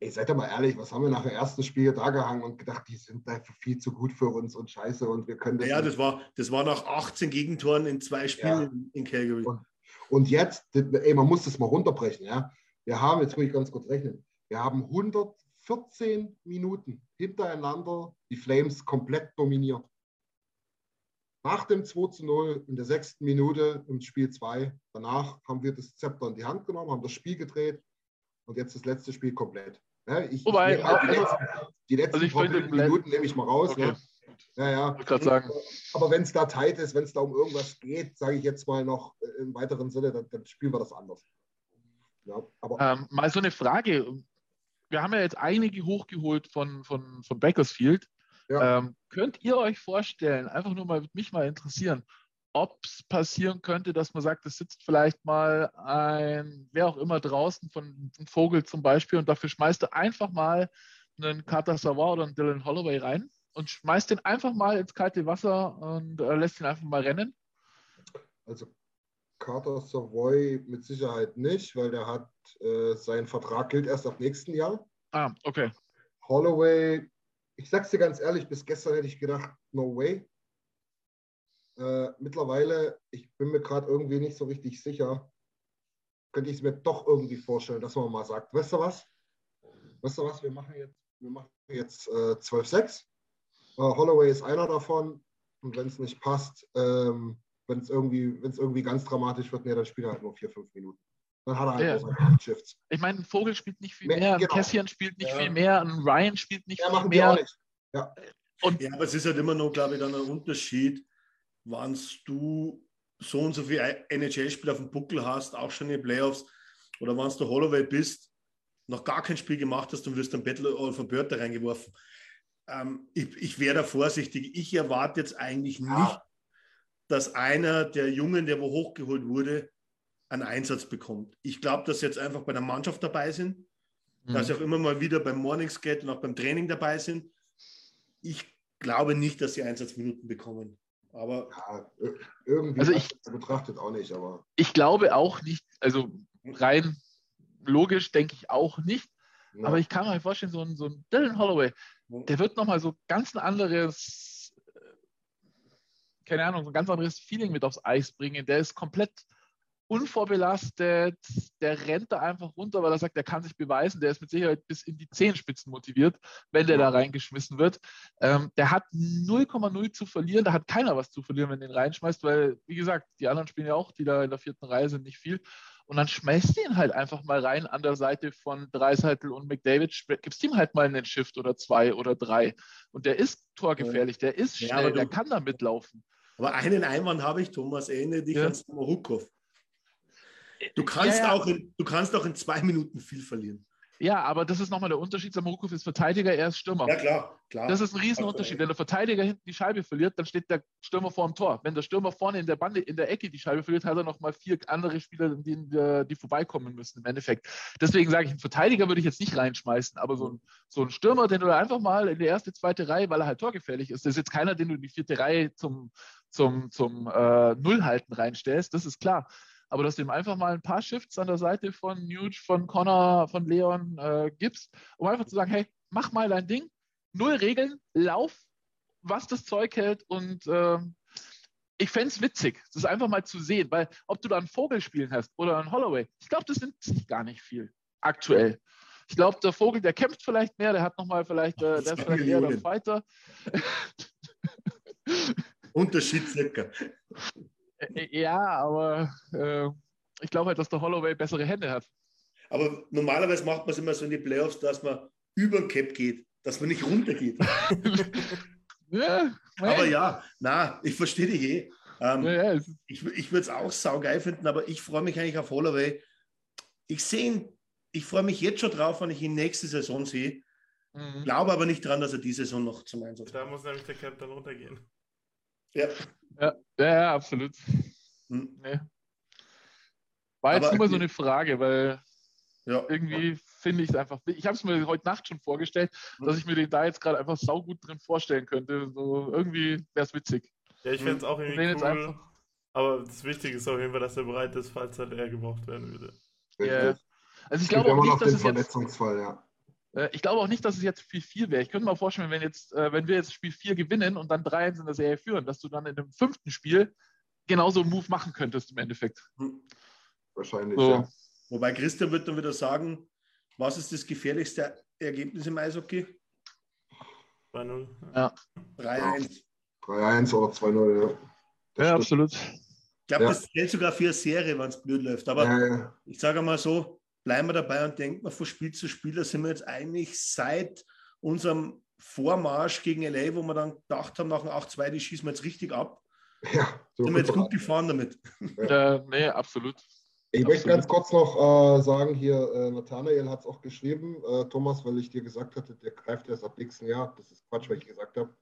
Ey, seid doch mal ehrlich, was haben wir nach dem ersten Spiel da gehangen und gedacht, die sind einfach viel zu gut für uns und scheiße und wir können das Ja, nicht. das war, das war nach 18 Gegentoren in zwei Spielen Ja. in, in Calgary. Und- Und jetzt, ey, man muss das mal runterbrechen, ja. Wir haben, jetzt muss ich ganz kurz rechnen, wir haben 114 Minuten hintereinander die Flames komplett dominiert. Nach dem 2 zu 0 in der sechsten Minute im Spiel 2, danach haben wir das Zepter in die Hand genommen, haben das Spiel gedreht und jetzt das letzte Spiel komplett. Ja, ich, Wobei, ich halt die also- letzten, die letzten also ich finde, Minuten nehme ich mal raus. Okay. Ne? Ja, ja. Sagen. Aber wenn es da tight ist, wenn es da um irgendwas geht, sage ich jetzt mal noch äh, im weiteren Sinne, dann, dann spielen wir das anders. Ja, aber Ähm, mal so eine Frage. Wir haben ja jetzt einige hochgeholt von, von, von Bakersfield. Ja. Ähm, könnt ihr euch vorstellen, einfach nur mal, würde mich mal interessieren, ob es passieren könnte, dass man sagt, es sitzt vielleicht mal ein, wer auch immer draußen von einem Vogel zum Beispiel und dafür schmeißt du einfach mal einen Carter Savard oder einen Dylan Holloway rein und schmeißt den einfach mal ins kalte Wasser und äh, lässt ihn einfach mal rennen. also Carter Savoy mit Sicherheit nicht, weil der hat äh, sein Vertrag gilt erst ab nächsten Jahr. Ah, okay. Holloway, ich sag's dir ganz ehrlich, bis gestern hätte ich gedacht, no way. Äh, mittlerweile, ich bin mir gerade irgendwie nicht so richtig sicher, könnte ich es mir doch irgendwie vorstellen, dass man mal sagt, weißt du was? Weißt du was, wir machen jetzt, wir machen jetzt äh, 12-6. Äh, Holloway ist einer davon. Und wenn es nicht passt, ähm, wenn es irgendwie, irgendwie ganz dramatisch wird, nee, dann spielt er halt nur 4-5 Minuten. Dann hat er halt Ja. acht Shifts. Ich meine, ein Vogel spielt nicht viel Nee, mehr, ein genau. Cassian spielt nicht Ja. viel mehr, ein Ryan spielt nicht Ja, viel machen wir auch mehr. nicht. Ja. Ja, aber es ist halt immer noch, glaube ich, dann ein Unterschied, wann du so und so viele NHL-Spiele auf dem Buckel hast, auch schon in den Playoffs, oder wenn du Holloway bist, noch gar kein Spiel gemacht hast und wirst dann Battle of Alberta reingeworfen. Ähm, ich ich wäre da vorsichtig. Ich erwarte jetzt eigentlich nicht, Ja. dass einer der Jungen, der wo hochgeholt wurde, einen Einsatz bekommt. Ich glaube, dass sie jetzt einfach bei der Mannschaft dabei sind, dass sie Mhm. auch immer mal wieder beim Morning Skate und auch beim Training dabei sind. Ich glaube nicht, dass sie Einsatzminuten bekommen. Aber Ja, ir- irgendwie Also ich- betrachtet auch nicht, aber Ich glaube auch nicht, also rein logisch denke ich auch nicht, ja. aber ich kann mir vorstellen, so ein, so ein Dylan Holloway, Ja. der wird nochmal so ganz ein anderes, äh, keine Ahnung, so ein ganz anderes Feeling mit aufs Eis bringen. Der ist komplett unvorbelastet, der rennt da einfach runter, weil er sagt, er kann sich beweisen, der ist mit Sicherheit bis in die Zehenspitzen motiviert, wenn der Ja. da reingeschmissen wird. Ähm, der hat 0,0 zu verlieren, da hat keiner was zu verlieren, wenn ihn reinschmeißt, weil, wie gesagt, die anderen spielen ja auch, die da in der vierten Reihe sind, nicht viel. Und dann schmeißt ihn halt einfach mal rein an der Seite von Dreiseitel und McDavid, gibst ihm halt mal einen Shift oder zwei oder drei. Und der ist torgefährlich, der ist Ja, schnell, aber du- der kann da mitlaufen. Aber einen Einwand habe ich, Thomas, erinnere dich Ja. an Samorukov. Du kannst, Ja, ja. Auch in, du kannst auch in zwei Minuten viel verlieren. Ja, aber das ist nochmal der Unterschied. Samorukov ist Verteidiger, er ist Stürmer. Ja, klar, klar. Das ist ein Riesenunterschied. Wenn der Verteidiger hinten die Scheibe verliert, dann steht der Stürmer vor dem Tor. Wenn der Stürmer vorne in der Bande, in der Ecke die Scheibe verliert, hat er nochmal vier andere Spieler, die, die, die vorbeikommen müssen im Endeffekt. Deswegen sage ich, einen Verteidiger würde ich jetzt nicht reinschmeißen, aber so ein, so ein Stürmer, den du da einfach mal in die erste, zweite Reihe, weil er halt torgefährlich ist, das ist jetzt keiner, den du in die vierte Reihe zum, zum, zum äh, Nullhalten reinstellst, das ist klar. Aber dass du ihm einfach mal ein paar Shifts an der Seite von Nuge, von Connor, von Leon äh, gibst, um einfach zu sagen, hey, mach mal dein Ding, null Regeln, lauf, was das Zeug hält und ähm, ich fände es witzig, das einfach mal zu sehen, weil ob du da einen Vogel spielen hast oder einen Holloway, ich glaube, das nimmt sich gar nicht viel aktuell. Ich glaube, der Vogel, der kämpft vielleicht mehr, der hat nochmal vielleicht, äh, der ist vielleicht eher der. Fighter. Unterschied circa. Äh, Ja, aber äh, ich glaube halt, dass der Holloway bessere Hände hat. Aber normalerweise macht man es immer so in die Playoffs, dass man über den Cap geht, dass man nicht runtergeht. Ja, Aber ja, na, ich verstehe dich eh. Ähm, ja, ja, ich ich würde es auch saugeil finden, aber ich freue mich eigentlich auf Holloway. Ich sehe ich freue mich jetzt schon drauf, wenn ich ihn nächste Saison sehe. Mhm. Glaube aber nicht daran, dass er die Saison noch zum Einsatz kommt. Da muss nämlich der Cap dann runtergehen. Ja. Ja, ja, absolut. Hm. Nee. War jetzt aber, nur so eine Frage, weil ja, irgendwie ja. finde ich es einfach. Ich habe es mir heute Nacht schon vorgestellt, hm. dass ich mir den da jetzt gerade einfach saugut drin vorstellen könnte. So irgendwie wäre es witzig. Ja, ich fände es auch irgendwie cool. Aber das Wichtige ist auf jeden Fall, dass er bereit ist, falls halt er gebraucht werden würde. Ja. Also ich glaube auch nicht, dass es jetzt. Ja. Äh, ich glaube auch nicht, dass es jetzt Spiel 4 wäre. Ich könnte mir vorstellen, wenn, jetzt, äh, wenn wir jetzt Spiel 4 gewinnen und dann 3-1 in der Serie führen, dass du dann in dem fünften Spiel genauso einen Move machen könntest im Endeffekt. Hm. Wahrscheinlich, so. ja. Wobei Christian wird dann wieder sagen, was ist das gefährlichste Ergebnis im Eishockey? 2-0. Ja. 3-1. 3-1 oder 2-0, ja. Das ja, absolut. Ich glaube, ja. das zählt sogar für eine Serie, wenn es blöd läuft. Aber ja, ja. ich sage mal so, bleiben wir dabei und denken wir von Spiel zu Spiel, da sind wir jetzt eigentlich seit unserem Vormarsch gegen LA, wo wir dann gedacht haben, nach dem 8-2, die schießen wir jetzt richtig ab. Ja, so sind wir jetzt gut gefahren damit. Ja. Äh, nee, absolut. Ich absolut. möchte ganz kurz noch äh, sagen, hier, äh, Nathanael hat es auch geschrieben, äh, Thomas, weil ich dir gesagt hatte, der greift erst ab nächsten Jahr. Das ist Quatsch, was ich gesagt habe.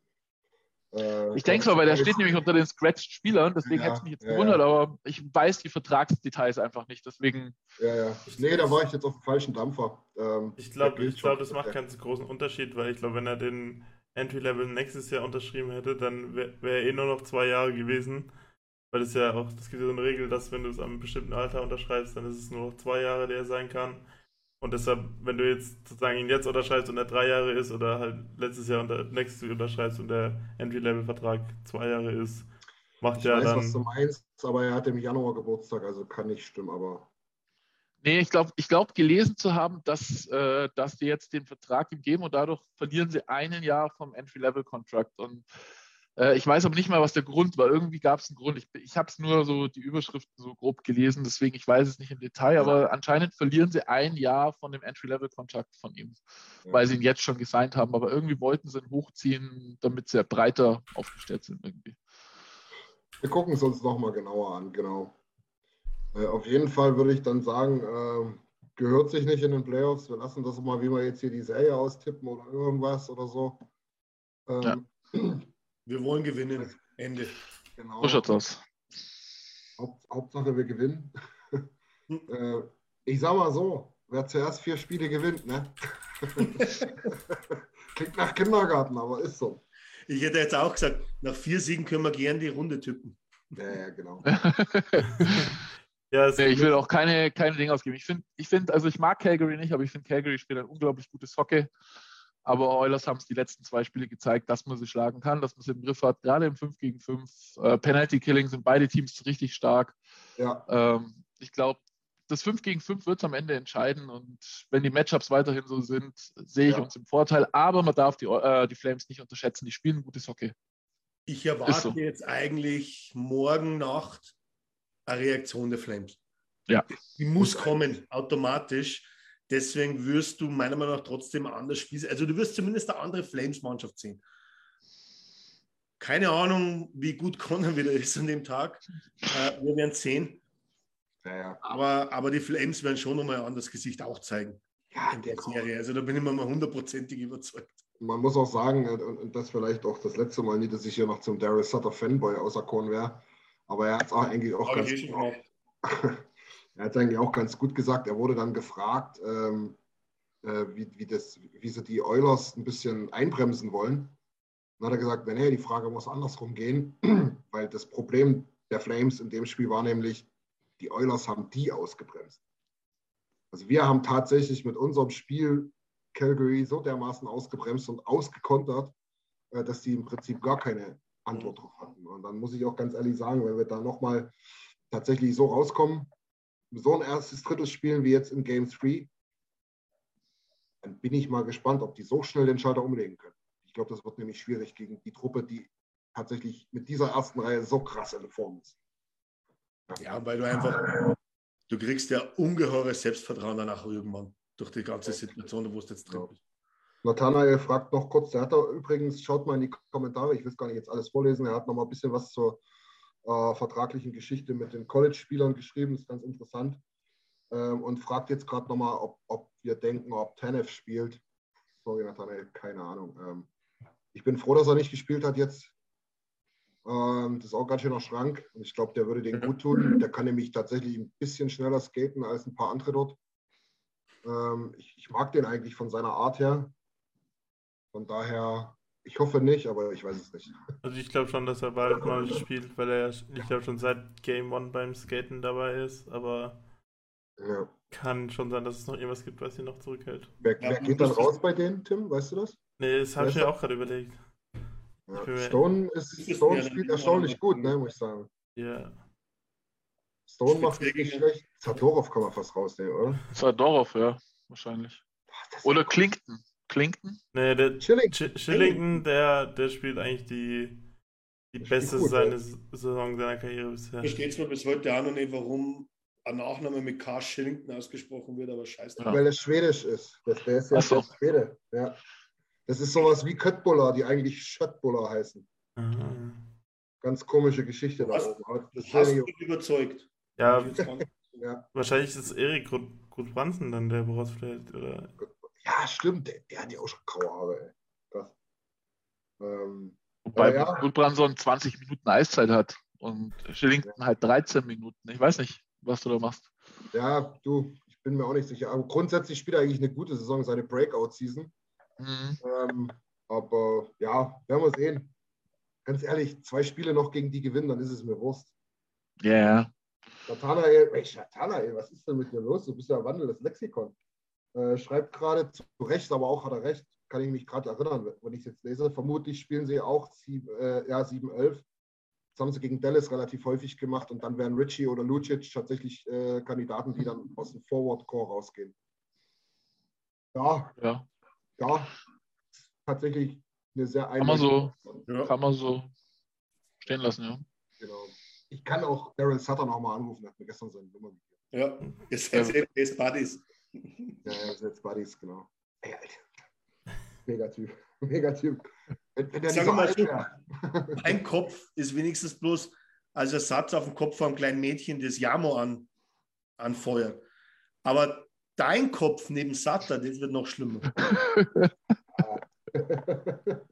Äh, ich denke es mal, weil der steht nämlich unter den Scratched-Spielern, deswegen ja, hätte es mich jetzt ja, gewundert, ja. aber ich weiß die Vertragsdetails einfach nicht, deswegen. Ja, ja. Nee, da war ich jetzt auf dem falschen Dampfer. Ähm, ich glaube, ich glaub, das macht keinen großen Unterschied, weil ich glaube, wenn er den Entry-Level nächstes Jahr unterschrieben hätte, dann wäre wär er eh nur noch zwei Jahre gewesen. Weil es ja auch, es gibt ja so eine Regel, dass wenn du es am bestimmten Alter unterschreibst, dann ist es nur noch zwei Jahre, der er sein kann. Und deshalb, wenn du jetzt sozusagen ihn jetzt unterschreibst und er drei Jahre ist oder halt letztes Jahr unter, nächstes Jahr unterschreibst und der Entry-Level-Vertrag zwei Jahre ist, macht ja dann. Ich weiß, was du meinst, aber er hat im Januar Geburtstag, also kann nicht stimmen, aber. Nee, ich glaube, ich glaub, gelesen zu haben, dass, äh, dass die jetzt den Vertrag ihm geben und dadurch verlieren sie einen Jahr vom Entry-Level-Contract. Und äh, ich weiß aber nicht mal, was der Grund war. Irgendwie gab es einen Grund. Ich, ich habe es nur so die Überschriften so grob gelesen, deswegen ich weiß es nicht im Detail, ja. aber anscheinend verlieren sie ein Jahr von dem Entry-Level-Kontakt von ihm, ja. weil sie ihn jetzt schon gesigned haben. Aber irgendwie wollten sie ihn hochziehen, damit sie breiter aufgestellt sind irgendwie. Wir gucken es uns nochmal genauer an, genau. Äh, auf jeden Fall würde ich dann sagen, äh, gehört sich nicht in den Playoffs. Wir lassen das mal, wie wir jetzt hier die Serie austippen oder irgendwas oder so. Ähm, ja. Wir wollen gewinnen. Ende. Genau. So schaut's aus. Haupt, Hauptsache, wir gewinnen. äh, ich sag mal so, wer zuerst vier Spiele gewinnt, ne? Klingt nach Kindergarten, aber ist so. Ich hätte jetzt auch gesagt, nach vier Siegen können wir gerne die Runde tippen. Ja, ja genau. ja, ich will auch keine, keine Dinge ausgeben. Ich finde, ich find, also ich mag Calgary nicht, aber ich finde, Calgary spielt ein unglaublich gutes Hockey. Aber Oilers haben es die letzten zwei Spiele gezeigt, dass man sie schlagen kann, dass man es im Griff hat. Gerade im 5 gegen 5 äh, Penalty Killing sind beide Teams richtig stark. Ja. Ähm, ich glaube, das 5 gegen 5 wird es am Ende entscheiden. Und wenn die Matchups weiterhin so sind, sehe ich ja. uns im Vorteil. Aber man darf die, äh, die Flames nicht unterschätzen. Die spielen gutes Hockey. Ich erwarte so. jetzt eigentlich morgen Nacht eine Reaktion der Flames. Ja. Die muss kommen, automatisch. Deswegen wirst du meiner Meinung nach trotzdem anders spielen. Also du wirst zumindest eine andere Flames-Mannschaft sehen. Keine Ahnung, wie gut Connor wieder ist an dem Tag. Äh, wir werden sehen. Ja, ja. Aber, aber die Flames werden schon nochmal ein anderes Gesicht auch zeigen. Ja, in der Serie. Also da bin ich mir mal hundertprozentig überzeugt. Man muss auch sagen, äh, und das vielleicht auch das letzte Mal nicht, dass ich hier noch zum Darius Sutter Fanboy auserkoren wäre, aber er hat es auch eigentlich auch aber ganz gut, er hat eigentlich auch ganz gut gesagt. Er wurde dann gefragt, ähm, äh, wie, wie, das, wie sie die Oilers ein bisschen einbremsen wollen. Dann hat er gesagt, nee, die Frage muss andersrum gehen, weil das Problem der Flames in dem Spiel war nämlich, die Oilers haben die ausgebremst. Also wir haben tatsächlich mit unserem Spiel Calgary so dermaßen ausgebremst und ausgekontert, äh, dass die im Prinzip gar keine Antwort drauf hatten. Und dann muss ich auch ganz ehrlich sagen, wenn wir da nochmal tatsächlich so rauskommen, so ein erstes Drittel spielen wie jetzt in Game 3, dann bin ich mal gespannt, ob die so schnell den Schalter umlegen können. Ich glaube, das wird nämlich schwierig gegen die Truppe, die tatsächlich mit dieser ersten Reihe so krass in Form ist. Ja, weil du einfach, du kriegst ja ungeheures Selbstvertrauen danach irgendwann durch die ganze Situation, wo du jetzt drin bist. Nathanael fragt noch kurz, der hat da übrigens, schaut mal in die Kommentare, ich will es gar nicht jetzt alles vorlesen, er hat noch mal ein bisschen was zur, äh, vertraglichen Geschichte mit den College-Spielern geschrieben, ist ganz interessant. Ähm, und fragt jetzt gerade nochmal, ob, ob wir denken, ob Tanev spielt. Sorry, Nathanael, keine Ahnung. Ähm, ich bin froh, dass er nicht gespielt hat jetzt. Ähm, das ist auch ganz schöner Schrank. Und ich glaube, der würde den gut tun. Der kann nämlich tatsächlich ein bisschen schneller skaten als ein paar andere dort. Ähm, ich, ich mag den eigentlich von seiner Art her. Von daher, ich hoffe nicht, aber ich weiß es nicht. Also ich glaube schon, dass er bald mal spielt, weil er, ich glaube, schon seit Game One beim Skaten dabei ist, aber Ja. kann schon sein, dass es noch irgendwas gibt, was ihn noch zurückhält. Wer, Ja, wer geht dann raus bei denen, Tim? Weißt du das? Nee, das habe ich mir auch gerade überlegt. Ja. Stone, ist, Stone spielt erstaunlich gut, ne, muss ich sagen. Ja. Stone macht es Speziell nicht schlecht. Zadorov kann man fast rausnehmen, oder? Zadorov, ja, wahrscheinlich. Boah, Oder Klinkton. Klinkton? Nee, der Chilling. Ch Shillington, der, der spielt eigentlich die, die Der beste gut, seine ja. Saison seiner Karriere bisher. Versteht zwar bis heute auch noch nicht, warum ein Nachname mit K. Shillington ausgesprochen wird, aber scheiß drauf. Weil er schwedisch ist. Das, der ist ja so. Schwede. Ja. Das ist sowas wie Köttbullar, die eigentlich Schöttbullar heißen. Aha. Ganz komische Geschichte da oben. Das Du hast mich überzeugt. Ja, ja. wahrscheinlich ist Erik Grutbransen dann, der rausfällt. Oder? Ja, stimmt. Der, der hat ja auch schon graue Haare. Ey. Krass. Ähm, Wobei Ja, ja. Gudbranson 20 Minuten Eiszeit hat und Schillington halt 13 Minuten. Ich weiß nicht, was du da machst. ja, du, ich bin mir auch nicht sicher. Aber grundsätzlich spielt er eigentlich eine gute Saison, seine Breakout-Season. Mhm. Ähm, aber ja, werden wir sehen. Ganz ehrlich, zwei Spiele noch gegen die gewinnen, dann ist es mir Wurst. Ja, ja. Nathanael, ey, Nathanael, was ist denn mit dir los? Du bist ja ein wandelndes Lexikon. Äh, schreibt gerade zu Recht, aber auch hat er recht. Kann ich mich gerade erinnern, wenn ich es jetzt lese. Vermutlich spielen sie auch sieb- äh, ja, 7-11. Das haben sie gegen Dallas relativ häufig gemacht und dann wären Richie oder Lucic tatsächlich äh, Kandidaten, die dann aus dem Forward-Core rausgehen. Ja, ja. ja, tatsächlich eine sehr Kann man so, Ja. kann man so stehen lassen, ja. Genau. Ich kann auch Daryl Sutter nochmal anrufen, er hat mir gestern seine Nummer gegeben. Ja, ja. Best Buddies. Ja, ja, sind jetzt Buddies, genau. Ey, Alter. Megatyp. Megatyp. Wenn, wenn Sag so mal so. Mein Kopf ist wenigstens bloß als Ersatz auf dem Kopf von einem kleinen Mädchen, das Jamo an, anfeuert. Aber dein Kopf neben Satter, das wird noch schlimmer.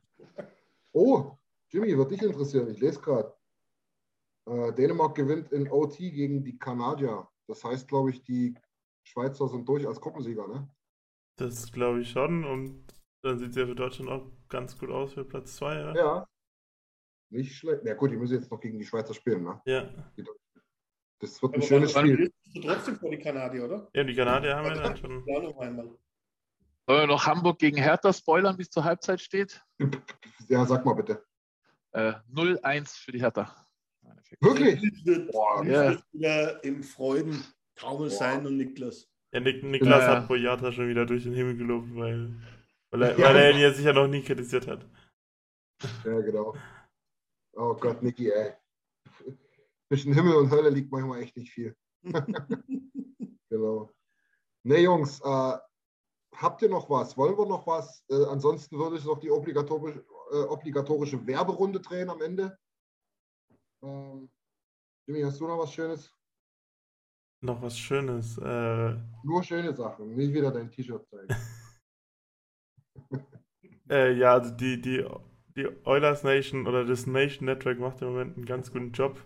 oh, Jimmy, wird dich interessieren. Ich lese gerade. Äh, Dänemark gewinnt in OT gegen die Kanadier. Das heißt, glaube ich, die Schweizer sind durch als Gruppensieger, ne? Das glaube ich schon. Und dann sieht es ja für Deutschland auch ganz gut aus für Platz 2. Ja. Ja. Nicht schlecht. Na gut, die müssen jetzt noch gegen die Schweizer spielen, ne? ja. Das wird ein Aber schönes wann Spiel. willst du trotzdem vor die Kanadier, oder? Ja, die Kanadier haben wir dann schon. Ja, noch einmal. Wollen wir noch Hamburg gegen Hertha spoilern, wie es zur Halbzeit steht? Ja, sag mal bitte. Äh, 0-1 für die Hertha. Wirklich? Boah, ja. wird wieder im Freuden Taumel Boah. sein und Niklas. Ja, Nik Niklas Ja. hat Boyata schon wieder durch den Himmel gelobt, weil, weil, er, Ja. weil er ihn ja sicher noch nie kritisiert hat. Ja, genau. Oh Gott, Niki, ey. Zwischen Himmel und Hölle liegt manchmal echt nicht viel. genau. Ne, Jungs, äh, habt ihr noch was? Wollen wir noch was? Äh, ansonsten würde ich noch die obligatorische, äh, obligatorische Werberunde drehen am Ende. Ähm, Jimmy, hast du noch was Schönes? Noch was Schönes. Äh, Nur schöne Sachen, nicht wieder dein T-Shirt zeigen. äh, ja, also die, die, die Oilers Nation oder das Nation Network macht im Moment einen ganz guten Job,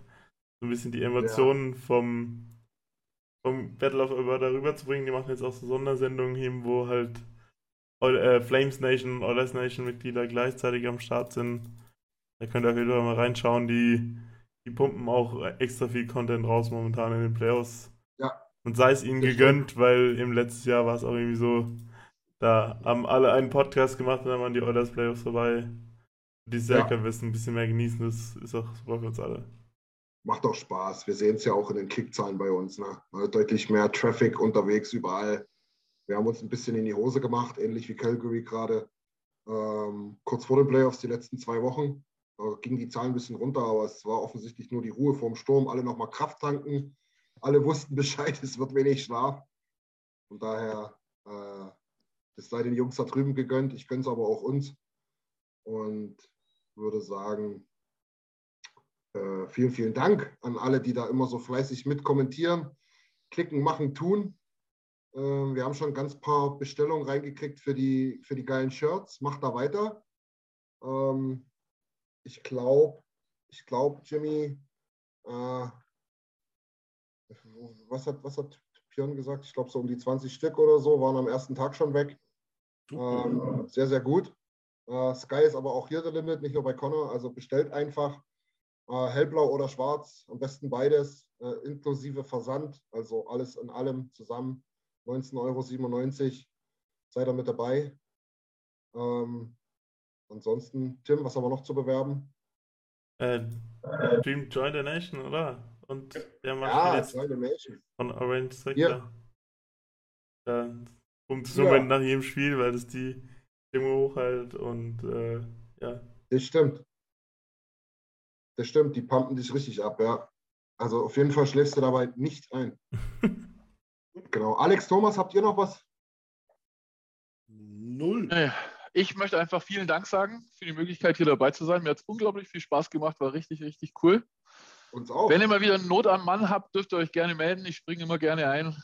so ein bisschen die Emotionen vom, vom Battle of Alberta rüberzubringen. Die machen jetzt auch so Sondersendungen hin, wo halt Oil, äh, Flames Nation und Oilers Nation Mitglieder gleichzeitig am Start sind. Da könnt ihr auf jeden Fall mal reinschauen. Die, die pumpen auch extra viel Content raus momentan in den Playoffs. Und sei es ihnen gegönnt, weil im letzten Jahr war es auch irgendwie so, da haben alle einen Podcast gemacht und dann waren die Oilers Playoffs vorbei. Dieses Jahr Ja. können wir es ein bisschen mehr genießen, das ist auch super für uns alle. Macht doch Spaß. Wir sehen es ja auch in den Klickzahlen bei uns. Ne? Also Deutlich mehr Traffic unterwegs überall. Wir haben uns ein bisschen in die Hose gemacht, ähnlich wie Calgary gerade. Ähm, kurz vor den Playoffs, die letzten zwei Wochen, äh, gingen die Zahlen ein bisschen runter, aber es war offensichtlich nur die Ruhe vorm Sturm. Alle nochmal Kraft tanken. Alle wussten Bescheid, es wird wenig Schlaf. Von daher, äh, es sei den Jungs da drüben gegönnt. Ich gönne es aber auch uns. Und würde sagen, äh, vielen, vielen Dank an alle, die da immer so fleißig mitkommentieren, klicken, machen, tun. Äh, wir haben schon ganz paar Bestellungen reingekriegt für die, für die geilen Shirts. Macht da weiter. Ähm, ich glaube, ich glaube, Jimmy, äh, was hat, was hat Björn gesagt? Ich glaube, so um die 20 Stück oder so waren am ersten Tag schon weg. Ähm, sehr, sehr gut. Äh, Sky ist aber auch hier der Limit, nicht nur bei Connor. Also bestellt einfach äh, hellblau oder schwarz, am besten beides, äh, inklusive Versand. Also alles in allem zusammen 19,97 Euro. Seid ihr mit dabei. Ähm, ansonsten, Tim, was haben wir noch zu bewerben? Äh, Dream Join the Nation, oder? Und der macht Ja, jetzt the Nation. von Orange Sector. Ja. Da pumpt es Ja. nach jedem Spiel, weil das die Stimmung hochhält und äh, ja. Das stimmt. Das stimmt, die pumpen dich richtig ab, ja. Also auf jeden Fall schläfst du dabei nicht ein. Genau. Alex, Thomas, habt ihr noch was? Null. Nee. Ich möchte einfach vielen Dank sagen für die Möglichkeit, hier dabei zu sein. Mir hat es unglaublich viel Spaß gemacht, war richtig, richtig cool. Uns auch. Wenn ihr mal wieder Not am Mann habt, dürft ihr euch gerne melden. Ich springe immer gerne ein.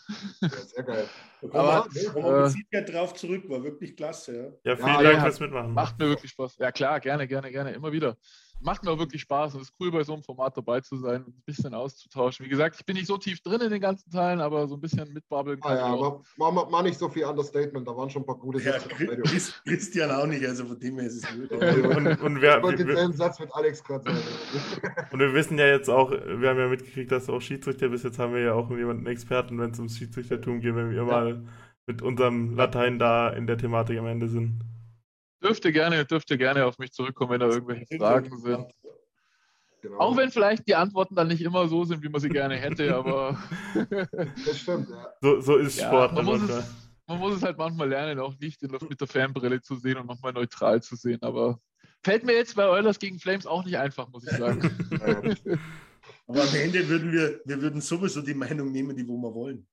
Ja, sehr geil. Aber, wir äh, mit Sicherheit drauf zurück, war wirklich klasse. Ja. Ja, vielen Ja, Dank ja, fürs Mitmachen. Macht mir wirklich Spaß. Ja klar, gerne, gerne, gerne, immer wieder. Macht mir auch wirklich Spaß und es ist cool, bei so einem Format dabei zu sein und ein bisschen auszutauschen. Wie gesagt, ich bin nicht so tief drin in den ganzen Teilen, aber so ein bisschen mitbabbeln Ah, kann ja, ich auch. aber mach, mach nicht so viel Understatement, da waren schon ein paar gute Ja, Sätze. Chris- Christian auch nicht, also von dem her ist es gut. Und, und, Ich wir, wollte denselben Satz mit Alex gerade sagen. und wir wissen ja jetzt auch, wir haben ja mitgekriegt, dass du auch Schiedsrichter bist. Jetzt haben wir ja auch jemanden Experten, wenn es ums Schiedsrichtertum geht, wenn wir mal mit unserem Latein da in der Thematik am Ende sind. Dürfte gerne, dürfte gerne auf mich zurückkommen, wenn da irgendwelche Fragen sind. Genau. Auch wenn vielleicht die Antworten dann nicht immer so sind, wie man sie gerne hätte, aber Das stimmt, ja. So, so ist ja, Sport. man, muss es, man muss es halt manchmal lernen, auch nicht mit der Fanbrille zu sehen und manchmal neutral zu sehen. Aber fällt mir jetzt bei Oilers gegen Flames auch nicht einfach, muss ich sagen. Aber am Ende würden wir, wir würden sowieso die Meinung nehmen, die wo wir wollen.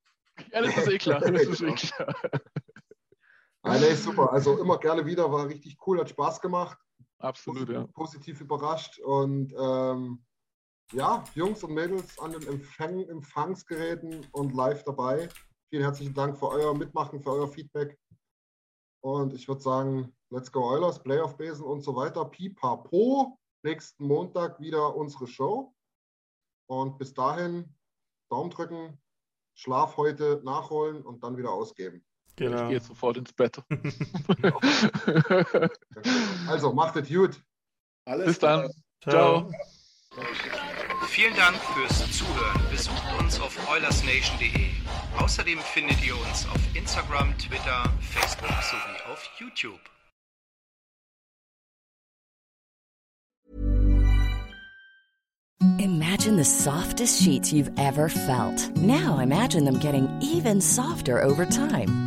ja, das ist eh klar. Das ist eh klar. Ah, nee, super. Also immer gerne wieder, war richtig cool, hat Spaß gemacht. Absolut, ja. Positiv überrascht. Und ähm, ja, Jungs und Mädels an den Empfang, Empfangsgeräten und live dabei. Vielen herzlichen Dank für euer Mitmachen, für euer Feedback. Und ich würde sagen, let's go Oilers, Playoff-Besen und so weiter. Pipapo. Nächsten Montag wieder unsere Show. Und bis dahin Daumen drücken, Schlaf heute nachholen und dann wieder ausgeben. Ich Genau. gehe jetzt sofort ins Bett. Also macht es gut. Alles Bis dann. Ciao. Ciao. Vielen Dank fürs Zuhören. Besucht uns auf oilersnation.de. Außerdem findet ihr uns auf Instagram, Twitter, Facebook sowie auf YouTube. Imagine the softest sheets you've ever felt. Now imagine them getting even softer over time.